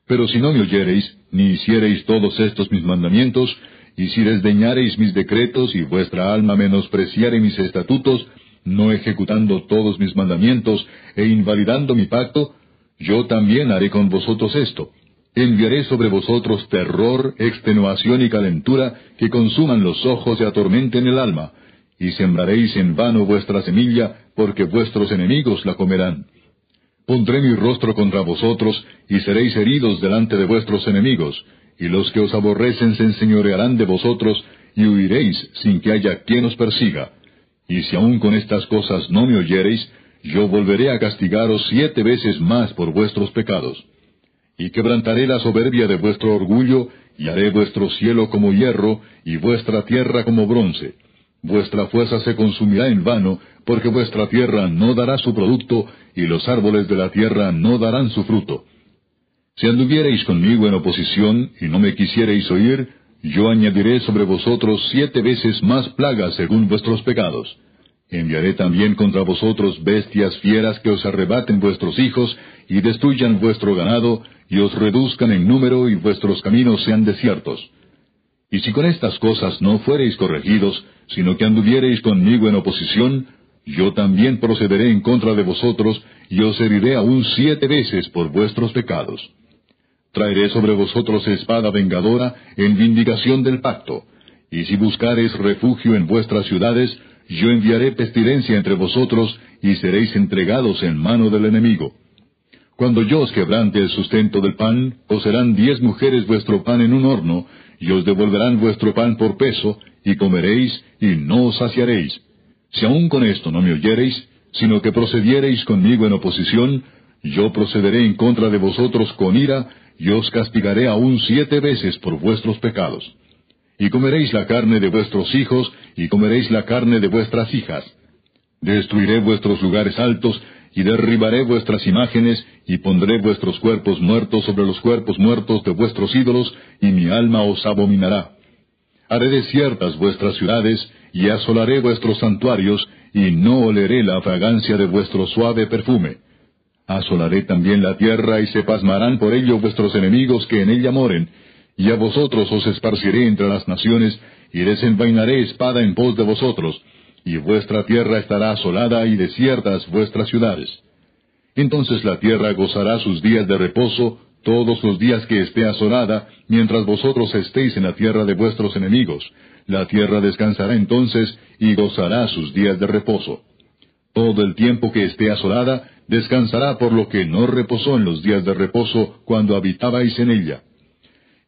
Pero si no me oyereis, ni hiciereis todos estos mis mandamientos, y si desdeñareis mis decretos y vuestra alma menospreciare mis estatutos, no ejecutando todos mis mandamientos e invalidando mi pacto, yo también haré con vosotros esto. Enviaré sobre vosotros terror, extenuación y calentura que consuman los ojos y atormenten el alma, y sembraréis en vano vuestra semilla, porque vuestros enemigos la comerán. Pondré mi rostro contra vosotros, y seréis heridos delante de vuestros enemigos, y los que os aborrecen se enseñorearán de vosotros, y huiréis sin que haya quien os persiga. Y si aun con estas cosas no me oyereis, yo volveré a castigaros siete veces más por vuestros pecados. Y quebrantaré la soberbia de vuestro orgullo, y haré vuestro cielo como hierro, y vuestra tierra como bronce. Vuestra fuerza se consumirá en vano, porque vuestra tierra no dará su producto, y los árboles de la tierra no darán su fruto. Si anduviereis conmigo en oposición, y no me quisiereis oír, yo añadiré sobre vosotros siete veces más plagas según vuestros pecados. Enviaré también contra vosotros bestias fieras que os arrebaten vuestros hijos, y destruyan vuestro ganado, y os reduzcan en número, y vuestros caminos sean desiertos. Y si con estas cosas no fuereis corregidos, sino que anduviereis conmigo en oposición, yo también procederé en contra de vosotros, y os heriré aún siete veces por vuestros pecados. Traeré sobre vosotros espada vengadora en vindicación del pacto. Y si buscareis refugio en vuestras ciudades, yo enviaré pestilencia entre vosotros, y seréis entregados en mano del enemigo. Cuando yo os quebrante el sustento del pan, os serán diez mujeres vuestro pan en un horno, y os devolverán vuestro pan por peso, y comeréis, y no os saciaréis. Si aun con esto no me oyereis, sino que procediereis conmigo en oposición, yo procederé en contra de vosotros con ira, y os castigaré aún siete veces por vuestros pecados. Y comeréis la carne de vuestros hijos, y comeréis la carne de vuestras hijas. Destruiré vuestros lugares altos, y derribaré vuestras imágenes, y pondré vuestros cuerpos muertos sobre los cuerpos muertos de vuestros ídolos, y mi alma os abominará. Haré desiertas vuestras ciudades, y asolaré vuestros santuarios, y no oleré la fragancia de vuestro suave perfume. Asolaré también la tierra, y se pasmarán por ello vuestros enemigos que en ella moren, y a vosotros os esparciré entre las naciones, y desenvainaré espada en pos de vosotros, y vuestra tierra estará asolada y desiertas vuestras ciudades. Entonces la tierra gozará sus días de reposo todos los días que esté asolada, mientras vosotros estéis en la tierra de vuestros enemigos. La tierra descansará entonces y gozará sus días de reposo. Todo el tiempo que esté asolada, descansará por lo que no reposó en los días de reposo cuando habitabais en ella.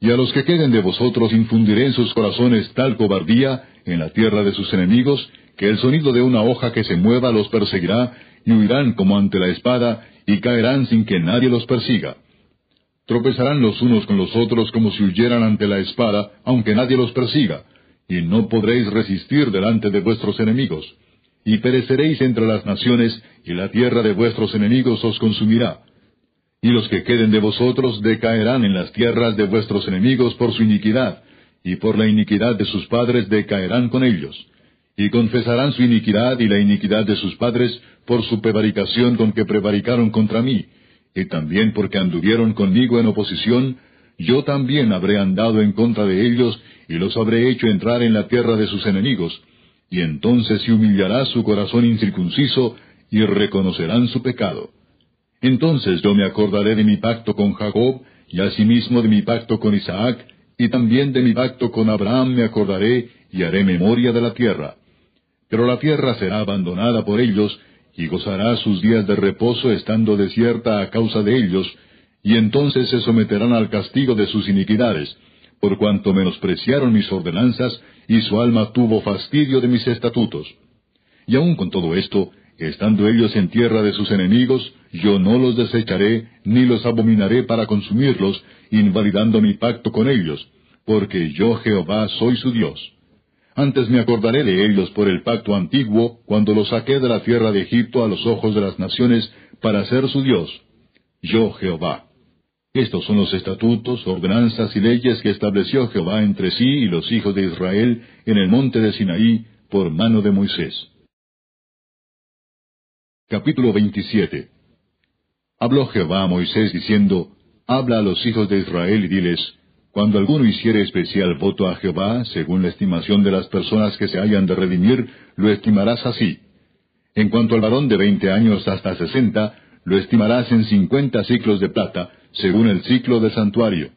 Y a los que queden de vosotros infundiré en sus corazones tal cobardía en la tierra de sus enemigos, que el sonido de una hoja que se mueva los perseguirá, y huirán como ante la espada, y caerán sin que nadie los persiga. Tropezarán los unos con los otros como si huyeran ante la espada, aunque nadie los persiga, y no podréis resistir delante de vuestros enemigos y pereceréis entre las naciones, y la tierra de vuestros enemigos os consumirá. Y los que queden de vosotros decaerán en las tierras de vuestros enemigos por su iniquidad, y por la iniquidad de sus padres decaerán con ellos. Y confesarán su iniquidad y la iniquidad de sus padres por su prevaricación con que prevaricaron contra mí, y también porque anduvieron conmigo en oposición, yo también habré andado en contra de ellos, y los habré hecho entrar en la tierra de sus enemigos, y entonces se humillará su corazón incircunciso, y reconocerán su pecado. Entonces yo me acordaré de mi pacto con Jacob, y asimismo de mi pacto con Isaac, y también de mi pacto con Abraham me acordaré, y haré memoria de la tierra. Pero la tierra será abandonada por ellos, y gozará sus días de reposo estando desierta a causa de ellos, y entonces se someterán al castigo de sus iniquidades, por cuanto menospreciaron mis ordenanzas, y su alma tuvo fastidio de mis estatutos. Y aun con todo esto, estando ellos en tierra de sus enemigos, yo no los desecharé, ni los abominaré para consumirlos, invalidando mi pacto con ellos, porque yo Jehová soy su Dios. Antes me acordaré de ellos por el pacto antiguo, cuando los saqué de la tierra de Egipto a los ojos de las naciones, para ser su Dios. Yo Jehová. Estos son los estatutos, ordenanzas y leyes que estableció Jehová entre sí y los hijos de Israel en el monte de Sinaí por mano de Moisés. Capítulo 27 Habló Jehová a Moisés diciendo, Habla a los hijos de Israel y diles, Cuando alguno hiciere especial voto a Jehová, según la estimación de las personas que se hayan de redimir, lo estimarás así. En cuanto al varón de veinte años hasta sesenta, lo estimarás en cincuenta ciclos de plata, según el ciclo del santuario.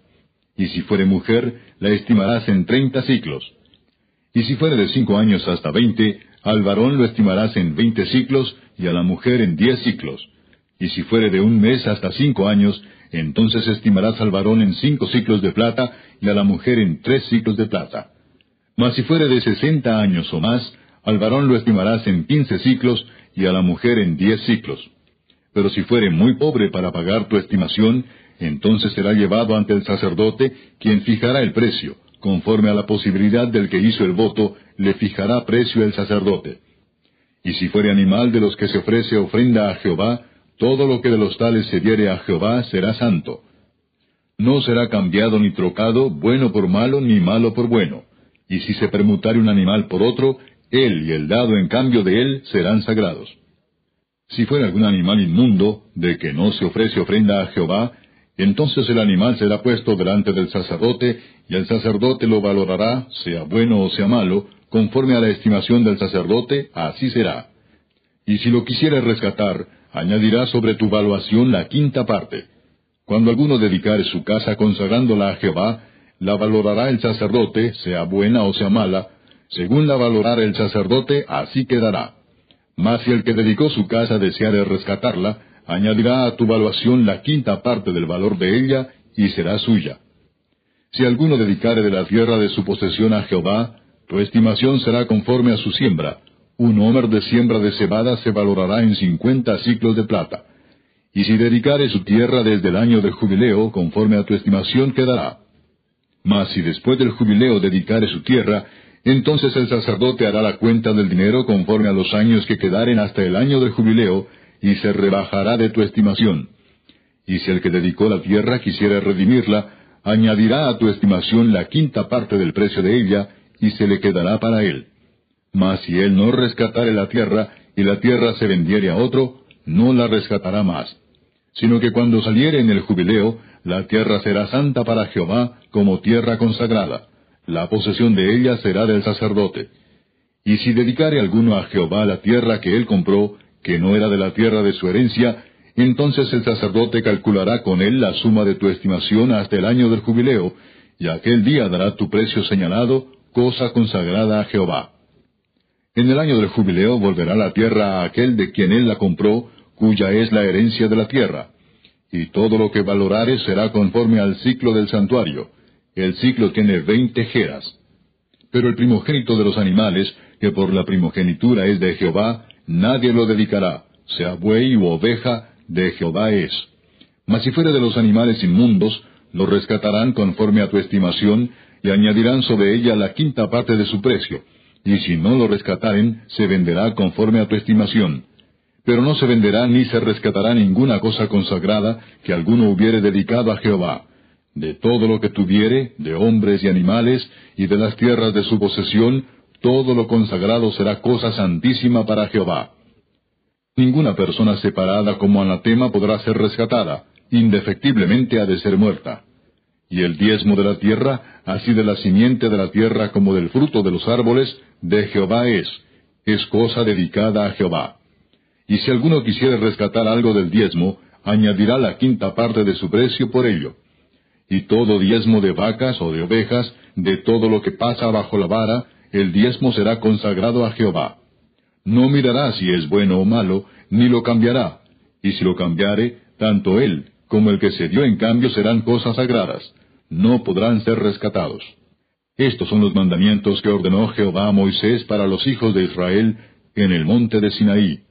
Y si fuere mujer, la estimarás en treinta ciclos. Y si fuere de cinco años hasta veinte, al varón lo estimarás en veinte ciclos, y a la mujer en diez ciclos. Y si fuere de un mes hasta cinco años, entonces estimarás al varón en cinco ciclos de plata, y a la mujer en tres ciclos de plata. Mas si fuere de sesenta años o más, al varón lo estimarás en quince ciclos, y a la mujer en diez ciclos. Pero si fuere muy pobre para pagar tu estimación, entonces será llevado ante el sacerdote, quien fijará el precio. Conforme a la posibilidad del que hizo el voto, le fijará precio el sacerdote. Y si fuere animal de los que se ofrece ofrenda a Jehová, todo lo que de los tales se diere a Jehová será santo. No será cambiado ni trocado, bueno por malo, ni malo por bueno. Y si se permutare un animal por otro, él y el dado en cambio de él serán sagrados. Si fuera algún animal inmundo, de que no se ofrece ofrenda a Jehová, entonces el animal será puesto delante del sacerdote, y el sacerdote lo valorará, sea bueno o sea malo, conforme a la estimación del sacerdote, así será. Y si lo quisiere rescatar, añadirá sobre tu valuación la quinta parte. Cuando alguno dedicare su casa consagrándola a Jehová, la valorará el sacerdote, sea buena o sea mala, según la valorara el sacerdote, así quedará. Mas si el que dedicó su casa deseare rescatarla, añadirá a tu valuación la quinta parte del valor de ella, y será suya. Si alguno dedicare de la tierra de su posesión a Jehová, tu estimación será conforme a su siembra. Un homer de siembra de cebada se valorará en cincuenta ciclos de plata. Y si dedicare su tierra desde el año del jubileo, conforme a tu estimación quedará. Mas si después del jubileo dedicare su tierra, entonces el sacerdote hará la cuenta del dinero conforme a los años que quedaren hasta el año del jubileo, y se rebajará de tu estimación. Y si el que dedicó la tierra quisiera redimirla, añadirá a tu estimación la quinta parte del precio de ella, y se le quedará para él. Mas si él no rescatare la tierra, y la tierra se vendiere a otro, no la rescatará más. Sino que cuando saliere en el jubileo, la tierra será santa para Jehová como tierra consagrada la posesión de ella será del sacerdote. Y si dedicare alguno a Jehová la tierra que él compró, que no era de la tierra de su herencia, entonces el sacerdote calculará con él la suma de tu estimación hasta el año del jubileo, y aquel día dará tu precio señalado, cosa consagrada a Jehová. En el año del jubileo volverá la tierra a aquel de quien él la compró, cuya es la herencia de la tierra. Y todo lo que valorare será conforme al ciclo del santuario el ciclo tiene veinte jeras. Pero el primogénito de los animales, que por la primogenitura es de Jehová, nadie lo dedicará, sea buey u oveja, de Jehová es. Mas si fuere de los animales inmundos, lo rescatarán conforme a tu estimación, y añadirán sobre ella la quinta parte de su precio, y si no lo rescataren, se venderá conforme a tu estimación. Pero no se venderá ni se rescatará ninguna cosa consagrada que alguno hubiere dedicado a Jehová de todo lo que tuviere, de hombres y animales, y de las tierras de su posesión, todo lo consagrado será cosa santísima para Jehová. Ninguna persona separada como anatema podrá ser rescatada, indefectiblemente ha de ser muerta. Y el diezmo de la tierra, así de la simiente de la tierra como del fruto de los árboles, de Jehová es, es cosa dedicada a Jehová. Y si alguno quisiere rescatar algo del diezmo, añadirá la quinta parte de su precio por ello y todo diezmo de vacas o de ovejas, de todo lo que pasa bajo la vara, el diezmo será consagrado a Jehová. No mirará si es bueno o malo, ni lo cambiará, y si lo cambiare, tanto él como el que se dio en cambio serán cosas sagradas, no podrán ser rescatados. Estos son los mandamientos que ordenó Jehová a Moisés para los hijos de Israel en el monte de Sinaí.